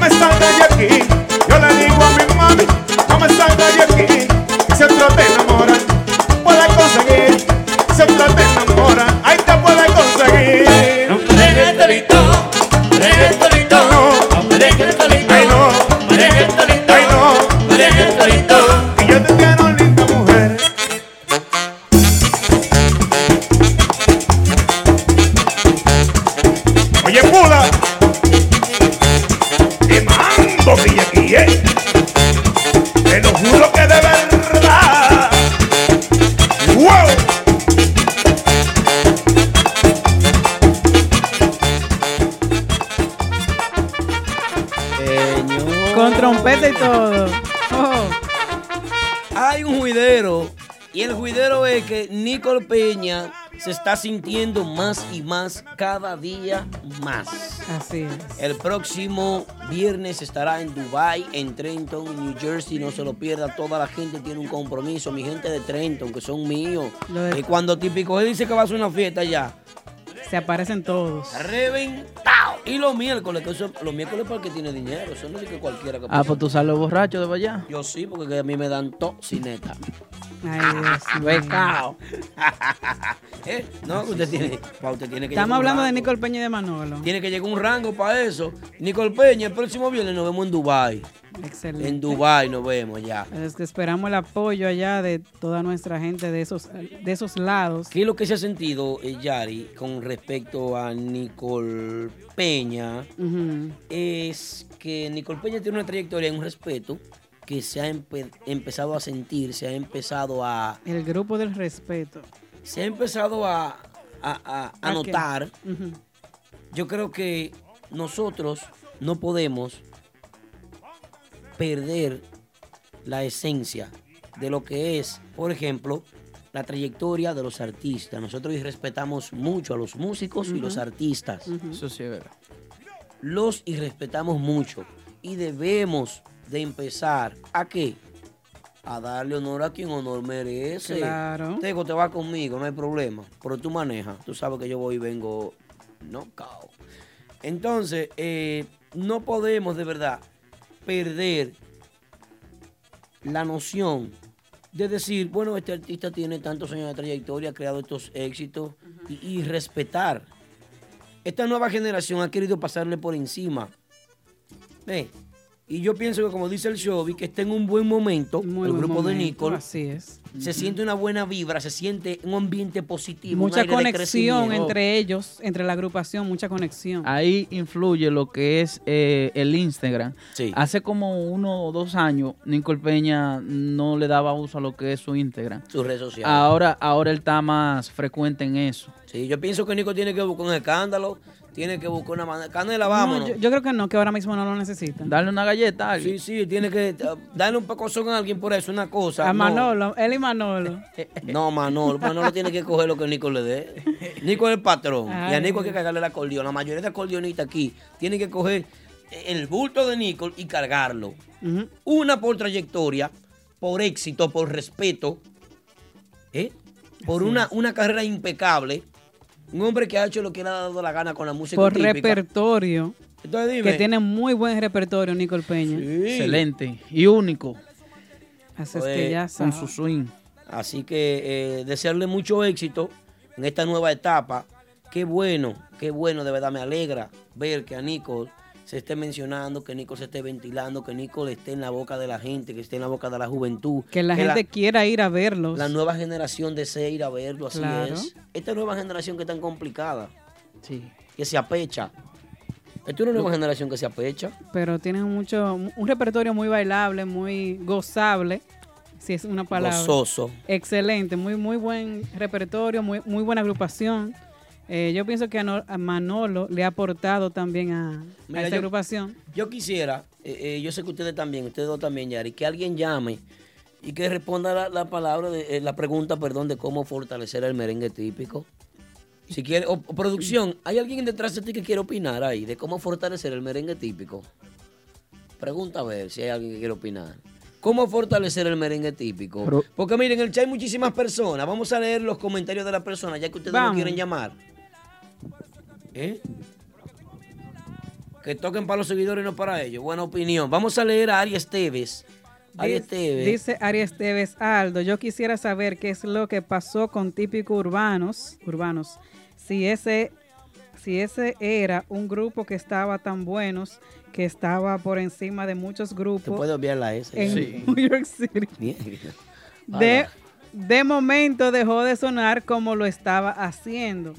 Speaker 10: Me salga de aquí. Yo le digo a mi mami, no me salga de aquí.
Speaker 3: Se está sintiendo más y más cada día más.
Speaker 2: Así es.
Speaker 3: El próximo viernes estará en Dubai, en Trenton, New Jersey. No se lo pierda. Toda la gente tiene un compromiso. Mi gente de Trenton, que son míos. Y cuando típico él dice que va a hacer una fiesta ya.
Speaker 2: Se aparecen todos.
Speaker 3: Reventado. Y los miércoles, que eso, los miércoles para el que tiene dinero. Eso no es que cualquiera que
Speaker 7: Ah, pues tú sales borracho de allá.
Speaker 3: Yo sí, porque que a mí me dan tocineta.
Speaker 2: Ay, Dios mío.
Speaker 3: ¿Eh? No, usted tiene, pa, usted tiene que
Speaker 2: Estamos hablando de. Nicole Peña y de Manolo.
Speaker 3: Tiene que llegar un rango para eso. Nicole Peña, el próximo viernes nos vemos en Dubai.
Speaker 2: Excelente.
Speaker 3: En Dubai nos vemos ya.
Speaker 2: Es que esperamos el apoyo allá de toda nuestra gente de esos, de esos lados.
Speaker 3: ¿Qué es lo que se ha sentido, eh, Yari, con respecto a Nicole Peña? Es que Nicole Peña tiene una trayectoria y un respeto que se ha empe- empezado a sentir, se ha empezado a,
Speaker 2: El grupo del respeto.
Speaker 3: se ha empezado a, a- a- a
Speaker 2: ¿A qué?
Speaker 3: notar. Yo creo que nosotros no podemos perder la esencia de lo que es, por ejemplo, la trayectoria de los artistas. Nosotros respetamos mucho a los músicos y los artistas.
Speaker 7: Eso sí es verdad.
Speaker 3: Los irrespetamos mucho y debemos de empezar a qué? A darle honor a quien honor merece.
Speaker 2: Claro.
Speaker 3: Tego, te va conmigo, no hay problema. Pero tú manejas. Tú sabes que yo voy y vengo no cao. Entonces, eh, no podemos de verdad perder la noción de decir, bueno, este artista tiene tantos años de trayectoria, ha creado estos éxitos y, y respetar. Esta nueva generación ha querido pasarle por encima. Ve, Y yo pienso que como dice el Shobi, que está en un buen momento, el
Speaker 2: buen
Speaker 3: grupo de Nicole.
Speaker 2: así es.
Speaker 3: Se siente una buena vibra, se siente un ambiente positivo. un
Speaker 2: Mucha conexión entre ellos, entre la agrupación, mucha conexión.
Speaker 7: Ahí influye lo que es eh, el Instagram. Hace como uno o dos años, Nicole Peña no le daba uso a lo que es su Instagram.
Speaker 3: Su red social.
Speaker 7: Ahora, ahora él está más frecuente en eso.
Speaker 3: Sí, yo pienso que Nico tiene que buscar un escándalo, tiene que buscar una manera. Canela,
Speaker 2: No,
Speaker 3: vámonos.
Speaker 2: yo, yo creo que no, que ahora mismo no lo necesitan.
Speaker 7: Darle una galleta a alguien.
Speaker 3: Sí, sí, tiene que uh, darle un pecozón a alguien por eso, una cosa.
Speaker 2: A
Speaker 3: no.
Speaker 2: Manolo, él y Manolo.
Speaker 3: No, Manolo, Manolo tiene que coger lo que Nico le dé. Nico es el patrón. Y a. Nico hay que cargarle el acordeón. La mayoría de acordeonistas aquí tienen que coger el bulto de Nico y cargarlo. Una por trayectoria, por éxito, por respeto, ¿eh? por una, una carrera impecable. Un hombre que ha hecho lo que le ha dado la gana con la música
Speaker 2: Por
Speaker 3: típica.
Speaker 2: repertorio.
Speaker 3: Entonces dime.
Speaker 2: Que tiene muy buen repertorio, Nicole Peña.
Speaker 7: Excelente y único.
Speaker 2: Así es que ya
Speaker 3: con su swing. Así que eh, desearle mucho éxito en esta nueva etapa. Qué bueno, qué bueno, de verdad me alegra ver que a Nico se esté mencionando, que Nico se esté ventilando, que Nico esté en la boca de la gente, que esté en la boca de la juventud.
Speaker 2: Que la gente quiera ir a verlos.
Speaker 3: La nueva generación desea ir a verlo, así
Speaker 2: Claro.
Speaker 3: es. Esta nueva generación que es tan complicada,
Speaker 7: Sí.
Speaker 3: que se apecha. Esta es una nueva generación que se apecha.
Speaker 2: Pero tienen mucho, un repertorio muy bailable, muy gozable, si es una palabra.
Speaker 3: Gozoso.
Speaker 2: Excelente, muy, muy buen repertorio, muy, muy buena agrupación. Eh, yo pienso que a, No- a Manolo le ha aportado también a, a
Speaker 3: Mira,
Speaker 2: esta
Speaker 3: yo-
Speaker 2: agrupación.
Speaker 3: Yo quisiera, eh, eh, yo sé que ustedes también, ustedes dos también, Yari, que alguien llame y que responda la, la palabra, de, eh, la pregunta, perdón, de cómo fortalecer el merengue típico. Si quiere, o, o producción, ¿hay alguien detrás de ti que quiere opinar ahí de cómo fortalecer el merengue típico? Pregunta a ver si hay alguien que quiere opinar. ¿Cómo fortalecer el merengue típico? Porque miren, en el chat hay muchísimas personas. Vamos a leer los comentarios de las personas, ya que ustedes no quieren llamar. ¿Eh? Que toquen para los seguidores y no para ellos. Buena opinión. Vamos a leer a Ari Esteves. Ari
Speaker 2: Dice-
Speaker 3: Esteves.
Speaker 2: Dice Ari Esteves Aldo, yo quisiera saber qué es lo que pasó con típico urbanos, urbanos. Si ese, si ese era un grupo que estaba tan buenos, que estaba por encima de muchos
Speaker 3: Te
Speaker 2: grupos
Speaker 3: puede obviar la S.
Speaker 2: en New York City.
Speaker 3: Bien.
Speaker 2: De, de momento dejó de sonar como lo estaba haciendo.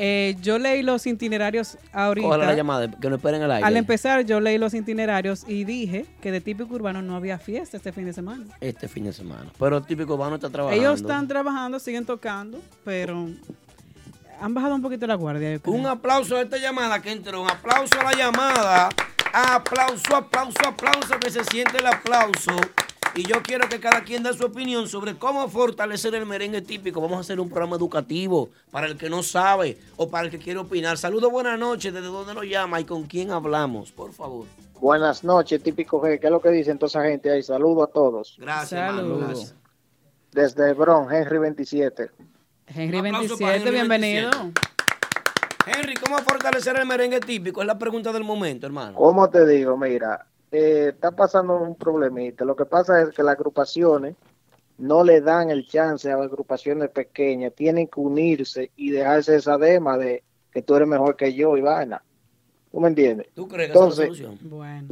Speaker 2: Eh, yo leí los itinerarios ahorita.
Speaker 3: Cógela la llamada, que no esperen el aire.
Speaker 2: Al empezar, yo leí los itinerarios y dije que de típico urbano no había fiesta este fin de semana.
Speaker 3: Este fin de semana. Pero el típico urbano está trabajando.
Speaker 2: Ellos están trabajando, siguen tocando, pero han bajado un poquito la guardia.
Speaker 3: Un aplauso a esta llamada que entró. Un aplauso a la llamada. Aplauso, aplauso, aplauso, que se siente el aplauso. Y yo quiero que cada quien dé su opinión sobre cómo fortalecer el merengue típico. Vamos a hacer un programa educativo para el que no sabe o para el que quiere opinar. Saludos, buenas noches. ¿Desde dónde nos llama y con quién hablamos? Por favor.
Speaker 13: Buenas noches, típico G. ¿Qué es lo que dicen toda esa gente ahí? Saludo a todos.
Speaker 3: Gracias,
Speaker 2: Saludos.
Speaker 13: Desde Bron, Henry 27.
Speaker 2: Henry
Speaker 3: Un aplauso
Speaker 2: 27,
Speaker 3: para Henry
Speaker 2: bienvenido.
Speaker 3: 27. Henry, ¿cómo fortalecer el merengue típico? Es la pregunta del momento, hermano.
Speaker 13: ¿Cómo te digo? Mira, eh, está pasando un problemita. Lo que pasa es que las agrupaciones no le dan el chance a las agrupaciones pequeñas. Tienen que unirse y dejarse esa dema de que tú eres mejor que yo y vaina. ¿Tú me entiendes?
Speaker 3: ¿Tú crees que esa es la
Speaker 13: Entonces,
Speaker 3: solución?
Speaker 2: Bueno,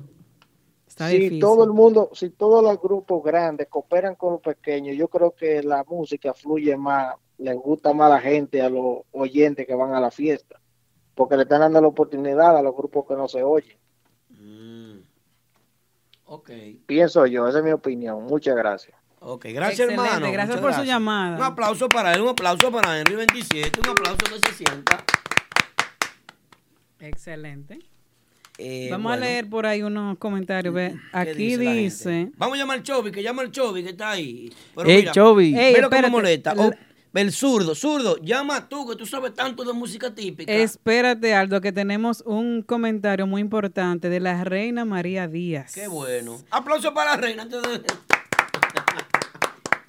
Speaker 2: está
Speaker 13: si
Speaker 2: difícil.
Speaker 13: todo el mundo, si todos los grupos grandes cooperan con los pequeños, yo creo que la música fluye más, les gusta más a la gente, a los oyentes que van a la fiesta, porque le están dando la oportunidad a los grupos que no se oyen.
Speaker 3: Ok.
Speaker 13: Pienso yo, esa es mi opinión. Muchas gracias.
Speaker 3: Ok, gracias
Speaker 2: Excelente,
Speaker 3: hermano.
Speaker 2: gracias
Speaker 3: Muchas
Speaker 2: por su llamada.
Speaker 3: Un aplauso para él, un aplauso para Henry 27, un aplauso que se sienta.
Speaker 2: Excelente.
Speaker 3: Eh,
Speaker 2: Vamos a leer por ahí unos comentarios. ve.
Speaker 3: ¿qué
Speaker 2: Aquí
Speaker 3: dice? Vamos a llamar al Chobi, que llama al Chobi, que está ahí. Pero
Speaker 7: Ey,
Speaker 3: mira.
Speaker 2: Ey,
Speaker 3: me
Speaker 2: espérate.
Speaker 3: molesta. O- el zurdo, zurdo, llama tú, que tú sabes tanto de música típica.
Speaker 2: espérate Aldo, que tenemos un comentario muy importante de la reina María Díaz.
Speaker 3: Qué bueno. Aplauso para la reina.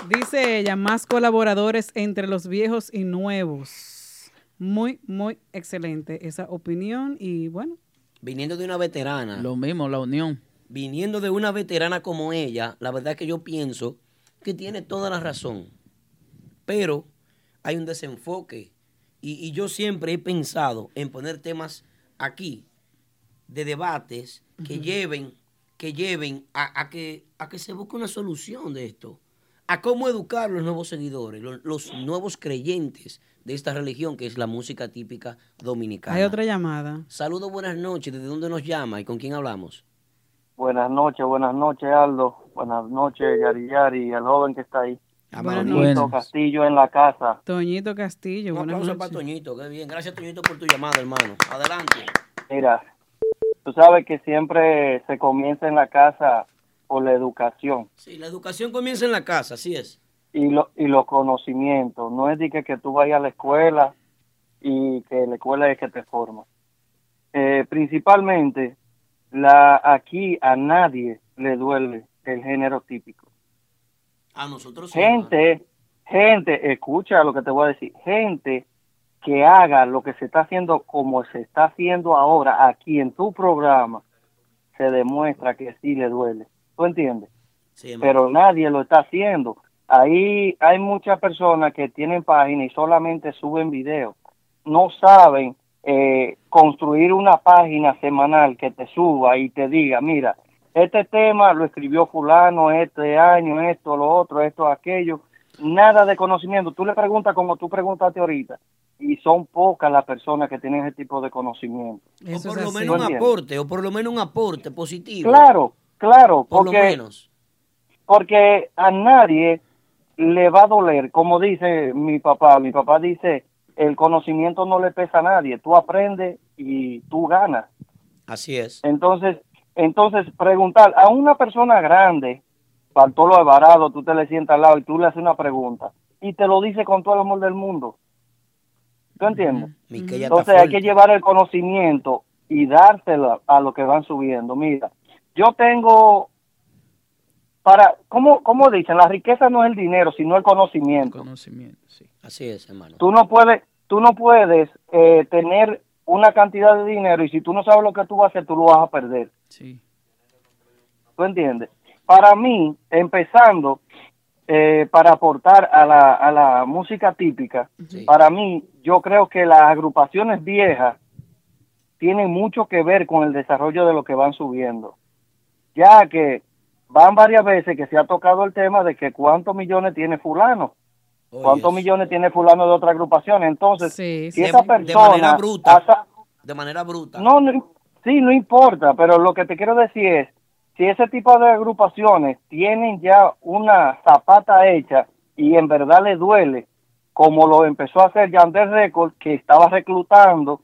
Speaker 2: Dice ella, más colaboradores entre los viejos y nuevos. Muy, muy excelente esa opinión y bueno,
Speaker 3: Viniendo de una veterana.
Speaker 7: Lo mismo, la unión.
Speaker 3: viniendo de una veterana como ella, la verdad es que yo pienso que tiene toda la razón. Pero hay un desenfoque. Y, y yo siempre he pensado en poner temas aquí de debates que lleven que lleven a, a que, a que se busque una solución de esto. A cómo educar los nuevos seguidores, los, los nuevos creyentes de esta religión que es la música típica dominicana.
Speaker 2: Hay otra llamada.
Speaker 3: Saludos, buenas noches. ¿Desde dónde nos llama y con quién hablamos?
Speaker 14: Buenas noches, buenas noches, Aldo. Buenas noches, Yari Yari, y al joven que está ahí. Toñito. Castillo en la casa.
Speaker 2: Toñito Castillo,
Speaker 3: Un aplauso para. Toñito, qué bien. Gracias, Toñito, por tu llamada, hermano. Adelante.
Speaker 14: Mira, tú sabes que siempre se comienza en la casa por la educación
Speaker 3: Sí, la educación comienza en la casa, así es.
Speaker 14: y, lo, y los conocimientos. No es de que, que tú vayas a la escuela y que la escuela es que te forma. Eh, principalmente, la aquí a nadie le duele el género típico.
Speaker 3: A nosotros
Speaker 14: gente, gente, escucha lo que te voy a decir, gente que haga lo que se está haciendo como se está haciendo ahora aquí en tu programa, se demuestra que sí le duele. ¿Tú entiendes?
Speaker 3: Sí.
Speaker 14: Pero nadie lo está haciendo. Ahí hay muchas personas que tienen página y solamente suben videos. No saben eh, construir una página semanal que te suba y te diga, mira, este tema lo escribió fulano este año, esto, lo otro, esto, aquello. Nada de conocimiento. Tú le preguntas como tú preguntaste ahorita y son pocas las personas que tienen ese tipo de conocimiento.
Speaker 3: o por lo
Speaker 14: ¿Tú
Speaker 3: menos un aporte, o por lo menos un aporte positivo.
Speaker 14: Claro, claro,
Speaker 3: Por lo
Speaker 14: porque,
Speaker 3: menos.
Speaker 14: porque a nadie le va a doler, como dice mi papá, mi papá dice, el conocimiento no le pesa a nadie, tú aprendes y tú ganas.
Speaker 3: Así es.
Speaker 14: Entonces, entonces preguntar a una persona grande, Bartolo Alvarado, tú te le sientas al lado y tú le haces una pregunta y te lo dice con todo el amor del mundo. ¿Tú entiendes? Entonces hay que llevar el conocimiento y dárselo a los que van subiendo. Mira, yo tengo para, ¿cómo, cómo dicen? La riqueza no es el dinero, sino el conocimiento.
Speaker 7: Conocimiento, sí.
Speaker 3: Así es, hermano.
Speaker 14: Tú no puedes, tú no puedes eh, tener una cantidad de dinero y si tú no sabes lo que tú vas a hacer, tú lo vas a perder.
Speaker 7: Sí.
Speaker 14: ¿Tú entiendes? Para mí, empezando, eh, para aportar a la, a la música típica, para mí, yo creo que las agrupaciones viejas tienen mucho que ver con el desarrollo de lo que van subiendo. Ya que van varias veces que se ha tocado el tema de que cuántos millones tiene fulano, cuántos millones tiene fulano de otra agrupación. Entonces, si
Speaker 3: de,
Speaker 14: esa
Speaker 3: de
Speaker 14: persona...
Speaker 3: manera bruta. De manera bruta.
Speaker 14: no, no, sí, no importa, pero lo que te quiero decir es, si ese tipo de agrupaciones tienen ya una zapata hecha y en verdad le duele, como lo empezó a hacer Yandel Record, que estaba reclutando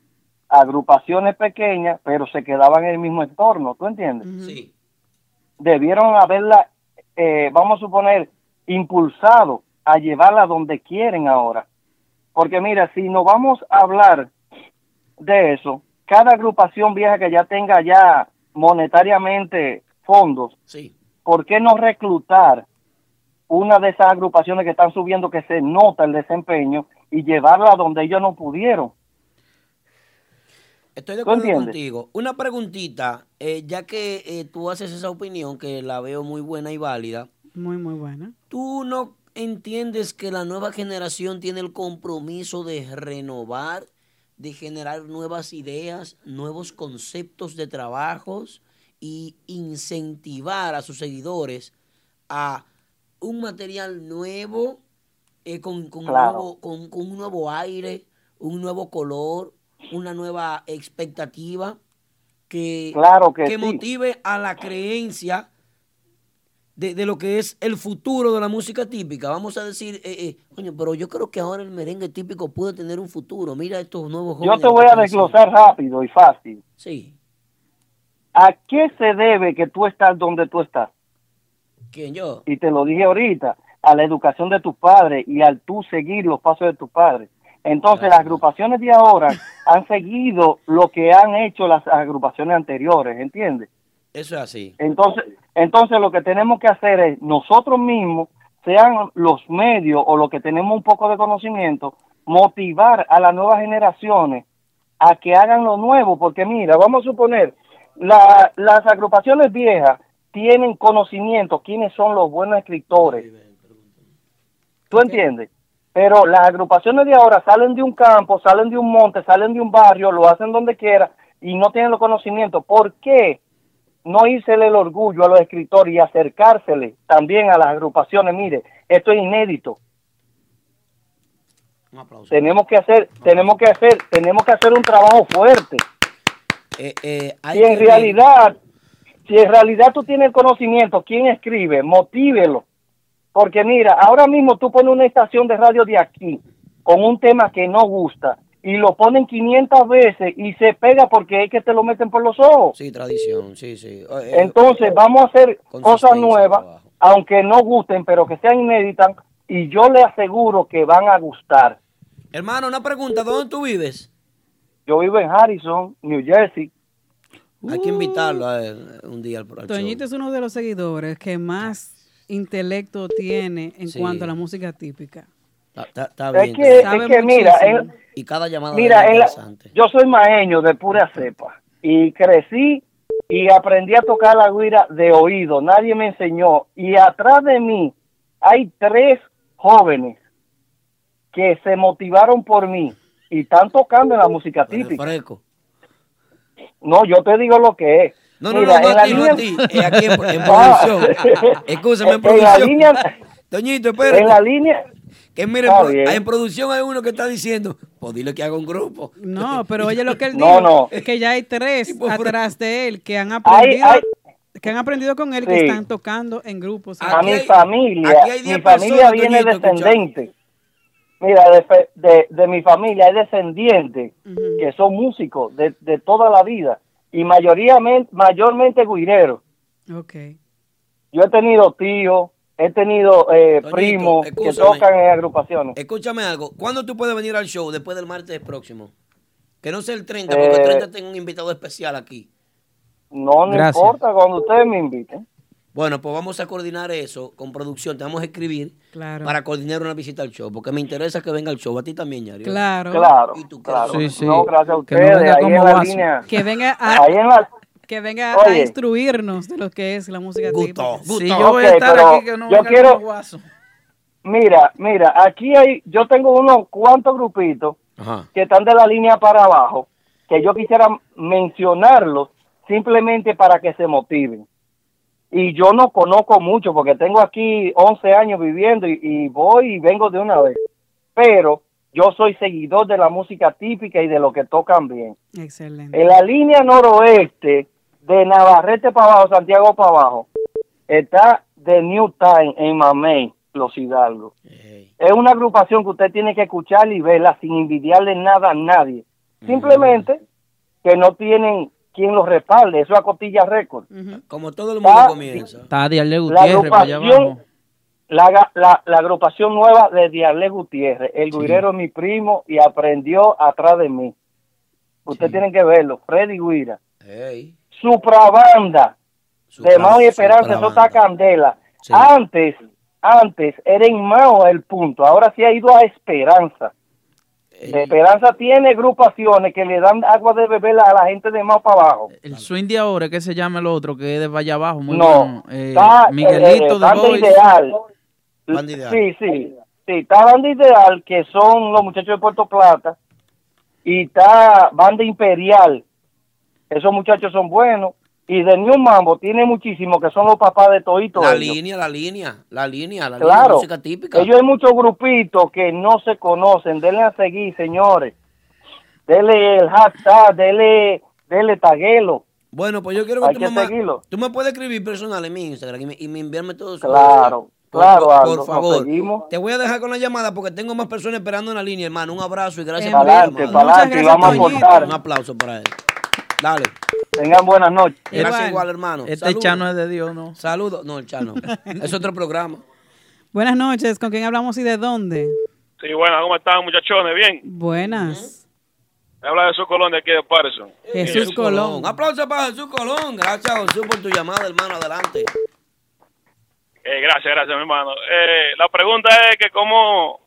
Speaker 14: agrupaciones pequeñas, pero se quedaban en el mismo entorno, ¿tú entiendes?
Speaker 3: Sí.
Speaker 14: Debieron haberla, eh, vamos a suponer, impulsado a llevarla donde quieren ahora. Porque mira, si nos vamos a hablar de eso, cada agrupación vieja que ya tenga ya monetariamente fondos,
Speaker 3: Sí.
Speaker 14: ¿por qué no reclutar una de esas agrupaciones que están subiendo que se nota el desempeño y llevarla a donde ellos no pudieron?
Speaker 3: Estoy de
Speaker 14: ¿Tú
Speaker 3: acuerdo
Speaker 14: entiendes?
Speaker 3: contigo. Una preguntita, eh, ya que eh, tú haces esa opinión, que la veo muy buena y válida,
Speaker 2: Muy, muy buena.
Speaker 3: ¿tú no entiendes que la nueva generación tiene el compromiso de renovar, de generar nuevas ideas, nuevos conceptos de trabajos y incentivar a sus seguidores a un material nuevo, eh, con, con
Speaker 14: Claro.
Speaker 3: nuevo, con, con un nuevo aire, un nuevo color, una nueva expectativa que,
Speaker 14: Claro que sí.
Speaker 3: motive a la creencia de, de lo que es el futuro de la música típica. Vamos a decir, eh, eh, coño, pero yo creo que ahora el merengue típico puede tener un futuro. Mira estos nuevos
Speaker 14: Yo
Speaker 3: jóvenes.
Speaker 14: te
Speaker 3: lo
Speaker 14: voy a desglosar rápido y fácil.
Speaker 3: Sí.
Speaker 14: ¿A qué se debe que tú estás donde tú estás?
Speaker 3: ¿Quién yo?
Speaker 14: y te lo dije ahorita, a la educación de tus padres y al tú seguir los pasos de tus padres. Entonces, las agrupaciones de ahora han seguido lo que han hecho las agrupaciones anteriores, ¿entiendes?
Speaker 3: Eso es así.
Speaker 14: Entonces, entonces lo que tenemos que hacer es nosotros mismos, sean los medios o los que tenemos un poco de conocimiento, motivar a las nuevas generaciones a que hagan lo nuevo, porque mira, vamos a suponer, la- las agrupaciones viejas tienen conocimiento, quiénes son los buenos escritores. ¿Tú entiendes? Pero las agrupaciones de ahora salen de un campo, salen de un monte, salen de un barrio, lo hacen donde quiera y no tienen los conocimientos. ¿Por qué no hírsele el orgullo a los escritores y acercársele también a las agrupaciones. Mire, esto es inédito.
Speaker 3: Un aplauso.
Speaker 14: Tenemos que hacer, tenemos que hacer, tenemos que hacer un trabajo fuerte.
Speaker 3: Eh, eh, hay
Speaker 14: Si en
Speaker 3: que-
Speaker 14: realidad, si en realidad tú tienes el conocimiento, ¿quién escribe? Motívelo. Porque mira, ahora mismo tú pones una estación de radio de aquí con un tema que no gusta y lo ponen 500 veces y se pega porque es que te lo meten por los ojos.
Speaker 3: Sí, tradición, sí, sí. Eh, eh,
Speaker 14: Entonces vamos a hacer cosas nuevas, aunque no gusten, pero que sean inéditas y yo le aseguro que van a gustar.
Speaker 3: Hermano, una pregunta, ¿dónde tú vives?
Speaker 14: Yo vivo en Harrison, New Jersey.
Speaker 3: Hay que invitarlo a él un día al, show.
Speaker 2: Toñito es uno de los seguidores que más intelecto tiene en
Speaker 3: Sí.
Speaker 2: cuanto a la música típica.
Speaker 3: Está, está- está
Speaker 14: Es que,
Speaker 2: Sabe
Speaker 14: es que mira, en-
Speaker 3: y cada llamada
Speaker 14: Mira, en la- yo soy maeño de pura cepa y crecí y aprendí a tocar la guira de oído. Nadie me enseñó. Y atrás de mí hay tres jóvenes que se motivaron por mí y están tocando en la música típica. No, yo te digo lo que es.
Speaker 3: No, no,
Speaker 14: Mira,
Speaker 3: no, no a ti, no a ti. Aquí en, en
Speaker 14: Ah.
Speaker 3: producción. Escúchame, en
Speaker 14: En la
Speaker 3: producción.
Speaker 14: línea-
Speaker 3: Toñito, espérate.
Speaker 14: En la línea.
Speaker 3: Que mire,
Speaker 14: Está
Speaker 3: en, producción hay uno que está diciendo, pues dile que haga un grupo.
Speaker 2: No, pero oye lo que él
Speaker 14: No,
Speaker 2: dijo,
Speaker 14: no.
Speaker 2: es que ya hay tres atrás de él que han aprendido,
Speaker 14: hay-
Speaker 2: que han aprendido con él que están tocando en grupos.
Speaker 14: a mi familia, mi
Speaker 2: 10
Speaker 14: familia viene descendente. Mira, de, de, de mi familia hay descendientes que son músicos de, de toda la vida y mayoría, mayormente guireros.
Speaker 2: Ok.
Speaker 14: Yo he tenido tíos, he tenido eh, primos que tocan en agrupaciones.
Speaker 3: Escúchame algo. ¿Cuándo tú puedes venir al show después del martes próximo? Que no sea el 30, porque el
Speaker 14: Eh,
Speaker 3: 30 tengo un invitado especial aquí.
Speaker 14: No, no
Speaker 3: Gracias.
Speaker 14: importa cuando ustedes me inviten.
Speaker 3: Bueno, pues vamos a coordinar eso con producción. Te vamos a escribir
Speaker 2: Claro.
Speaker 3: para coordinar una visita al show, porque me interesa que venga al show. A ti también, Yari.
Speaker 2: Claro.
Speaker 14: Claro,
Speaker 3: ¿Y tú
Speaker 14: claro.
Speaker 7: Sí, sí.
Speaker 14: No, gracias a
Speaker 7: Que no
Speaker 14: ustedes.
Speaker 7: venga
Speaker 14: ahí
Speaker 7: como
Speaker 14: en la línea.
Speaker 2: Que venga a,
Speaker 14: Ahí en la,
Speaker 2: que venga a instruirnos de lo que es la música típica.
Speaker 7: Si yo voy a estar aquí, que no
Speaker 14: yo
Speaker 7: venga
Speaker 14: quiero-. Mira, mira, aquí hay, yo tengo unos cuantos grupitos
Speaker 3: Ajá.
Speaker 14: que están de la línea para abajo, que yo quisiera mencionarlos simplemente para que se motiven. Y yo no conozco mucho porque tengo aquí 11 años viviendo y, y voy y vengo de una vez. Pero yo soy seguidor de la música típica y de lo que tocan bien.
Speaker 2: Excelente.
Speaker 14: En la línea noroeste, de Navarrete para abajo, Santiago para abajo, está The New Time en Mamey, Los Hidalgos. Es una agrupación que usted tiene que escuchar y verla sin envidiarle nada a nadie. Simplemente que no tienen quien los respalde. Eso es a Cotilla Record.
Speaker 3: Como todo el mundo
Speaker 14: Ah,
Speaker 3: comienza.
Speaker 7: Está Diarle
Speaker 14: La
Speaker 7: Gutiérrez para allá
Speaker 14: agrupación,
Speaker 7: abajo.
Speaker 14: la, la, la agrupación nueva de Diarle Gutiérrez. El guirero es mi primo y aprendió atrás de mí. Usted tiene que verlo. Freddy Guira.
Speaker 3: Ey.
Speaker 14: Supravanda. de Mao y Esperanza, eso está candela.
Speaker 3: Sí.
Speaker 14: Antes, antes era en Mao el punto, ahora sí ha ido a Esperanza. Esperanza tiene agrupaciones que le dan agua de beber a la gente de Mao para abajo.
Speaker 7: El swing de ahora, que se llama el otro, que es de allá abajo, muy
Speaker 14: No,
Speaker 7: bueno. Eh,
Speaker 14: está
Speaker 7: Miguelito
Speaker 14: eh,
Speaker 7: de
Speaker 14: Banda
Speaker 7: Boys.
Speaker 14: Ideal.
Speaker 3: Banda Ideal.
Speaker 14: Sí, sí. Sí, está Banda Ideal, que son los muchachos de Puerto Plata, y está Banda Imperial. Esos muchachos son buenos. Y de New Mambo tiene muchísimos que son los papás de Toito.
Speaker 3: La
Speaker 14: ellos.
Speaker 3: línea, la línea, la línea, la línea
Speaker 14: Claro.
Speaker 3: música típica.
Speaker 14: Ellos hay muchos grupitos que no se conocen. Denle a seguir, señores. Dele el hashtag, dele, dele taguelo.
Speaker 3: Bueno, pues yo quiero que
Speaker 14: Hay
Speaker 3: tú
Speaker 14: que
Speaker 3: me, tú me puedes escribir personal en mi Instagram y me, y me enviarme todo eso.
Speaker 14: Claro,
Speaker 3: Por-
Speaker 14: claro,
Speaker 3: por,
Speaker 14: Aldo,
Speaker 3: por favor. Te voy a dejar con la llamada porque tengo más personas esperando en la línea, hermano. Un abrazo y gracias
Speaker 14: Para adelante,
Speaker 3: llamada.
Speaker 14: adelante, y vamos a.
Speaker 3: Un aplauso para él. Dale.
Speaker 14: Tengan buenas noches.
Speaker 3: Gracias igual, hermano.
Speaker 7: Este
Speaker 3: Saludos.
Speaker 7: Chano es de Dios, ¿no?
Speaker 3: Saludos. No, el Chano. es otro programa.
Speaker 2: Buenas noches, ¿con quién hablamos y de dónde?
Speaker 15: Sí, bueno, ¿cómo están muchachones? Bien.
Speaker 2: Buenas.
Speaker 15: Me habla Jesús Colón de aquí de Patterson.
Speaker 2: Jesús Colón.
Speaker 3: Un aplauso para Jesús Colón. Gracias, Jesús, por tu llamada, hermano. Adelante.
Speaker 15: Eh, gracias, gracias, mi hermano. Eh, la pregunta es que cómo,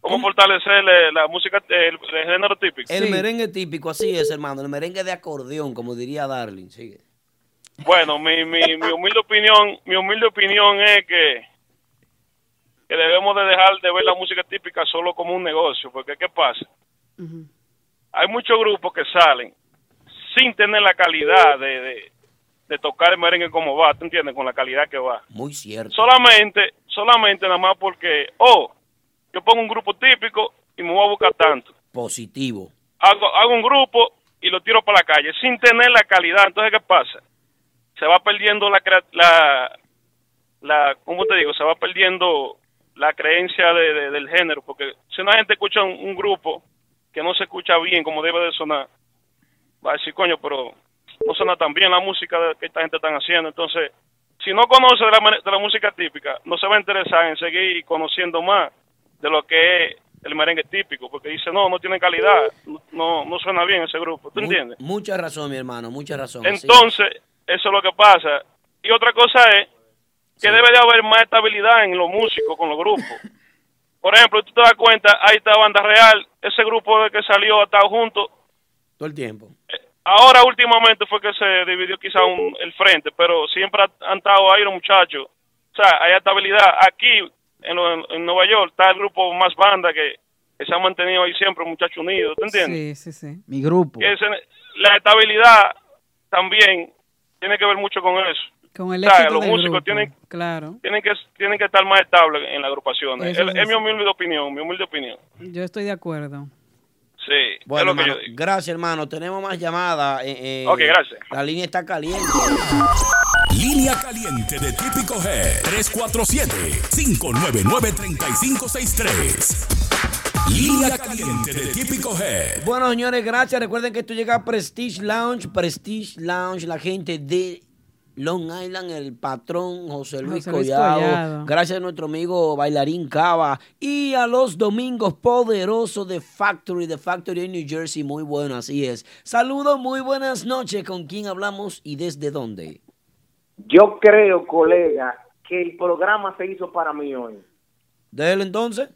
Speaker 15: cómo fortalecer la música, el, el género típico.
Speaker 3: El merengue típico, así es, hermano. El merengue de acordeón, como diría Darling. Sigue.
Speaker 15: Bueno, mi, mi, mi humilde opinión, mi humilde opinión es que, que debemos de dejar de ver la música típica solo como un negocio, porque ¿qué pasa? Hay muchos grupos que salen sin tener la calidad de, de, de tocar el merengue como va, ¿tú entiendes? Con la calidad que va.
Speaker 3: Muy cierto.
Speaker 15: Solamente, solamente nada más porque, oh, yo pongo un grupo típico y me voy a buscar tanto.
Speaker 3: Positivo.
Speaker 15: Hago, hago un grupo y lo tiro para la calle sin tener la calidad. Entonces, ¿qué pasa? Se va perdiendo la, la, la ¿cómo te digo? Se va perdiendo la creencia de- de- del género, porque si una gente escucha un, un grupo que no se escucha bien como debe de sonar, va a decir, coño, pero no suena tan bien la música que esta gente están haciendo. Entonces, si no conoce de la, de la música típica, no se va a interesar en seguir conociendo más de lo que es el merengue típico, porque dice, no, no tiene calidad, no, no suena bien ese grupo, ¿tú
Speaker 3: Mu-
Speaker 15: entiendes?
Speaker 3: Mucha razón, mi hermano, mucha razón.
Speaker 15: Entonces, eso es lo que pasa. Y otra cosa es que debe de haber más estabilidad en los músicos con los grupos. Por ejemplo, tú te das cuenta, ahí está Banda Real, ese grupo de que salió ha estado junto.
Speaker 3: Todo el tiempo.
Speaker 15: Ahora últimamente fue que se dividió quizá un- el frente, pero siempre ha- han estado ahí los muchachos. O sea, hay estabilidad. Aquí, en, lo- en Nueva York, está el grupo más banda que, que se ha mantenido ahí siempre, muchachos unidos, ¿te entiendes?
Speaker 2: Sí, sí, sí.
Speaker 7: Mi grupo.
Speaker 15: Que la estabilidad también tiene que ver mucho con eso.
Speaker 2: Con el
Speaker 15: O sea, los
Speaker 2: del
Speaker 15: músicos
Speaker 2: grupo.
Speaker 15: tienen,
Speaker 2: Claro.
Speaker 15: tienen, que, tienen que estar más estables en las agrupaciones. Es, mi humilde opinión, mi humilde opinión.
Speaker 2: Yo estoy de acuerdo.
Speaker 15: Sí,
Speaker 3: Bueno,
Speaker 15: es lo que
Speaker 3: hermano,
Speaker 15: yo digo.
Speaker 3: gracias, hermano. Tenemos más llamadas. eh, eh,
Speaker 15: Ok, gracias.
Speaker 3: La línea está caliente.
Speaker 1: Línea caliente de Típico Head 347-599-3563. Línea caliente de Típico Head.
Speaker 3: Bueno, señores, gracias. Recuerden que esto llega a Prestige Lounge. Prestige Lounge, la gente de Long Island, el patrón José Luis,
Speaker 2: José Luis
Speaker 3: Collado.
Speaker 2: Collado.
Speaker 3: Gracias a nuestro amigo Bailarín Cava. Y a los domingos poderosos de Factory, de Factory en New Jersey. Muy bueno, así es. Saludos, muy buenas noches. ¿Con quién hablamos y desde dónde?
Speaker 12: Yo creo, colega, que el programa se hizo para mí hoy.
Speaker 3: ¿De él entonces?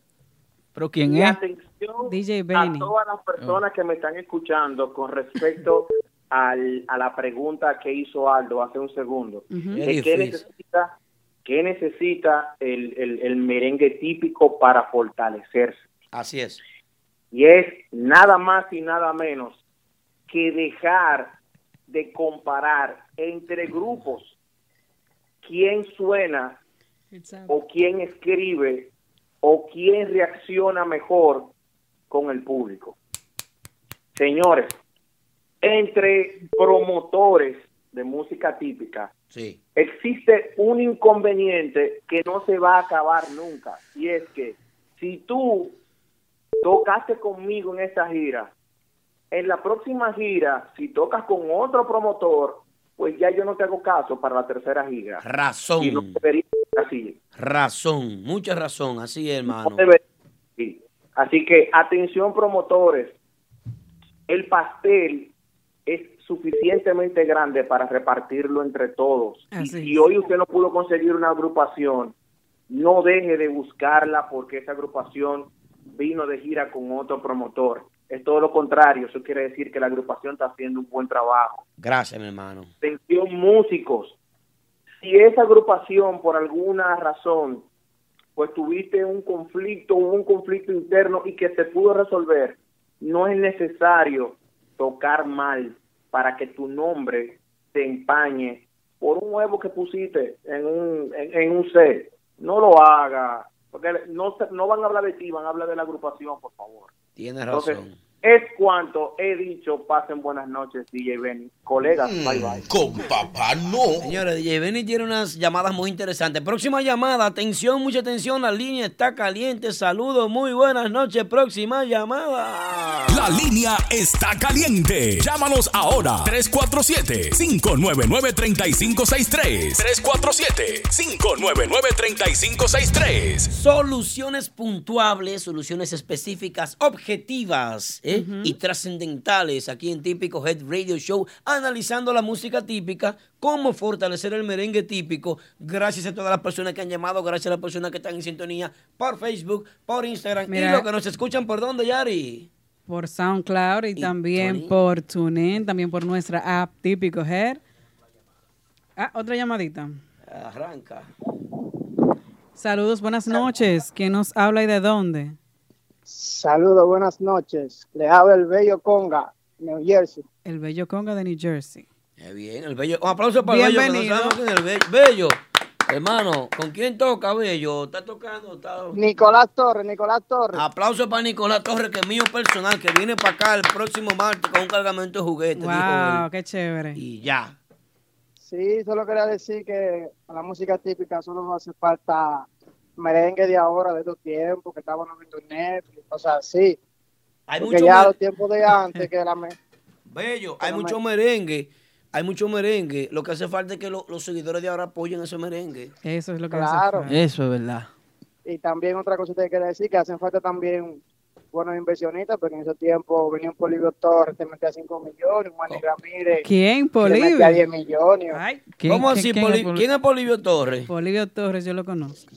Speaker 7: ¿Pero quién
Speaker 12: Y
Speaker 7: es?
Speaker 12: atención
Speaker 2: DJ
Speaker 12: a todas las personas que me están escuchando con respecto al- a la pregunta que hizo Aldo hace un segundo.
Speaker 3: Es
Speaker 12: ¿Qué necesita, qué necesita el, el- el merengue típico para fortalecerse?
Speaker 3: Así es.
Speaker 12: Y es nada más y nada menos que dejar de comparar entre grupos quién suena o quién escribe o quién reacciona mejor con el público. Señores, entre promotores de música típica
Speaker 3: Sí.
Speaker 12: existe un inconveniente que no se va a acabar nunca y es que si tú tocaste conmigo en esta gira, en la próxima gira, si tocas con otro promotor, pues ya yo no te hago caso para la tercera gira.
Speaker 3: Razón.
Speaker 12: Y no debería ser así.
Speaker 3: Razón, mucha razón. Así es, hermano.
Speaker 12: No debería ser así. Así que atención promotores, el pastel es suficientemente grande para repartirlo entre todos. Y
Speaker 2: Así
Speaker 12: si
Speaker 2: es.
Speaker 12: hoy usted no pudo conseguir una agrupación, no deje de buscarla porque esa agrupación vino de gira con otro promotor. Es todo lo contrario, eso quiere decir que la agrupación está haciendo un buen trabajo.
Speaker 3: Gracias, mi hermano.
Speaker 12: Atención músicos, si esa agrupación por alguna razón pues tuviste un conflicto, hubo un conflicto interno y que se pudo resolver, no es necesario tocar mal para que tu nombre se empañe por un huevo que pusiste en un, en, en un set. No lo haga, porque no, no van a hablar de ti, van a hablar de la agrupación, por favor.
Speaker 3: Tienes
Speaker 12: Entonces,
Speaker 3: razón.
Speaker 12: Es cuanto he dicho. Pasen buenas noches, DJ Benny. Colegas,
Speaker 3: Mm.
Speaker 12: bye bye.
Speaker 1: Con papá no.
Speaker 3: Señores, DJ Benny tiene unas llamadas muy interesantes. Próxima llamada, atención, mucha atención, la línea está caliente. Saludos, muy buenas noches. Próxima llamada.
Speaker 1: La línea está caliente. Llámanos ahora. 347-599-3563. 347-599-3563.
Speaker 3: Soluciones puntuables, soluciones específicas, objetivas ¿eh? y trascendentales aquí en Típico Head Radio Show, analizando la música típica, cómo fortalecer el merengue típico. Gracias a todas las personas que han llamado, gracias a las personas que están en sintonía por Facebook, por Instagram y los que nos escuchan por dónde, Yari.
Speaker 2: Por SoundCloud y, también
Speaker 3: Tony.
Speaker 2: por TuneIn, también por nuestra app Típico Head. Ah, otra llamadita.
Speaker 3: Arranca.
Speaker 2: Saludos, buenas noches. ¿Quién nos habla y de dónde?
Speaker 16: Saludos, buenas noches. Le habla el Bello Conga, New Jersey.
Speaker 2: El Bello Conga de New Jersey.
Speaker 3: Qué bien, el bello. Un aplauso para el bello. que el bello. Bello, hermano, ¿con quién toca bello? ¿Está tocando? ¿Está...
Speaker 16: Nicolás Torres, Nicolás Torres.
Speaker 3: Aplauso para Nicolás Torres, que es mío personal, que viene para acá el próximo martes con un cargamento de juguetes.
Speaker 2: Wow, qué chévere.
Speaker 3: Y ya.
Speaker 16: Sí, solo quería decir que a la música típica solo nos hace falta merengue de ahora, de estos tiempos, que estábamos viendo en Netflix, cosas así.
Speaker 3: Hay
Speaker 16: Porque
Speaker 3: mucho
Speaker 16: ya
Speaker 3: mer-
Speaker 16: los tiempos de antes, que la me-
Speaker 3: Bello, hay mucho
Speaker 16: me-
Speaker 3: merengue. Hay mucho merengue. Lo que hace falta es que lo- los seguidores de ahora apoyen ese merengue.
Speaker 2: Eso es lo que
Speaker 16: Claro.
Speaker 2: hace falta.
Speaker 7: Eso es verdad.
Speaker 16: Y también otra cosa que quería decir, que hacen falta también buenos inversionistas, porque en ese tiempo venía un Polibio Torres, te metía 5 millones, un Manny Ramírez,
Speaker 2: ¿Quién?
Speaker 16: te metía 10
Speaker 2: Polivio.
Speaker 16: millones.
Speaker 2: ¿Quién-
Speaker 3: ¿Cómo así?
Speaker 2: quién
Speaker 3: ¿Quién es Polivio Torres?
Speaker 2: Polivio Torres, yo lo conozco.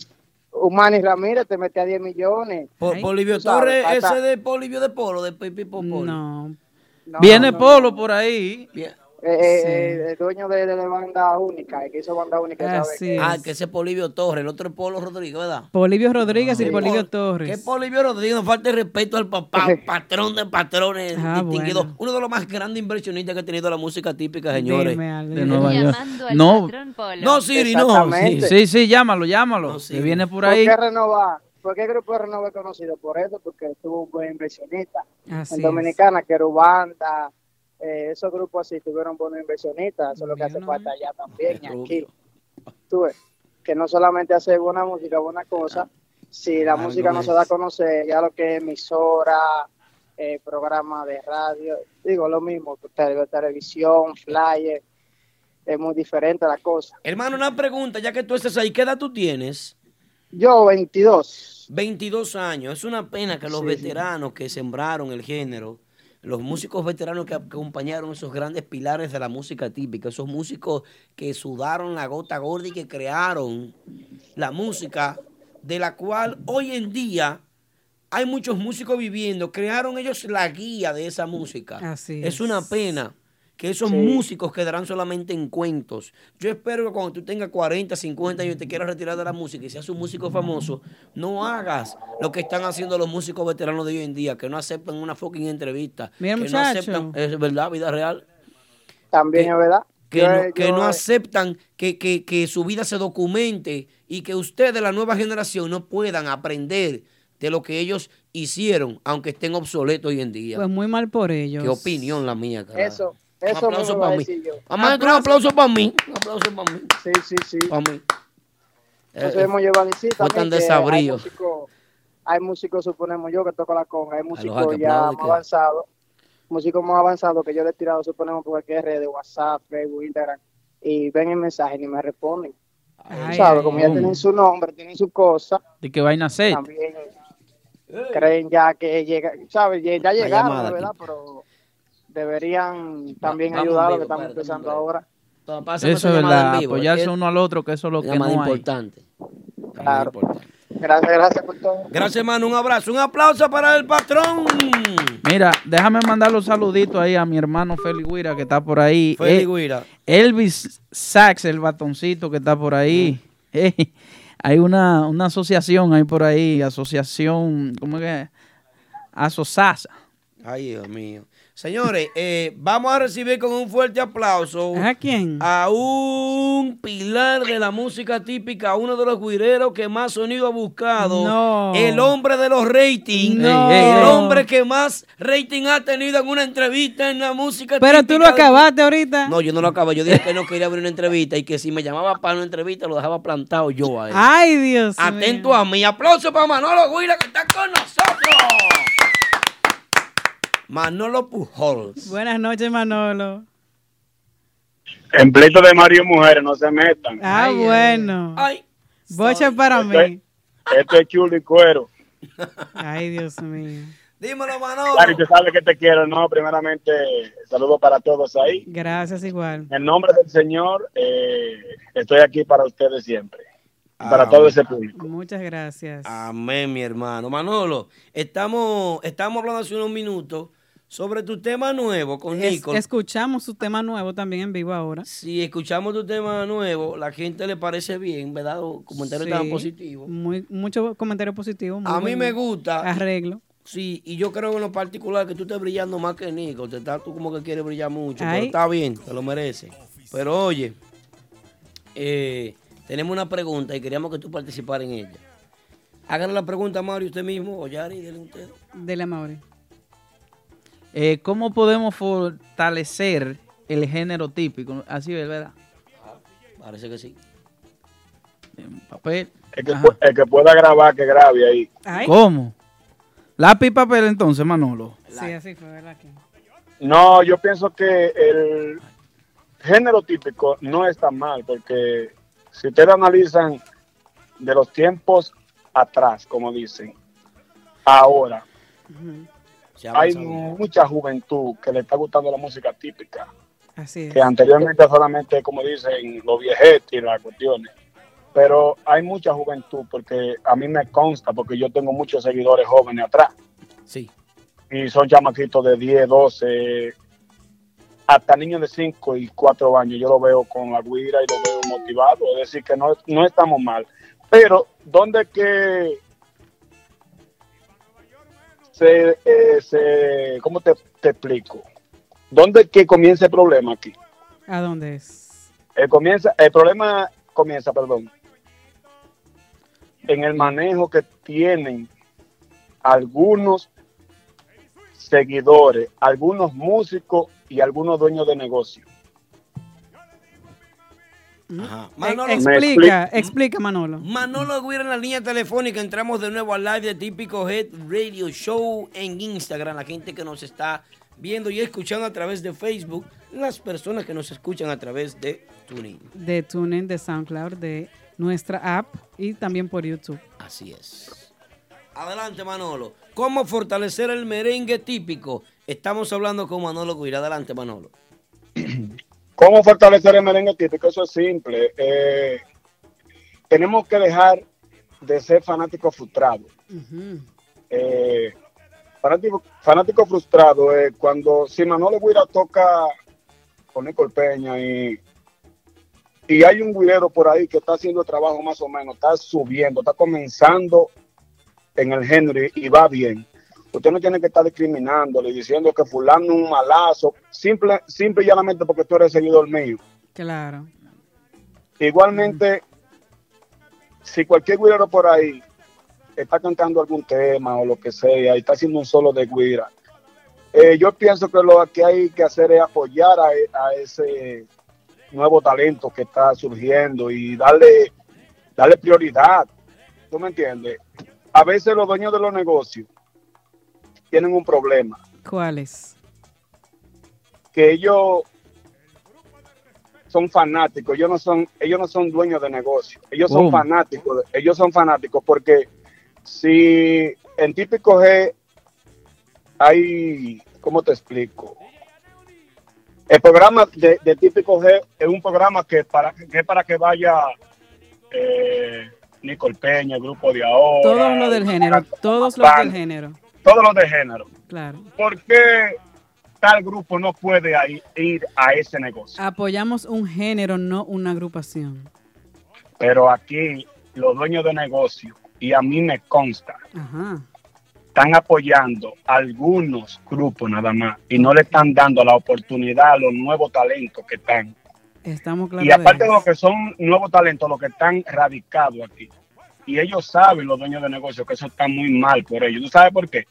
Speaker 16: Manny Ramírez te metía 10 millones.
Speaker 3: Po-
Speaker 2: Ay.
Speaker 3: Polivio Torres, ese de Polivio de Polo, de Pipi Popolo.
Speaker 2: No.
Speaker 16: No,
Speaker 7: Viene
Speaker 16: no,
Speaker 7: Polo por ahí.
Speaker 3: Bien.
Speaker 16: Eh, eh,
Speaker 2: Sí.
Speaker 16: eh, el dueño de, de la banda única, el que hizo banda única.
Speaker 2: Así
Speaker 16: Que-
Speaker 2: es.
Speaker 3: Ah, que ese es Polivio Torres, el otro es Polo Rodríguez, ¿verdad?
Speaker 2: Polivio Rodríguez y
Speaker 3: Sí,
Speaker 2: Polivio
Speaker 3: Pol-
Speaker 2: Torres.
Speaker 3: Que Polivio Rodríguez, no falta el respeto al papá, patrón de patrones,
Speaker 2: Ah,
Speaker 3: distinguido.
Speaker 2: bueno.
Speaker 3: Uno de los más grandes inversionistas que ha tenido la música típica, señores.
Speaker 2: Dime
Speaker 7: De. Nueva York. No,
Speaker 5: Polo.
Speaker 3: No, Siri, no.
Speaker 7: Sí, sí, llámalo, llámalo.
Speaker 3: No, sí.
Speaker 7: que viene por
Speaker 16: ¿Por
Speaker 7: ahí.
Speaker 16: qué renovar? ¿Por qué el grupo Renova es conocido? Por eso, porque tuvo un buen inversionista.
Speaker 2: Así
Speaker 16: en
Speaker 2: es.
Speaker 16: Dominicana, Querubanda, eh, esos grupos así tuvieron buenos inversionistas. Eso es lo que hace falta allá también, y aquí. Tú ves, que no solamente hacer buena música, buena cosa, si la música no se da a conocer, ya lo que es emisora, eh, programa de radio, digo lo mismo, tele- televisión, flyer, es muy diferente la cosa.
Speaker 3: Hermano, una pregunta, ya que tú estás ahí, ¿qué edad tú tienes?
Speaker 16: Yo, 22.
Speaker 3: 22 años. Es una pena que los
Speaker 16: Sí, sí.
Speaker 3: veteranos que sembraron el género, los músicos veteranos que acompañaron esos grandes pilares de la música típica, esos músicos que sudaron la gota gorda y que crearon la música de la cual hoy en día hay muchos músicos viviendo, crearon ellos la guía de esa música.
Speaker 2: Así
Speaker 3: es
Speaker 2: es.
Speaker 3: una pena que esos
Speaker 16: Sí.
Speaker 3: músicos quedarán solamente en cuentos. Yo espero que cuando tú tengas 40, 50 años y te quieras retirar de la música y seas un músico famoso, no hagas lo que están haciendo los músicos veteranos de hoy en día, que no aceptan una fucking entrevista.
Speaker 2: Mira,
Speaker 3: que
Speaker 2: muchacho.
Speaker 3: no aceptan, es verdad, vida real
Speaker 16: También
Speaker 3: Que-
Speaker 16: es verdad.
Speaker 3: que,
Speaker 16: Yo,
Speaker 3: no, que
Speaker 16: yo,
Speaker 3: no aceptan que, que- que su vida se documente y que ustedes, la nueva generación, no puedan aprender de lo que ellos hicieron, aunque estén obsoletos hoy en día.
Speaker 2: Pues muy mal por ellos.
Speaker 3: Qué opinión la mía, carajo.
Speaker 16: Eso, eso me
Speaker 3: aplauso
Speaker 16: a
Speaker 3: para mí.
Speaker 16: yo.
Speaker 3: Mamá, un aplauso para mí. Un aplauso para mí.
Speaker 16: Sí, sí, sí.
Speaker 3: Para mí.
Speaker 16: Eso
Speaker 3: Eh,
Speaker 16: hemos llevado a
Speaker 3: fue
Speaker 16: también
Speaker 3: tan
Speaker 16: que Hay músicos, hay músicos, suponemos yo, que toco la conga, hay músicos ya más
Speaker 3: que-
Speaker 16: avanzados, músicos más avanzados que yo le he tirado, suponemos, por cualquier red de WhatsApp, Facebook, Instagram, y ven el mensaje y ni me responden.
Speaker 2: Ay,
Speaker 16: ¿Sabes?
Speaker 2: ay,
Speaker 16: Como ya tienen su nombre, tienen su cosa,
Speaker 7: ¿De qué vaina hacer?
Speaker 16: también creen ya que llega, ¿sabes? Ya, ya llegaron, ¿verdad?
Speaker 3: aquí.
Speaker 16: pero deberían también ayudar a los que estamos empezando ahora.
Speaker 7: Eso es verdad,
Speaker 3: en vivo,
Speaker 7: apoyarse uno al otro, que eso es lo que
Speaker 3: llamada
Speaker 7: no hay.
Speaker 3: importante.
Speaker 16: Claro.
Speaker 3: importante.
Speaker 16: Gracias, gracias por todo.
Speaker 3: Gracias, hermano. Un abrazo. Un aplauso para el patrón.
Speaker 7: Mira, déjame mandar los saluditos ahí a mi hermano Félix Guira que está por ahí.
Speaker 3: Félix
Speaker 7: Eh,
Speaker 3: Guira.
Speaker 7: Elvis Sachs, el batoncito que está por ahí. Eh, hay una, una asociación ahí por ahí, asociación, ¿cómo es que? Asosasa.
Speaker 3: Ay, Dios mío. Señores, eh, vamos a recibir con un fuerte aplauso
Speaker 2: ¿A quién?
Speaker 3: a un pilar de la música típica, uno de los guireros que más sonido ha buscado.
Speaker 2: No.
Speaker 3: El hombre de los ratings.
Speaker 2: No.
Speaker 3: El hombre que más rating ha tenido en una entrevista en la música
Speaker 2: Pero tú lo
Speaker 3: típica de-
Speaker 2: acabaste ahorita.
Speaker 3: No, yo no lo acabé. Yo dije que no quería abrir una entrevista y que si me llamaba para una entrevista lo dejaba plantado yo a él.
Speaker 2: Ay, Dios
Speaker 3: Atento
Speaker 2: mío.
Speaker 3: a mí. Aplauso para Manolo Guira que está con nosotros. Manolo Pujols.
Speaker 2: Buenas noches, Manolo.
Speaker 10: En pleito de Mario y mujeres, no se metan.
Speaker 2: Ah,
Speaker 3: Ay,
Speaker 2: bueno.
Speaker 3: Ay.
Speaker 2: Boche para mí.
Speaker 10: Esto es chulo y cuero.
Speaker 2: Ay, Dios mío.
Speaker 3: Dímelo, Manolo.
Speaker 10: Claro, y tú sabes que te quiero, ¿no? Primeramente, saludo para todos ahí.
Speaker 2: Gracias igual.
Speaker 10: En nombre del Señor, eh, estoy aquí para ustedes siempre. Y para
Speaker 3: Ah,
Speaker 10: todo ese público.
Speaker 2: Muchas gracias.
Speaker 3: Amén, mi hermano. Manolo, estamos, estamos hablando hace unos minutos sobre tu tema nuevo con
Speaker 2: Es-
Speaker 3: Nicole.
Speaker 2: escuchamos su tema nuevo también en vivo ahora.
Speaker 3: Si escuchamos tu tema nuevo, la gente le parece bien, ¿verdad? Los comentarios
Speaker 2: Sí,
Speaker 3: tan positivos.
Speaker 2: Muy, mucho comentario positivo. muy
Speaker 3: A mí me gusta.
Speaker 2: Arreglo.
Speaker 3: Sí, y yo creo en lo particular que tú estás brillando más que Nico. Te estás, tú como que quieres brillar mucho,
Speaker 2: Ay.
Speaker 3: pero está bien, te lo mereces. Pero oye, eh, tenemos una pregunta y queríamos que tú participaras en ella. Háganle la pregunta a Mario usted mismo, o Yari, denle usted.
Speaker 2: Dele a Mauri.
Speaker 7: Eh, ¿Cómo podemos fortalecer el género típico? Así es, ¿verdad?
Speaker 3: Parece que sí.
Speaker 7: Papel.
Speaker 17: El que, pu- el que pueda grabar, que grabe ahí.
Speaker 7: ¿Cómo? Lápiz y papel entonces, Manolo.
Speaker 2: Sí, así fue, ¿verdad? Que-
Speaker 17: No, yo pienso que el género típico no está mal, porque si ustedes analizan de los tiempos atrás, como dicen, ahora hay mucha juventud que le está gustando la música típica,
Speaker 2: Así es.
Speaker 17: que anteriormente solamente, como dicen, los viejetes y las cuestiones. Pero hay mucha juventud, porque a mí me consta, porque yo tengo muchos seguidores jóvenes atrás.
Speaker 3: Sí.
Speaker 17: Y son chamaquitos de 10, 12, hasta niños de 5 y 4 años. Yo lo veo con la guira y lo veo motivado. Es decir, que no, no estamos mal. Pero, ¿dónde que se, eh, se ¿cómo te, te explico? ¿Dónde que comienza el problema aquí?
Speaker 2: ¿A dónde es?
Speaker 17: El, comienza, el problema comienza, perdón, en el manejo que tienen algunos seguidores, algunos músicos y algunos dueños de negocio.
Speaker 3: Ajá.
Speaker 2: E-
Speaker 3: Manolo,
Speaker 2: explica, explica, Manolo.
Speaker 3: Manolo Guira en la línea telefónica. Entramos de nuevo al live de Típico Head Radio Show en Instagram. La gente que nos está viendo y escuchando a través de Facebook. Las personas que nos escuchan a través de TuneIn.
Speaker 2: De TuneIn, de SoundCloud, de nuestra app y también por YouTube.
Speaker 3: Así es. Adelante, Manolo. ¿Cómo fortalecer el merengue típico? Estamos hablando con Manolo Guira. Adelante, Manolo.
Speaker 17: ¿Cómo fortalecer el merengue típico? Eso es simple. Eh, tenemos que dejar de ser fanáticos frustrados. Eh, fanático, fanático frustrado es cuando si Manolo Guira toca con Nicole Peña y, y hay un guirero por ahí que está haciendo el trabajo más o menos, está subiendo, está comenzando en el género y va bien. Usted no tiene que estar discriminándole, diciendo que fulano es un malazo, simple, simple y llanamente porque tú eres seguidor mío.
Speaker 2: Claro.
Speaker 17: Igualmente, si cualquier guirero por ahí está cantando algún tema o lo que sea y está haciendo un solo de guira, eh, yo pienso que lo que hay que hacer es apoyar a, e- a ese nuevo talento que está surgiendo y darle, darle prioridad. ¿Tú me entiendes? A veces los dueños de los negocios tienen un problema,
Speaker 2: ¿Cuáles?
Speaker 17: que ellos son fanáticos, ellos no son, ellos no son dueños de negocio, ellos son fanáticos, ellos son fanáticos porque si en típico G hay, ¿cómo te explico? El programa de, de típico G es un programa que para que es para que vaya eh, Nicole Peña, el grupo de ahora,
Speaker 2: Todos los del género. Todos los del género.
Speaker 17: Todos los de género.
Speaker 2: Claro.
Speaker 17: ¿Por qué tal grupo no puede ir a ese negocio?
Speaker 2: Apoyamos un género, no una agrupación.
Speaker 17: Pero aquí los dueños de negocio, y a mí me consta,
Speaker 2: Ajá.
Speaker 17: están apoyando algunos grupos nada más y no le están dando la oportunidad a los nuevos talentos que están.
Speaker 2: Estamos claros.
Speaker 17: Y aparte de lo que son nuevos talentos, los que están radicados aquí. Y ellos saben, los dueños de negocio, que eso está muy mal por ellos. ¿Tú sabes por qué?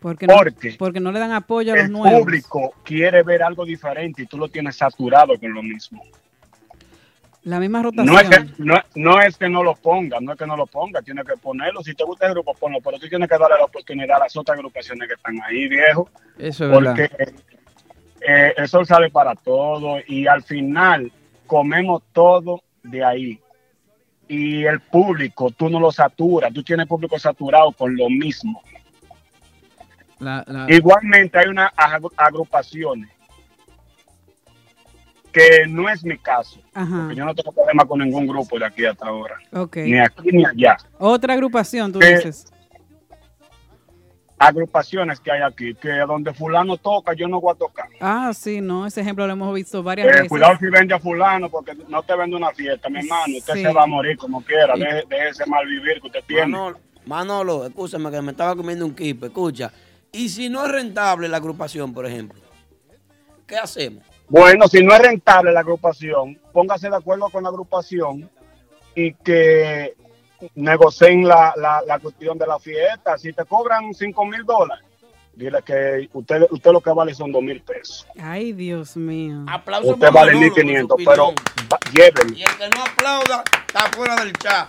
Speaker 2: Porque no,
Speaker 17: Porque
Speaker 2: porque no le dan apoyo a los
Speaker 17: El
Speaker 2: nuevos.
Speaker 17: público quiere ver algo diferente y tú lo tienes saturado con lo mismo.
Speaker 2: La misma rotación.
Speaker 17: No es, que, no, no es que no lo ponga, no es que no lo ponga, tiene que ponerlo. Si te gusta el grupo, ponlo, pero tú tienes que darle la oportunidad a las otras agrupaciones que están ahí, viejo.
Speaker 7: Eso es
Speaker 17: porque
Speaker 7: verdad.
Speaker 17: eh, eso sale para todo y al final comemos todo de ahí. Y el público, tú no lo saturas, tú tienes público saturado con lo mismo.
Speaker 7: La- la-
Speaker 17: Igualmente hay unas agru- agrupaciones que no es mi caso.
Speaker 2: Ajá.
Speaker 17: porque yo no tengo problema con ningún grupo de aquí hasta ahora.
Speaker 2: Ok.
Speaker 17: Ni aquí ni allá.
Speaker 2: Otra agrupación, tú dices.
Speaker 17: Agrupaciones que hay aquí, que donde fulano toca, yo no voy a tocar.
Speaker 2: Ah, sí, no, ese ejemplo lo hemos visto varias
Speaker 17: Eh,
Speaker 2: veces.
Speaker 17: cuidado si vende a fulano, porque no te vende una fiesta, mi hermano. Usted
Speaker 2: Sí.
Speaker 17: se va a morir como quiera. Deje, deje ese mal vivir que usted tiene.
Speaker 3: Manolo, Manolo, escúchame que me estaba comiendo un kipe, escucha. Y si no es rentable la agrupación, por ejemplo, ¿qué hacemos?
Speaker 17: Bueno, si no es rentable la agrupación, póngase de acuerdo con la agrupación y que negocien la, la, la cuestión de la fiesta. Si te cobran 5 mil dólares, dile que usted, usted lo que vale son 2 mil pesos.
Speaker 2: Ay, Dios mío.
Speaker 3: Aplauso
Speaker 17: Usted vale 1.500, pero llévenlo.
Speaker 3: Y el que no aplauda está fuera del chat.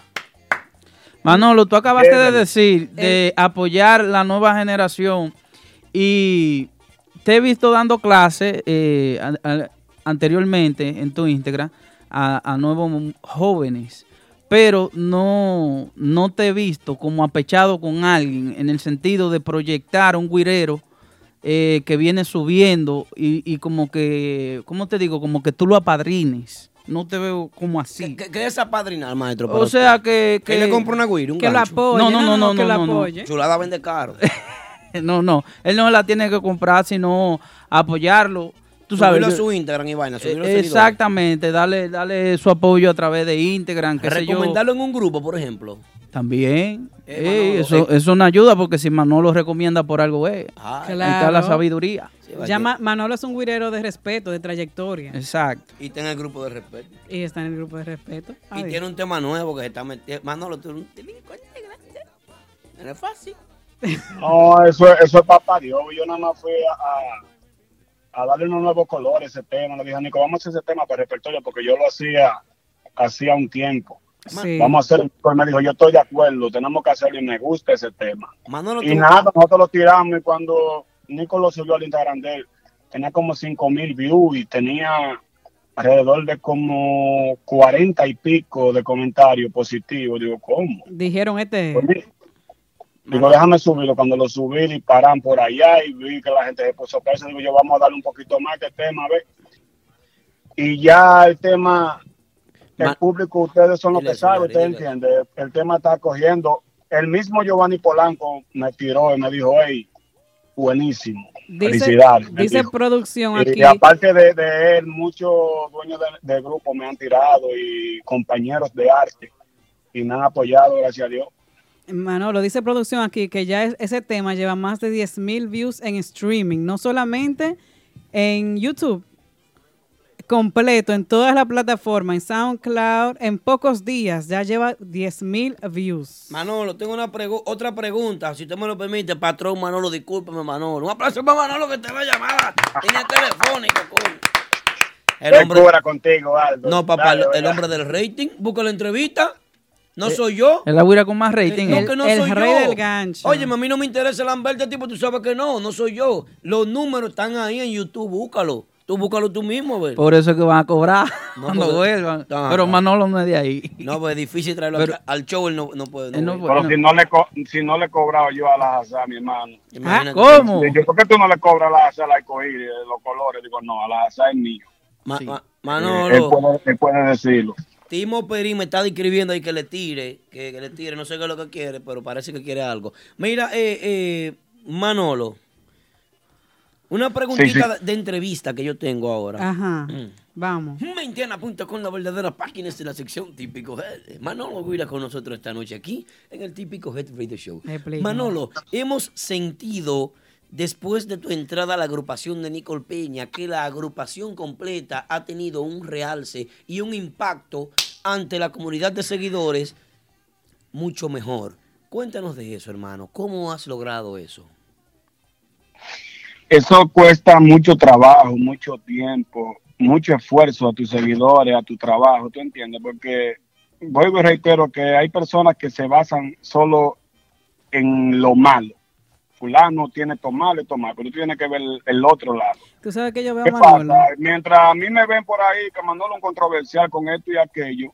Speaker 7: Manolo, tú acabaste de decir de apoyar la nueva generación y te he visto dando clases eh, an- an- anteriormente en tu Instagram a, a nuevos jóvenes, pero no, no te he visto como apechado con alguien en el sentido de proyectar un guirero eh, que viene subiendo y, y como que, ¿cómo te digo? Como que tú lo apadrines. No te veo como así.
Speaker 3: ¿Qué, qué es apadrinar, maestro?
Speaker 7: O sea que,
Speaker 3: que le compra una guira, un
Speaker 2: que
Speaker 3: gancho.
Speaker 2: apoye,
Speaker 7: No, no, no, no,
Speaker 2: que
Speaker 7: no, no, no.
Speaker 2: apoye.
Speaker 3: Chulada vende caro.
Speaker 7: No, no, él no la tiene que comprar, sino apoyarlo. Tú sabes.
Speaker 3: Subirlo a su Instagram y vaina, subirlo
Speaker 7: Eh. Exactamente, darle, darle su apoyo a través de Instagram, qué sé yo.
Speaker 3: Recomendarlo en un grupo, por ejemplo.
Speaker 7: También.
Speaker 3: Eh,
Speaker 7: Ey, eso,
Speaker 3: eh.
Speaker 7: eso no ayuda porque si Manolo recomienda por algo es.
Speaker 3: Ah,
Speaker 7: Ahí está la
Speaker 2: Claro.
Speaker 7: sabiduría.
Speaker 2: Ya Ma- Manolo es un guirero de respeto, de trayectoria.
Speaker 7: Exacto.
Speaker 3: Y está en el grupo de respeto.
Speaker 2: Y está en el grupo de respeto.
Speaker 3: Y tiene un tema nuevo que se está metiendo. Manolo, tú. No es fácil.
Speaker 17: No, eso, eso es papá Dios. Yo nada más fui a, a, a darle unos nuevos colores a ese tema. Le dije, Nico, vamos a hacer ese tema para el repertorio porque yo lo hacía hacía un tiempo.
Speaker 2: Sí.
Speaker 17: Vamos a hacerlo. Pues me dijo, yo estoy de acuerdo, tenemos que hacerlo y me gusta ese tema.
Speaker 3: Manolo,
Speaker 17: Y
Speaker 3: tú-
Speaker 17: nada, nosotros lo tiramos y cuando Nico lo subió al Instagram de él, tenía como 5 mil views y tenía alrededor de como 40 y pico de comentarios positivos. Digo, ¿cómo?
Speaker 2: Dijeron este.
Speaker 17: Digo, déjame subirlo. Cuando lo subí, disparan por allá y vi que la gente se puso presa. Digo, yo vamos a darle un poquito más de tema, a ver. Y ya el tema, el público, ustedes son los que saben, ustedes entienden. El tema está cogiendo. El mismo Giovanni Polanco me tiró y me dijo, hey, buenísimo.
Speaker 2: Dice,
Speaker 17: Felicidades.
Speaker 2: dice
Speaker 17: dijo.
Speaker 2: producción
Speaker 17: Y
Speaker 2: aquí.
Speaker 17: aparte de, de él, muchos dueños de, de grupo me han tirado y compañeros de arte y me han apoyado, gracias a Dios.
Speaker 2: Manolo, dice producción aquí que ya es- ese tema lleva más de 10 mil views en streaming, no solamente en YouTube, completo, en todas las plataformas, en SoundCloud, en pocos días ya lleva 10 mil views.
Speaker 3: Manolo, tengo una pregu- otra pregunta, si usted me lo permite, patrón Manolo, discúlpeme Manolo. Un aplauso para Manolo que te va a llamar en el telefónico, coño. El hombre,
Speaker 17: contigo, Aldo.
Speaker 3: no, papá,
Speaker 17: Dale,
Speaker 3: el, el hombre del rating, busca la entrevista. No
Speaker 7: Eh,
Speaker 3: soy yo.
Speaker 7: Es la güira con más rating.
Speaker 3: No,
Speaker 7: eh.
Speaker 3: que no
Speaker 2: el
Speaker 3: soy
Speaker 2: rey
Speaker 3: yo.
Speaker 2: del gancho.
Speaker 3: Oye, a mí no me interesa el Lambert, tipo, tú sabes que no, no soy yo. Los números están ahí en YouTube, búscalo. Tú búscalo tú mismo, ¿ver?
Speaker 7: Por eso es que van a cobrar
Speaker 3: No,
Speaker 7: cuando
Speaker 3: porque-
Speaker 7: vuelvan.
Speaker 3: Ah,
Speaker 7: Pero
Speaker 3: ah.
Speaker 7: Manolo no es de ahí.
Speaker 3: No, pues es difícil traerlo
Speaker 7: Pero-
Speaker 3: al show, él no, no puede.
Speaker 7: Él no
Speaker 3: puede.
Speaker 17: Pero si no le co- si no le cobraba yo a la Haza, mi hermano.
Speaker 3: Imagínate.
Speaker 7: ¿Cómo?
Speaker 17: Yo, ¿Por qué tú no le cobras a la Haza la arcoíris, los colores? Digo, no, a la Haza es mío.
Speaker 3: Ma- ma-
Speaker 17: Eh,
Speaker 3: Manolo.
Speaker 17: él, puede, él puede decirlo.
Speaker 3: Timo Perín me está describiendo ahí que le tire, que, que le tire, no sé qué es lo que quiere, pero parece que quiere algo. Mira, eh, eh, Manolo, una preguntita
Speaker 2: Sí, sí.
Speaker 3: De, entrevista que yo tengo ahora.
Speaker 2: Ajá,
Speaker 3: Mm.
Speaker 2: vamos.
Speaker 3: Maintiana.com, la verdadera página es de la sección Típico Head. Manolo Guira con nosotros esta noche aquí en el Típico Head Radio Show. Manolo, hemos sentido después de tu entrada a la agrupación de Nicole Peña que la agrupación completa ha tenido un realce y un impacto ante la comunidad de seguidores mucho mejor. Cuéntanos de eso, hermano. ¿Cómo has logrado eso?
Speaker 17: Eso cuesta mucho trabajo, mucho tiempo, mucho esfuerzo a tus seguidores, a tu trabajo, ¿tú entiendes? Porque voy y reitero que hay personas que se basan solo en lo malo. Fulano tiene esto malo, pero tú tienes que ver el, el otro lado.
Speaker 2: Tú sabes que yo veo
Speaker 17: ¿Qué
Speaker 2: a Manolo.
Speaker 17: pasa? Mientras a mí me ven por ahí que Manolo un controversial con esto y aquello,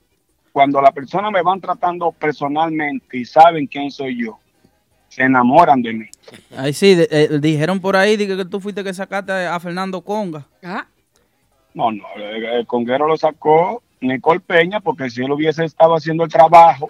Speaker 17: cuando las personas me van tratando personalmente y saben quién soy yo, se enamoran de mí.
Speaker 7: Ahí sí, de- eh, dijeron por ahí dije, que tú fuiste que sacaste a Fernando Conga.
Speaker 2: Ah,
Speaker 17: No, no, el, el conguero lo sacó Nicole Peña porque si él hubiese estado haciendo el trabajo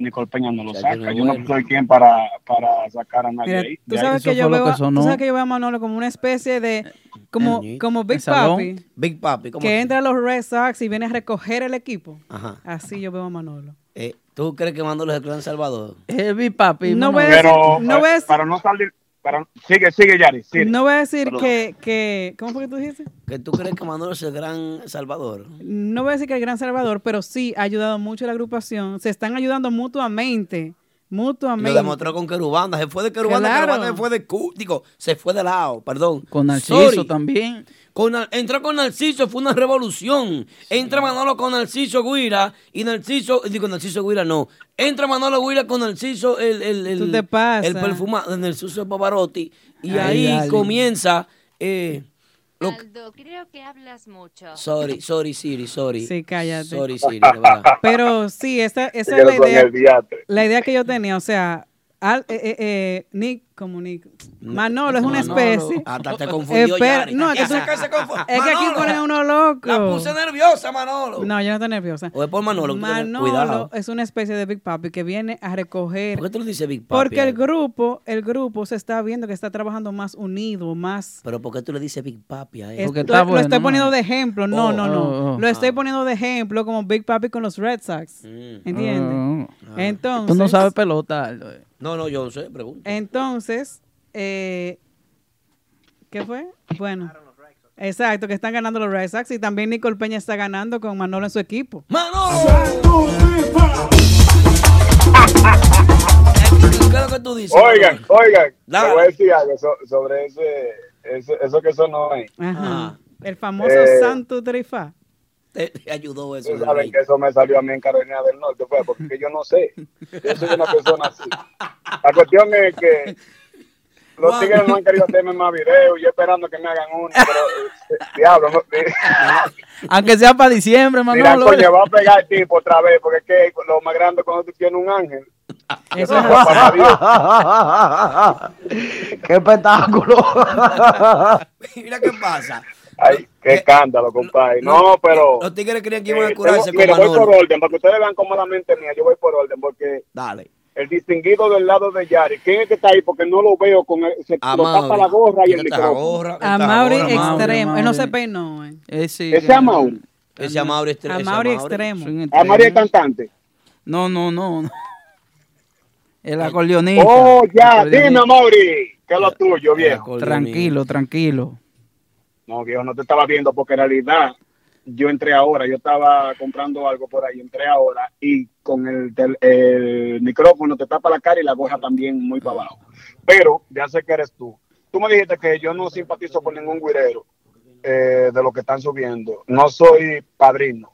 Speaker 17: Nicole Peña no lo
Speaker 3: Ya,
Speaker 17: saca. Yo no soy quien para, para sacar a nadie
Speaker 2: Mira,
Speaker 17: ahí.
Speaker 2: tú sabes, que yo veo,
Speaker 17: que
Speaker 2: tú sabes que yo veo a Manolo como una especie de, como,
Speaker 3: El-
Speaker 2: como Big. Papi,
Speaker 3: Big Papi, ¿cómo
Speaker 2: que
Speaker 3: así?
Speaker 2: entra a los Red Sox y viene a recoger el equipo.
Speaker 3: Ajá.
Speaker 2: Así yo veo a Manolo.
Speaker 3: Eh, ¿Tú crees que Manolo es el gran Salvador?
Speaker 7: Es Big Papi.
Speaker 2: No voy a decir-
Speaker 17: Pero
Speaker 2: no
Speaker 17: eh,
Speaker 2: decir-
Speaker 17: para no salir, para, sigue, sigue, Yari. sigue.
Speaker 2: No voy a decir
Speaker 17: Perdón.
Speaker 2: que, que, ¿cómo fue que tú dijiste?
Speaker 3: ¿Que tú crees que Manolo es el gran Salvador?
Speaker 2: No voy a decir que el Gran Salvador, pero sí ha ayudado mucho a la agrupación. Se están ayudando mutuamente.
Speaker 3: Lo
Speaker 2: Mutuamente.
Speaker 3: demostró con Querubanda. Se fue de Querubanda,
Speaker 2: Claro.
Speaker 3: Querubanda se fue de digo, se fue de lado, perdón.
Speaker 7: Con Narciso
Speaker 3: Sorry.
Speaker 7: también.
Speaker 3: Con, entró con Narciso, fue una revolución. Entra Manolo con Narciso Guira y Narciso, digo Narciso Guira no. Entra Manolo Guira con Narciso, el, el, el, el perfumado, Narciso Pavarotti. Y
Speaker 7: Ay,
Speaker 3: ahí
Speaker 7: dale.
Speaker 3: comienza. Eh,
Speaker 5: Aldo, creo que hablas mucho.
Speaker 3: sorry, sorry, Siri, sorry.
Speaker 2: Sí, cállate.
Speaker 3: Sorry, Siri, de verdad.
Speaker 2: Pero sí, esa, esa es la idea. La idea que yo tenía, o sea, al- eh, eh, eh, Nick, como Nick. Manolo es una
Speaker 3: Manolo.
Speaker 2: especie.
Speaker 3: Hasta te confundió,
Speaker 2: Espera, no, es que, tú-
Speaker 3: que se
Speaker 2: es que aquí
Speaker 3: Manolo.
Speaker 2: a uno loco.
Speaker 3: La puse nerviosa, Manolo.
Speaker 2: No, yo no estoy nerviosa.
Speaker 3: O es por Manolo. que tú tienes-
Speaker 2: Manolo
Speaker 3: Cuidado.
Speaker 2: es una especie de Big Papi que viene a recoger.
Speaker 3: ¿Por qué tú le dices Big Papi?
Speaker 2: Porque el grupo, el grupo se está viendo que está trabajando más unido, más.
Speaker 3: Pero ¿por qué tú le dices Big Papi a él?
Speaker 2: Lo estoy poniendo de ejemplo, no,
Speaker 3: Oh,
Speaker 2: no, no.
Speaker 3: oh, oh.
Speaker 2: Lo estoy poniendo de ejemplo como Big Papi con los Red Sox. ¿Entiendes?
Speaker 7: Ah.
Speaker 2: Entonces.
Speaker 7: Tú no sabes pelota. Aldo.
Speaker 3: No, no, yo no sé, pregunto.
Speaker 2: Entonces, eh, ¿qué fue? Bueno. Exacto, que están ganando los Red Sox y también Nicole Peña está ganando con Manolo en su equipo.
Speaker 3: ¿Qué es lo que tú dices?
Speaker 17: Oigan, oigan,
Speaker 3: Dale.
Speaker 17: te voy a decir algo so- sobre ese, ese- eso que sonó ahí.
Speaker 2: Ajá. El famoso
Speaker 17: Eh,
Speaker 2: Santo Trifá.
Speaker 3: Te, te ayudó eso.
Speaker 17: Ustedes saben que eso me salió a mí en Carolina del Norte, fue porque yo no sé. Yo soy una persona así. La cuestión es que los
Speaker 3: Wow.
Speaker 17: tigres no han querido hacerme más videos, yo esperando que me hagan uno, pero eh, diablo, no,
Speaker 7: Aunque sea para diciembre,
Speaker 17: mira,
Speaker 7: Manolo.
Speaker 17: coño, va a pegar el tipo otra vez, porque es que lo más grande cuando tú tienes un ángel.
Speaker 7: Eso
Speaker 17: es
Speaker 13: ¡Qué espectáculo!
Speaker 3: Mira qué pasa.
Speaker 17: Ay, qué escándalo, compadre. No, pero...
Speaker 3: Los tigres creían que iban a
Speaker 17: Eh,
Speaker 3: curarse
Speaker 17: tengo-
Speaker 3: con
Speaker 17: mira, voy por orden, para que ustedes vean cómo la mente mía, yo voy por orden, porque
Speaker 3: Dale.
Speaker 17: El distinguido del lado de Yari, ¿quién es que está ahí? Porque no lo veo con el, se
Speaker 3: A
Speaker 17: lo tapa
Speaker 3: Mauri.
Speaker 17: la gorra y el micrófono.
Speaker 2: A Mauri. Extremo. Él no se peinó, eh.
Speaker 17: Ese
Speaker 7: que-
Speaker 17: es Mauri.
Speaker 3: Ese a Mauri Extremo.
Speaker 2: A Mauri Extremo.
Speaker 17: A Mauri es cantante.
Speaker 7: No, no, no. no. El acordeonista.
Speaker 17: Oh, ya, dime, Mauri, ¿qué es lo tuyo, viejo?
Speaker 7: Tranquilo, tranquilo.
Speaker 17: No, viejo, no te estaba viendo porque en realidad yo entré ahora, yo estaba comprando algo por ahí, entré ahora y con el, tel- el micrófono te tapa la cara y la gorra también muy para abajo. Pero ya sé que eres tú. Tú me dijiste que yo no simpatizo por ningún guirero eh, de lo que están subiendo. No soy padrino.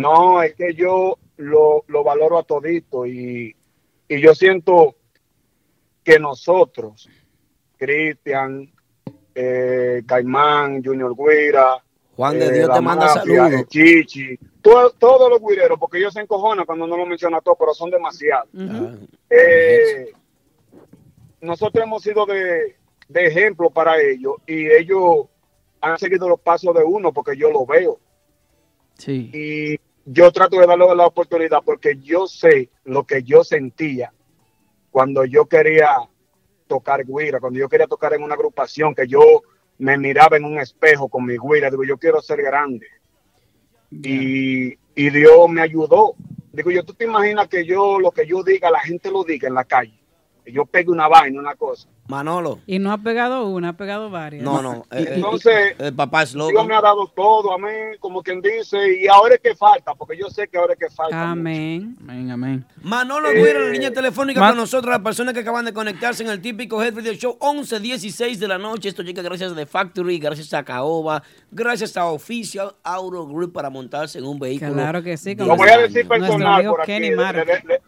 Speaker 17: No, es que yo lo, lo valoro a todito y, y yo siento que nosotros, Cristian, eh, Caimán, Junior Guira,
Speaker 3: Juan de
Speaker 17: eh,
Speaker 3: Dios te manda saludos.
Speaker 17: Chichi, todo- todos los guireros, porque ellos se encojonan cuando no lo menciona todo, pero son demasiados. Eh, nosotros hemos sido de, de ejemplo para ellos y ellos han seguido los pasos de uno porque yo lo veo.
Speaker 7: Sí.
Speaker 17: Y yo trato de darle la oportunidad porque yo sé lo que yo sentía cuando yo quería tocar guira, cuando yo quería tocar en una agrupación, que yo me miraba en un espejo con mi guira, digo, yo quiero ser grande. Y, y Dios me ayudó. Digo, yo, tú te imaginas que yo, lo que yo diga, la gente lo diga en la calle. Que yo pegue una vaina, una cosa.
Speaker 3: Manolo.
Speaker 2: Y no ha pegado una, ha pegado varias.
Speaker 3: No, no. eh, eh,
Speaker 17: Entonces,
Speaker 3: el papá es loco.
Speaker 17: Dios me ha dado todo a mí, como quien dice, y ahora es que falta, porque yo sé que ahora es que falta.
Speaker 2: Amén.
Speaker 7: Amén, amén.
Speaker 3: Manolo Guira, la línea telefónica con nosotros, las personas que acaban de conectarse en el típico Head Radio Show, 11, 16 de la noche. Esto llega gracias a The Factory, gracias a Caoba, gracias a Official Auto Group para montarse en un vehículo.
Speaker 2: Claro que sí.
Speaker 17: Lo voy a decir personal por aquí.
Speaker 2: Kenny
Speaker 17: Le, le- le-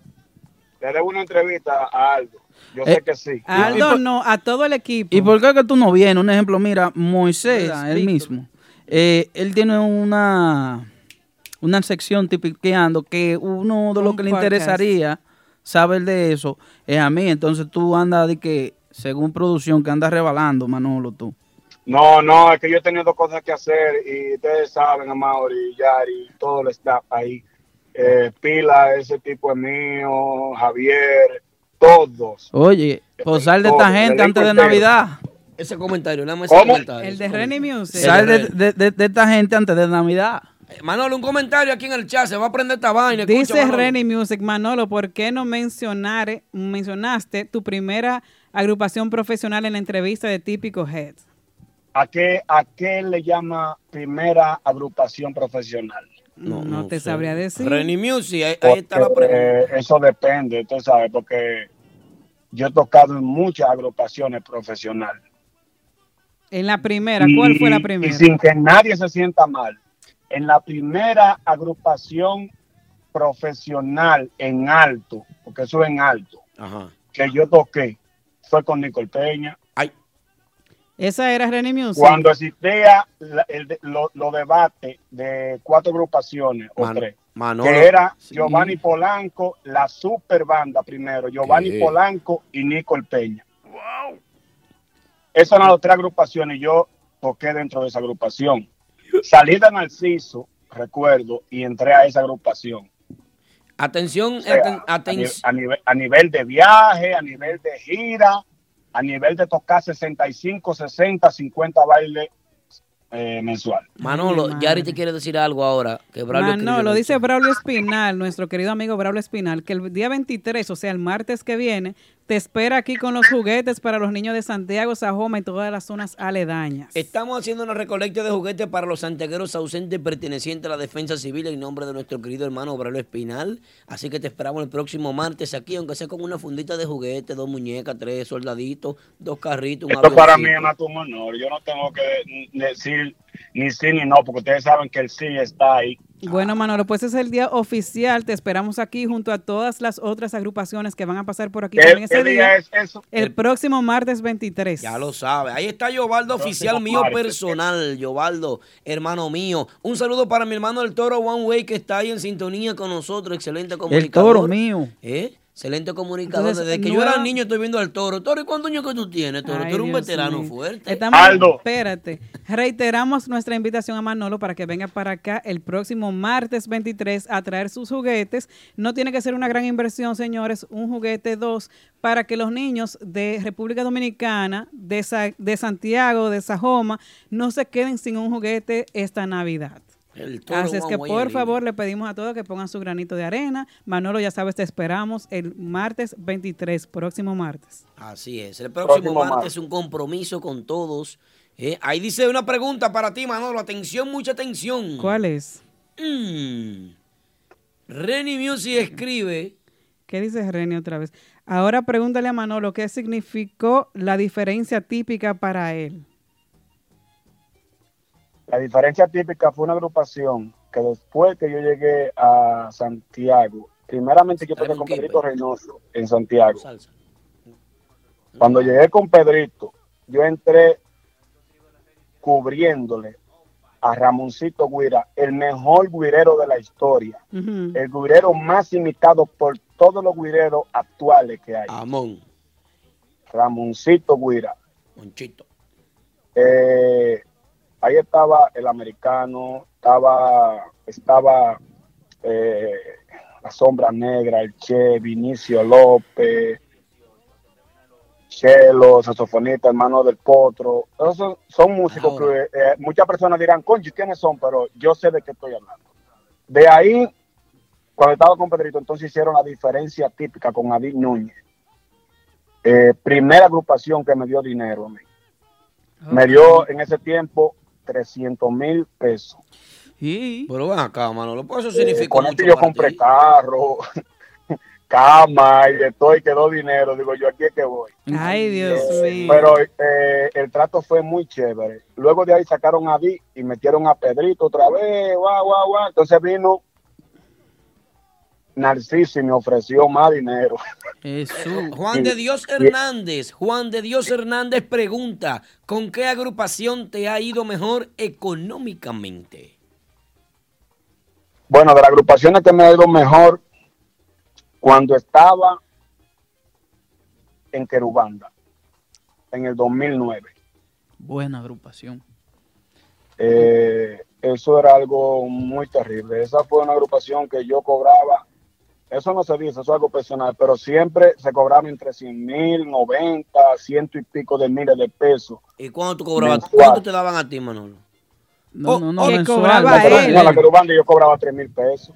Speaker 17: le debo una entrevista a Aldo. Yo
Speaker 7: Eh,
Speaker 17: sé que sí.
Speaker 2: A Aldo no, a todo el equipo.
Speaker 7: ¿Y por qué que tú no vienes? Un ejemplo, mira, Moisés, él
Speaker 2: Víctor.
Speaker 7: mismo, eh, él tiene una, una sección tipiqueando que uno de los
Speaker 2: Un
Speaker 7: que le interesaría saber de eso es a mí. Entonces tú andas de que, según producción, que andas rebalando, Manolo, tú.
Speaker 17: No, no, es que yo he tenido cosas que hacer y ustedes saben, Amaury, Yari, todo el staff ahí. eh, Pila, ese tipo es mío, Javier, todos.
Speaker 7: Oye, pues sal de esta gente antes de. Navidad.
Speaker 3: Ese comentario, nada más ese
Speaker 17: ¿Cómo?
Speaker 3: comentario.
Speaker 2: El de Renny Music.
Speaker 7: Sal de, de- de- de esta gente antes de Navidad.
Speaker 3: Manolo, un comentario aquí en el chat, se va a prender esta vaina.
Speaker 2: Dice
Speaker 3: Manolo.
Speaker 2: Renny Music, Manolo, ¿por qué no mencionar, mencionaste tu primera agrupación profesional en la entrevista de Típico Head?
Speaker 17: ¿A qué, ¿A qué le llama primera agrupación profesional?
Speaker 2: No, te sabría decir.
Speaker 3: Renny Music, ahí, ahí está la pregunta.
Speaker 17: eh, eso depende, tú sabes, porque yo he tocado en muchas agrupaciones profesionales.
Speaker 2: En la primera, ¿cuál fue la primera?
Speaker 17: Y sin que nadie se sienta mal, en la primera agrupación profesional en alto, porque eso es en alto, que yo toqué, fue con Nicole Peña.
Speaker 2: Esa era Renny Music.
Speaker 17: Cuando existía la- el de- lo- los debates de cuatro agrupaciones o
Speaker 3: Man-
Speaker 17: tres,
Speaker 3: Manolo,
Speaker 17: que era
Speaker 3: sí.
Speaker 17: Giovanni Polanco, la super banda primero, Giovanni
Speaker 3: ¿Qué?
Speaker 17: Polanco y Nicole Peña. Esas eran las tres agrupaciones y yo toqué dentro de esa agrupación. Salí de Narciso, recuerdo, y entré a esa agrupación.
Speaker 3: Atención,
Speaker 17: O sea,
Speaker 3: aten-
Speaker 17: a,
Speaker 3: aten-
Speaker 17: ni- a nivel, a nivel de viaje, a nivel de gira, a nivel de tocar 65, 60, 50 bailes eh, mensual.
Speaker 3: Manolo, Yari te quiere decir algo ahora. Que Braulio
Speaker 2: Manolo, dice Braulio Espinal, nuestro querido amigo Braulio Espinal, que el día 23, o sea, el martes que viene, te espera aquí con los juguetes para los niños de Santiago, Sajoma y todas las zonas aledañas.
Speaker 3: Estamos haciendo una recolecta de juguetes para los santiagueros ausentes pertenecientes a la defensa civil en nombre de nuestro querido hermano Braulio Espinal. Así que te esperamos el próximo martes aquí, aunque sea con una fundita de juguetes, dos muñecas, tres soldaditos, dos carritos, un
Speaker 17: Esto para mí es más un honor. Yo no tengo que decir ni sí ni no, porque ustedes saben que el sí está ahí.
Speaker 2: Bueno, Manolo, pues ese es el día oficial. Te esperamos aquí junto a todas las otras agrupaciones que van a pasar por aquí
Speaker 17: ¿Qué-
Speaker 2: también
Speaker 17: qué
Speaker 2: ese
Speaker 17: día
Speaker 2: día.
Speaker 17: es eso?
Speaker 2: El próximo martes 23.
Speaker 3: Ya lo sabe. Ahí está Yobaldo, oficial mío
Speaker 17: martes.
Speaker 3: personal. Yobaldo, hermano mío. Un saludo para mi hermano el Toro One Way que está ahí en sintonía con nosotros. Excelente
Speaker 7: El
Speaker 3: comunicador.
Speaker 7: toro mío.
Speaker 3: ¿Eh? Excelente comunicador.
Speaker 2: Entonces,
Speaker 3: Desde que yo era niño estoy viendo al Toro. Toro, ¿y cuántos años que tú tienes, Toro?
Speaker 2: Ay,
Speaker 3: tú eres un
Speaker 2: Dios
Speaker 3: veterano
Speaker 2: mío.
Speaker 3: fuerte.
Speaker 2: Estamos, Espérate. Reiteramos nuestra invitación a Manolo para que venga para acá el próximo martes 23 a traer sus juguetes. No tiene que ser una gran inversión, señores. Un juguete, dos, para que los niños de República Dominicana, de, Sa- de Santiago, de Sajoma, no se queden sin un juguete esta Navidad.
Speaker 3: El Toro
Speaker 2: Así es que por favor le pedimos a todos que pongan su granito de arena. Manolo, ya sabes, te esperamos el martes 23, próximo martes.
Speaker 3: Así es. El próximo,
Speaker 2: Próximo
Speaker 3: martes
Speaker 2: martes.
Speaker 3: es un compromiso con todos. ¿eh? Ahí dice una pregunta para ti, Manolo. Atención, mucha atención.
Speaker 2: ¿Cuál es?
Speaker 3: Mm. Renny Music escribe.
Speaker 2: ¿Qué dice Reni otra vez? Ahora pregúntale a Manolo qué significó la diferencia típica para él.
Speaker 17: La diferencia típica fue una agrupación que después que yo llegué a Santiago, primeramente yo toqué con Pedrito Reynoso en Santiago. Cuando llegué con Pedrito, yo entré cubriéndole a Ramoncito Guira, el mejor guirero de la historia, el guirero más imitado por todos los guireros actuales que hay.
Speaker 3: Amón.
Speaker 17: Ramoncito Guira.
Speaker 3: Monchito.
Speaker 17: Eh, ahí estaba el americano, estaba, estaba eh, la sombra negra, el Che, Vinicio López, Chelo, saxofonista, hermano del Potro. Esos son, son músicos que eh, muchas personas dirán, conchi, ¿quiénes son? Pero yo sé de qué estoy hablando. De ahí, cuando estaba con Pedrito, entonces hicieron la diferencia típica con Adil Núñez. Eh, primera agrupación que me dio dinero a mí. Me dio en ese tiempo 300 mil pesos.
Speaker 3: Pero ven acá, Manolo. Pues eso
Speaker 17: Eh,
Speaker 3: significa
Speaker 17: con
Speaker 3: mucho
Speaker 17: esto yo compré
Speaker 3: ti.
Speaker 17: carro, cama y de todo y quedó dinero. Digo, yo aquí es que voy.
Speaker 2: Ay, Dios
Speaker 17: Eh,
Speaker 2: mío.
Speaker 17: Pero eh, el trato fue muy chévere. Luego de ahí sacaron a Di y metieron a Pedrito otra vez, guau, guau, guau. Entonces vino Narciso y me ofreció más dinero.
Speaker 3: Juan de Dios Hernández, Juan de Dios Hernández pregunta, ¿con qué agrupación te ha ido mejor económicamente?
Speaker 17: Bueno, de las agrupaciones que me ha ido mejor, cuando estaba en Querubanda, en el 2009.
Speaker 7: Buena agrupación.
Speaker 17: Eh, eso era algo muy terrible. Esa fue una agrupación que yo cobraba, eso no se dice, eso es algo personal, pero siempre se cobraba entre 100 mil, 90, ciento y pico de miles de pesos.
Speaker 3: ¿Y cuándo tú cobrabas?
Speaker 17: Mensual.
Speaker 3: ¿Cuánto te daban a ti, Manolo?
Speaker 7: No, no, no,
Speaker 2: ¿Qué
Speaker 7: mensual.
Speaker 2: cobraba
Speaker 17: La,
Speaker 2: él?
Speaker 17: la Querubanda yo cobraba 3 mil pesos.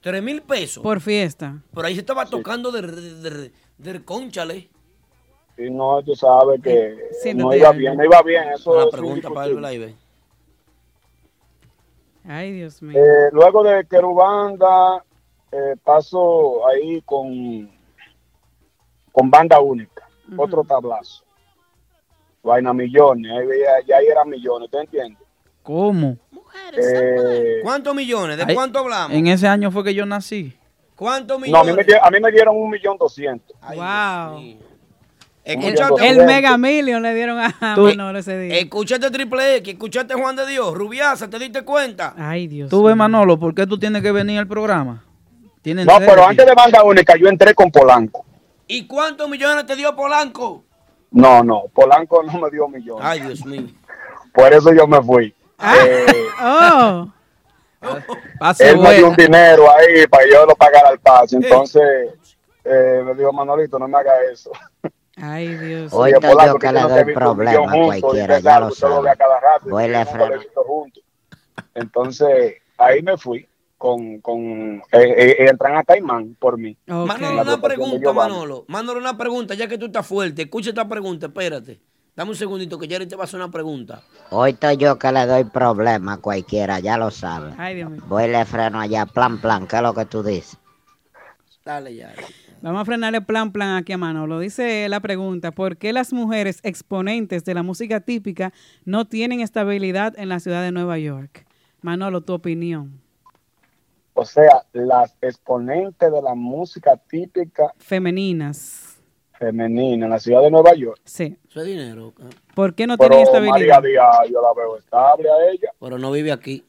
Speaker 3: ¿Tres mil pesos?
Speaker 2: Por fiesta.
Speaker 3: Por ahí se estaba tocando del de, de, del conchale.
Speaker 17: Y no, tú sabes que
Speaker 2: Siéntate
Speaker 17: no iba
Speaker 2: ahí.
Speaker 17: bien, no iba bien. Eso
Speaker 3: Una
Speaker 17: es
Speaker 3: pregunta para el live.
Speaker 2: Ay, Dios mío.
Speaker 17: Eh, luego de Querubanda, eh, paso ahí con, con banda única, otro tablazo. Vaina millones, ahí, veía- ya ahí eran millones, ¿te entiendes?
Speaker 7: ¿Cómo?
Speaker 17: Eh,
Speaker 3: ¿Cuántos millones? ¿De cuánto hablamos?
Speaker 7: En ese año fue que yo nací.
Speaker 3: ¿Cuántos
Speaker 17: no, a mí,
Speaker 3: millones?
Speaker 17: me, di- a mí me dieron un millón doscientos.
Speaker 2: wow. El, Mega Million le dieron a
Speaker 3: Tú-
Speaker 2: Manolo ese día.
Speaker 3: escuchaste Triple X, escuchaste Juan de Dios, Rubiaza, ¿te diste cuenta?
Speaker 2: Ay, Dios.
Speaker 7: Tú ves, Manolo, ¿por qué tú tienes que venir al programa? Tienen
Speaker 17: No, pero antes de banda única yo entré con Polanco.
Speaker 3: ¿Y cuántos millones te dio Polanco?
Speaker 17: No, no, Polanco no me dio millones.
Speaker 3: Ay, Dios mío.
Speaker 17: Por eso yo me fui.
Speaker 3: Ah.
Speaker 17: Eh,
Speaker 2: Oh.
Speaker 7: Pase
Speaker 17: él me dio un dinero ahí para que yo lo pagara al paso. Entonces eh, me dijo, Manolito, no me haga eso.
Speaker 2: Ay, Dios.
Speaker 17: Oye,
Speaker 4: Ahorita
Speaker 17: Polanco,
Speaker 4: yo que le
Speaker 17: no
Speaker 4: doy problema a
Speaker 17: y
Speaker 4: cualquiera, ya lo sabe.
Speaker 17: a cada rato, y
Speaker 4: Voy
Speaker 17: no juntos. Entonces, ahí me fui con, con eh, eh, entran a Caimán por mí.
Speaker 3: Manolo,
Speaker 17: La
Speaker 3: una pregunta. Manolo. Manolo, una pregunta, ya que tú estás fuerte. Escucha esta pregunta, espérate. Dame un segundito que Jerry te va a hacer una pregunta.
Speaker 4: Ahorita yo que le doy problema a cualquiera, ya lo sabe.
Speaker 2: Ay, Dios mío.
Speaker 4: Voy y le freno allá, plan, plan, ¿qué es lo que tú dices?
Speaker 3: Dale ya.
Speaker 2: Vamos a frenarle plan plan aquí a Manolo. Dice la pregunta, ¿por qué las mujeres exponentes de la música típica no tienen estabilidad en la ciudad de Nueva York? Manolo, tu opinión.
Speaker 17: O sea, las exponentes de la música típica
Speaker 2: Femeninas.
Speaker 17: femenina en la ciudad de Nueva York.
Speaker 2: Sí.
Speaker 3: Eso es dinero. ¿eh?
Speaker 2: ¿Por qué no
Speaker 17: Pero María
Speaker 2: estabilidad?
Speaker 17: Díaz, yo la veo estable a ella.
Speaker 3: Pero no vive aquí.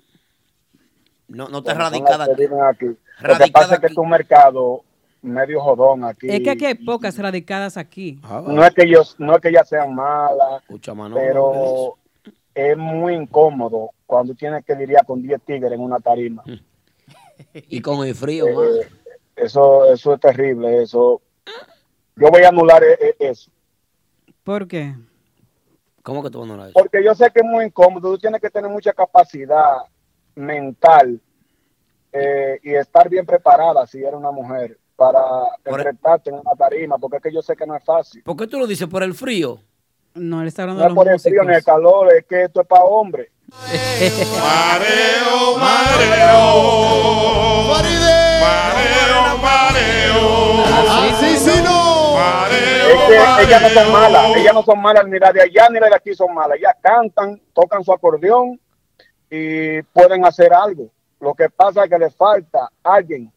Speaker 3: No, no está
Speaker 17: Bueno,
Speaker 3: radicada aquí.
Speaker 17: aquí. Lo que pasa es que es un mercado medio jodón aquí.
Speaker 2: Es que aquí hay pocas radicadas aquí.
Speaker 17: No es que ellos, no es que ellas sean malas,
Speaker 3: Escucha, Manolo.
Speaker 17: pero es muy incómodo cuando tienes que lidiar con 10 tigres en una tarima.
Speaker 3: Y con el frío,
Speaker 17: Eh. Eso, eso es terrible, eso. Yo voy a anular e- e- eso.
Speaker 2: ¿Por qué?
Speaker 3: ¿Cómo que tú no la eso?
Speaker 17: Porque yo sé que es muy incómodo, tú tienes que tener mucha capacidad mental eh, y estar bien preparada si eres una mujer para enfrentarte en una tarima, porque es que yo sé que no es fácil.
Speaker 3: ¿Por qué tú lo dices? ¿Por el frío?
Speaker 2: No, él está hablando
Speaker 17: No
Speaker 2: de
Speaker 17: es
Speaker 2: los
Speaker 17: por el frío ni el calor, es que esto es para hombres.
Speaker 10: Mareo, mareo. Mareo, mareo. Así sí no.
Speaker 17: Es que ellas no son malas, ellas no son malas, ni la de allá ni la de aquí son malas. Ellas cantan, tocan su acordeón y pueden hacer algo. Lo que pasa es que le falta alguien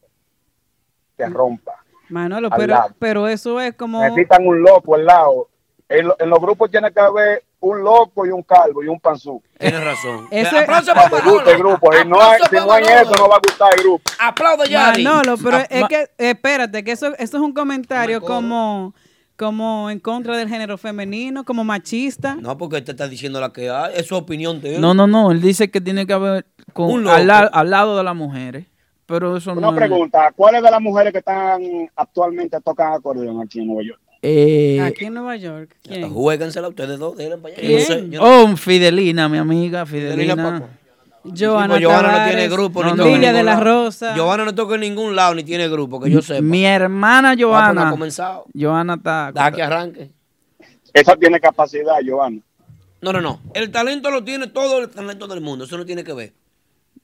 Speaker 17: que rompa.
Speaker 2: Manolo, pero,
Speaker 17: lado.
Speaker 2: pero eso es como...
Speaker 17: Necesitan un loco al lado. En, lo- en los grupos tiene que haber un loco y un calvo y un panzú.
Speaker 3: Tienes razón.
Speaker 2: Eso-
Speaker 3: Aplauso
Speaker 17: Para
Speaker 3: para
Speaker 17: que guste el
Speaker 3: Manolo.
Speaker 17: grupo. Si no hay, si no hay
Speaker 3: Manolo.
Speaker 17: eso, no va a gustar el grupo.
Speaker 3: Aplauda ya.
Speaker 2: Manolo, pero
Speaker 3: Ah,
Speaker 2: es
Speaker 3: ma-
Speaker 2: que, espérate, que eso, eso es un comentario como, como en contra del género femenino, como machista.
Speaker 3: No, porque te está diciendo la que hay. Es su opinión de él.
Speaker 7: No, no, no. Él dice que tiene que haber con,
Speaker 3: Un loco.
Speaker 7: al, la- al lado de las mujeres. Pero eso
Speaker 17: Una
Speaker 7: no es-
Speaker 17: pregunta, ¿cuáles de las mujeres que están actualmente tocan acordeón aquí en Nueva York?
Speaker 7: Eh,
Speaker 2: Aquí en Nueva York. ¿Quién?
Speaker 3: Juéguensela ustedes dos. Denle para allá.
Speaker 2: ¿Quién?
Speaker 3: Yo no sé, yo no-
Speaker 7: Oh, Fidelina, mi amiga, Fidelina.
Speaker 3: Papo.
Speaker 2: Joana
Speaker 3: pues Johanna no
Speaker 2: Tavares,
Speaker 3: tiene grupo.
Speaker 7: No,
Speaker 3: ni
Speaker 7: no.
Speaker 3: toca en
Speaker 2: Lilia de
Speaker 3: ningún
Speaker 2: la
Speaker 3: lado.
Speaker 2: Rosa.
Speaker 3: Giovanna no toca en ningún lado ni tiene grupo, que yo sepa.
Speaker 7: Mi hermana
Speaker 3: no
Speaker 7: Joana.
Speaker 3: ha comenzado.
Speaker 7: Joana está.
Speaker 3: Deja que arranque.
Speaker 17: Esa tiene capacidad, Giovanna.
Speaker 3: No, no, no. El talento lo tiene todo el talento del mundo. Eso no tiene que ver.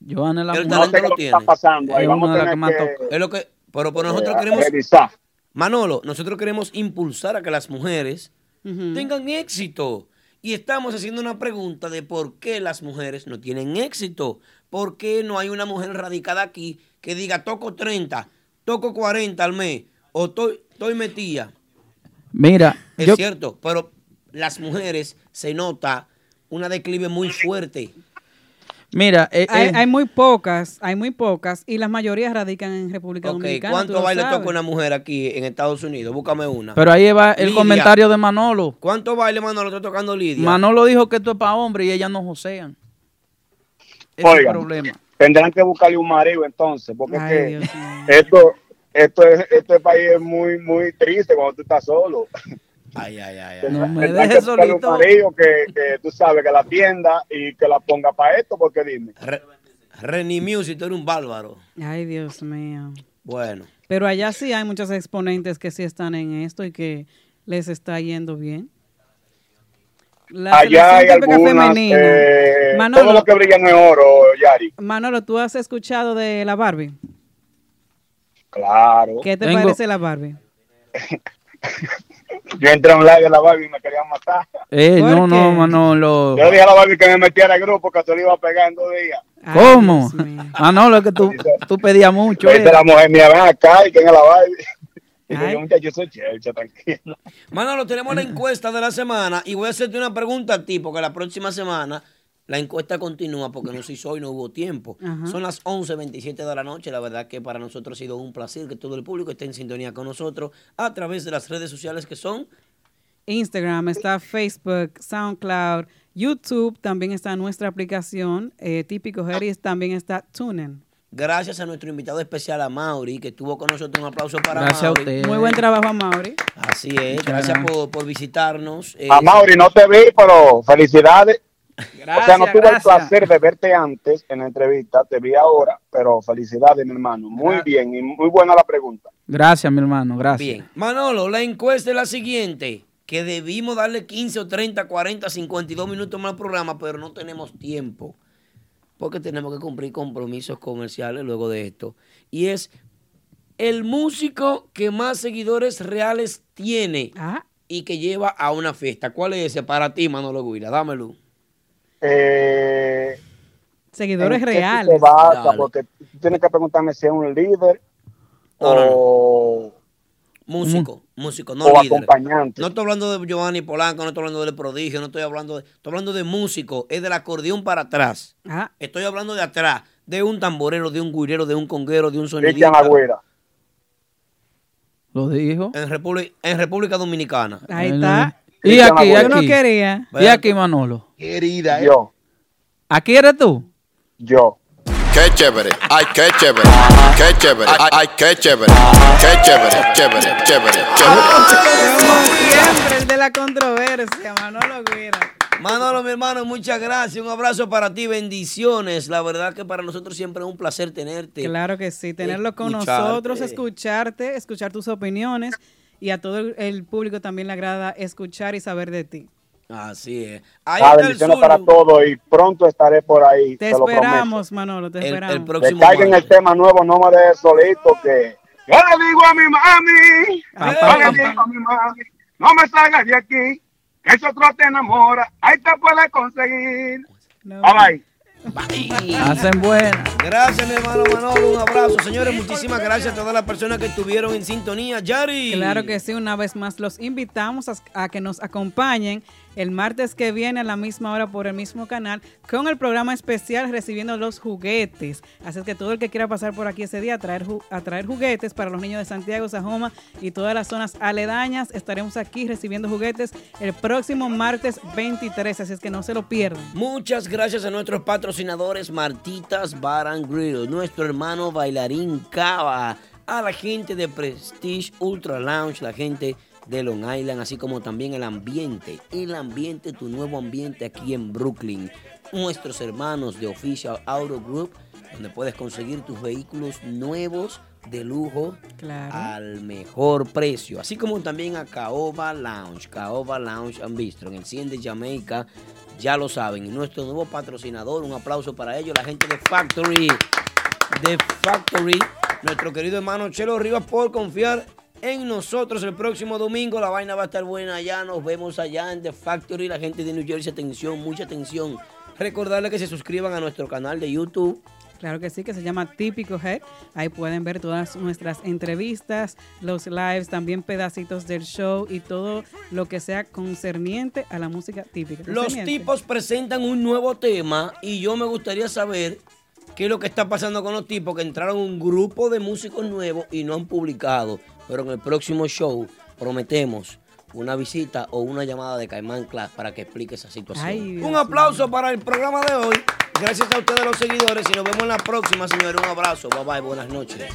Speaker 7: Joana es la
Speaker 3: El
Speaker 7: mujer.
Speaker 3: talento lo
Speaker 17: está
Speaker 3: tiene.
Speaker 17: pasando. Ahí
Speaker 7: Es
Speaker 17: vamos
Speaker 7: una
Speaker 17: a
Speaker 7: de las
Speaker 17: tener
Speaker 7: que más
Speaker 17: que,
Speaker 7: toca.
Speaker 3: Es lo que. Pero, pero nosotros
Speaker 17: eh,
Speaker 3: queremos.
Speaker 17: revisar.
Speaker 3: Manolo, nosotros queremos impulsar a que las mujeres tengan éxito. Y estamos haciendo una pregunta de por qué las mujeres no tienen éxito. ¿Por qué no hay una mujer radicada aquí que diga toco 30, toco 40 al mes o estoy, estoy metida?
Speaker 7: Mira,
Speaker 3: Es
Speaker 7: yo,
Speaker 3: cierto, pero las mujeres se nota una declive muy fuerte.
Speaker 7: Mira, eh,
Speaker 2: Hay,
Speaker 7: eh,
Speaker 2: hay muy pocas, hay muy pocas, y las mayorías radican en República Dominicana. tú
Speaker 3: ¿cuántos
Speaker 2: lo
Speaker 3: bailes
Speaker 2: sabes.
Speaker 3: toca una mujer aquí en Estados Unidos? Búscame una.
Speaker 7: pero ahí va el
Speaker 3: Lidia.
Speaker 7: comentario de Manolo.
Speaker 3: ¿Cuántos bailes, Manolo, está tocando Lidia?
Speaker 7: Manolo dijo que esto es para hombres y ellas no josean. ese
Speaker 17: Oigan,
Speaker 7: problema.
Speaker 17: tendrán que buscarle un marido entonces, porque es
Speaker 7: Ay,
Speaker 17: que
Speaker 7: Dios mío.
Speaker 17: esto, esto es, este país es muy, muy triste cuando tú estás solo.
Speaker 3: Ay, ay, ay.
Speaker 7: No me dejes solito.
Speaker 17: marido que, que tú sabes que la atienda y que la ponga para esto, porque dime.
Speaker 3: Renny Music, tú eres un bárbaro.
Speaker 2: Ay, Dios mío.
Speaker 3: Bueno.
Speaker 2: Pero allá sí hay muchos exponentes que sí están en esto y que les está yendo bien. La
Speaker 17: Allá hay algunas,
Speaker 2: femenina.
Speaker 17: eh,
Speaker 2: Manolo,
Speaker 17: todo lo que brilla no es oro, Yari.
Speaker 2: Manolo, ¿tú has escuchado de la Barbie?
Speaker 17: Claro.
Speaker 2: ¿Qué te
Speaker 17: Tengo-
Speaker 2: parece la Barbie?
Speaker 17: Yo entré a un live de la Barbie y me querían matar.
Speaker 7: Eh, no, no, Manolo.
Speaker 17: Yo le dije a la Barbie que me metiera al grupo que se lo iba a pegar en dos días.
Speaker 7: ¿Cómo? Manolo, es que tú, tú pedías mucho. Eh.
Speaker 17: dice la mujer mía, ven acá y quién es la Barbie. Y digo, muchacho, yo soy chelcha, tranquilo.
Speaker 3: Manolo, tenemos la encuesta de la semana y voy a hacerte una pregunta a ti, porque la próxima semana la encuesta continúa porque no se hizo hoy, no hubo tiempo.
Speaker 2: Ajá.
Speaker 3: Son las 11.27 de la noche. La verdad que para nosotros ha sido un placer que todo el público esté en sintonía con nosotros a través de las redes sociales que son
Speaker 2: Instagram, está Facebook, SoundCloud, YouTube, también está nuestra aplicación, eh, Típico Jerry, también está TuneIn.
Speaker 3: gracias a nuestro invitado especial a Mauri, que estuvo con nosotros. Un aplauso para
Speaker 7: Gracias a
Speaker 3: Mauri.
Speaker 7: usted.
Speaker 2: Muy buen trabajo a Mauri.
Speaker 3: Así es, gracias por, por visitarnos. Eh,
Speaker 17: A Mauri no te vi, pero felicidades. O sea, no
Speaker 3: Gracias,
Speaker 17: tuve el
Speaker 3: gracias.
Speaker 17: placer de verte antes en la entrevista, te vi ahora, pero felicidades, mi hermano. Muy bien y muy buena la pregunta.
Speaker 7: Gracias, mi hermano, gracias.
Speaker 3: Bien. Manolo, la encuesta es la siguiente, que debimos darle 15 o 30, 40, 52 minutos más al programa, pero no tenemos tiempo, porque tenemos que cumplir compromisos comerciales luego de esto. Y es el músico que más seguidores reales tiene y que lleva a una fiesta. ¿Cuál es ese para ti, Manolo Guira? Dámelo.
Speaker 17: Eh,
Speaker 2: Seguidores
Speaker 17: ¿en qué tú
Speaker 2: reales.
Speaker 17: Porque tú tienes que preguntarme si es un líder
Speaker 3: No, no, no.
Speaker 17: o,
Speaker 3: Músico, músico, no
Speaker 17: o
Speaker 3: líder.
Speaker 17: acompañante.
Speaker 3: No estoy hablando de Giovanni Polanco, no estoy hablando del prodigio, no estoy hablando de, estoy hablando de músico, es del acordeón para atrás.
Speaker 2: Ah.
Speaker 3: Estoy hablando de atrás, de un tamborero, de un guirero, de un conguero, de un sonidista.
Speaker 17: Agüera.
Speaker 7: Lo dijo.
Speaker 3: En, República- en República Dominicana.
Speaker 2: Ahí está.
Speaker 7: Y aquí, aquí.
Speaker 2: Yo no quería.
Speaker 7: Y aquí, Manolo.
Speaker 18: Querida,
Speaker 17: Yo,
Speaker 7: ¿Aquí eres tú?
Speaker 17: yo.
Speaker 18: Qué chévere, ay, qué chévere, qué chévere, ay, ay, qué chévere, qué chévere, chévere, chévere,
Speaker 2: Como
Speaker 18: chévere.
Speaker 2: siempre, el de la controversia, Manolo Guira.
Speaker 3: Manolo, mi hermano, muchas gracias. Un abrazo para ti, bendiciones. La verdad que para nosotros siempre es un placer tenerte.
Speaker 2: Claro que sí, tenerlo con
Speaker 3: Escucharte.
Speaker 2: nosotros, escucharte, escuchar tus opiniones y a todo el público también le agrada escuchar y saber de ti.
Speaker 3: Así es. Ahí
Speaker 17: Ah,
Speaker 3: está el
Speaker 17: bendiciones para todos y pronto estaré por ahí.
Speaker 2: Te
Speaker 17: te lo prometo.
Speaker 2: esperamos, Manolo, te esperamos.
Speaker 17: Que caigan el tema nuevo, no me dejes solito, que yo le digo a mi mami, yo le digo a mi mami, no me salgas de aquí, que ese otro te enamora, ahí te puedes conseguir. Bye bye.
Speaker 7: Hacen buena.
Speaker 3: Gracias, mi hermano Manolo. Un abrazo. Señores, muchísimas gracias a todas las personas que estuvieron en sintonía. Yari.
Speaker 2: Claro que sí, una vez más los invitamos a, a que nos acompañen el martes que viene a la misma hora por el mismo canal con el programa especial recibiendo los juguetes. Así que todo el que quiera pasar por aquí ese día a traer, ju- a traer juguetes para los niños de Santiago, Sajoma y todas las zonas aledañas, estaremos aquí recibiendo juguetes el próximo martes 23, así es que no se lo pierdan.
Speaker 3: Muchas gracias a nuestros patrocinadores Martitas Bar and Grill, nuestro hermano bailarín Cava, a la gente de Prestige Ultra Lounge, la gente de Long Island, así como también el ambiente, el ambiente, tu nuevo ambiente aquí en Brooklyn. Nuestros hermanos de Official Auto Group, donde puedes conseguir tus vehículos nuevos de lujo
Speaker 2: Claro.
Speaker 3: al mejor precio. Así como también a Caoba Lounge, Caoba Lounge and Bistro, en el 100 de Jamaica, ya lo saben. Y nuestro nuevo patrocinador, un aplauso para ellos, la gente de Factory, de Factory, nuestro querido hermano Chelo Rivas por confiar en nosotros el próximo domingo. La vaina va a estar buena allá, nos vemos allá en The Factory, la gente de New Jersey, atención, mucha atención. Recordarle que se suscriban a nuestro canal de YouTube.
Speaker 2: Claro que sí, que se llama Típico Head. Ahí pueden ver todas nuestras entrevistas, los lives, también pedacitos del show y todo lo que sea concerniente a la música típica.
Speaker 3: Los tipos presentan un nuevo tema y yo me gustaría saber qué es lo que está pasando con los tipos que entraron un grupo de músicos nuevos y no han publicado. Pero en el próximo show prometemos
Speaker 10: una visita o una llamada de Caimán Class para que explique esa situación.
Speaker 2: Ay,
Speaker 10: un aplauso para el programa de hoy. Gracias a ustedes los seguidores y nos vemos en la próxima, señores. Un abrazo. Bye bye. Buenas noches.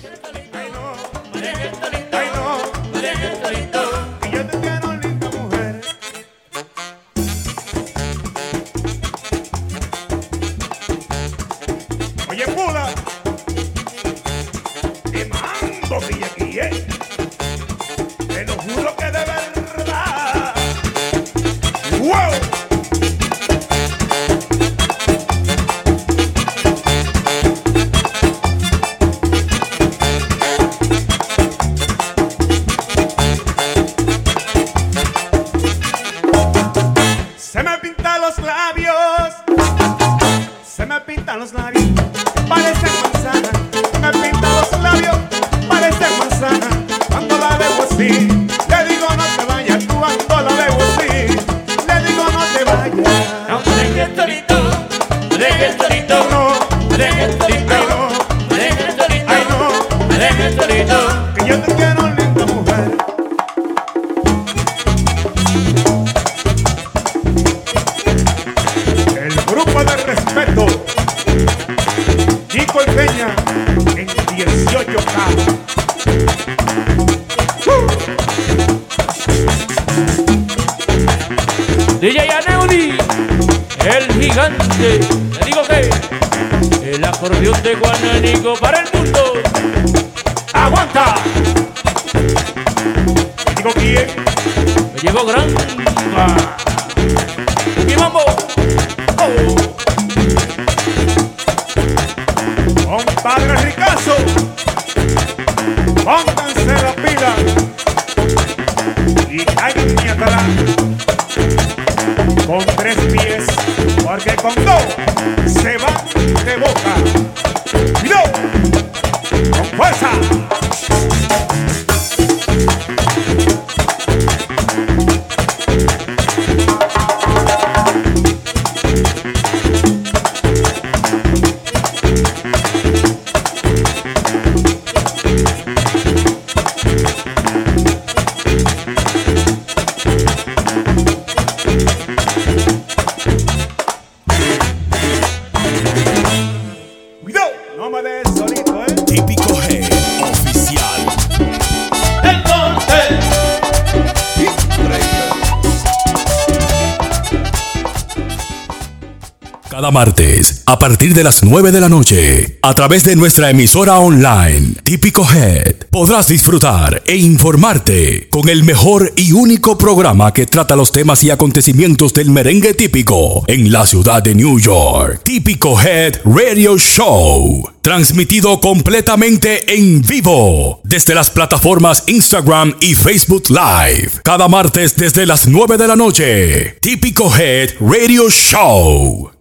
Speaker 1: A partir de las 9 de la noche, a través de nuestra emisora online, Típico Head, podrás disfrutar e informarte con el mejor y único programa que trata los temas y acontecimientos del merengue típico en la ciudad de New York. Típico Head Radio Show. Transmitido completamente en vivo desde las plataformas Instagram y Facebook Live. Cada martes desde las 9 de la noche. Típico Head Radio Show.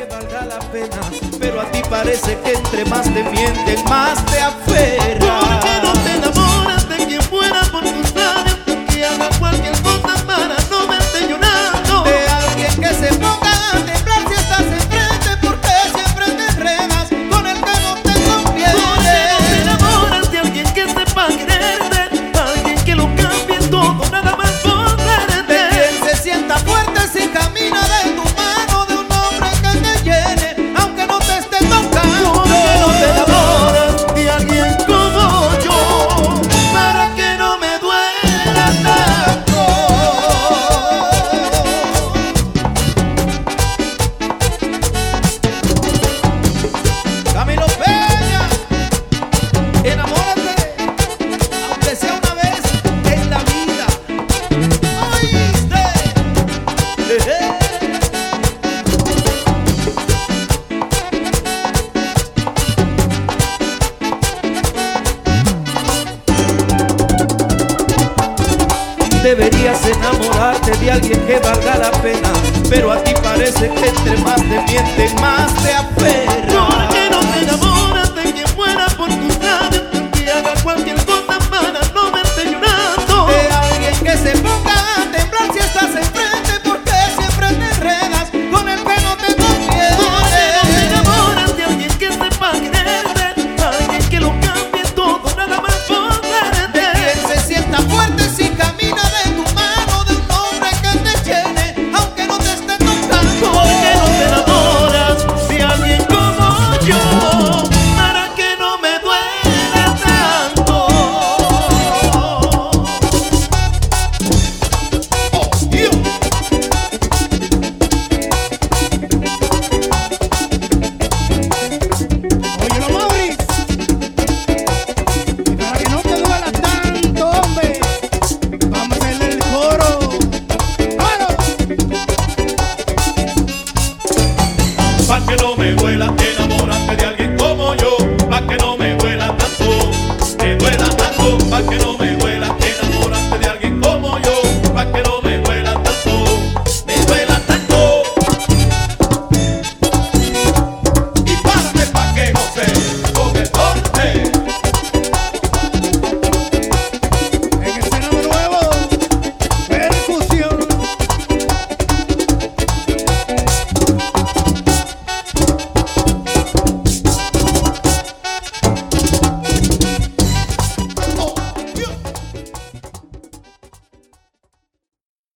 Speaker 9: Que valga la pena, pero a ti parece que entre más te mienten, más te aferras. ¿Por qué no te enamoras de quien fuera Deberías enamorarte de alguien que valga la pena, pero a ti parece que entre más te mienten, más te aferras. No te de quien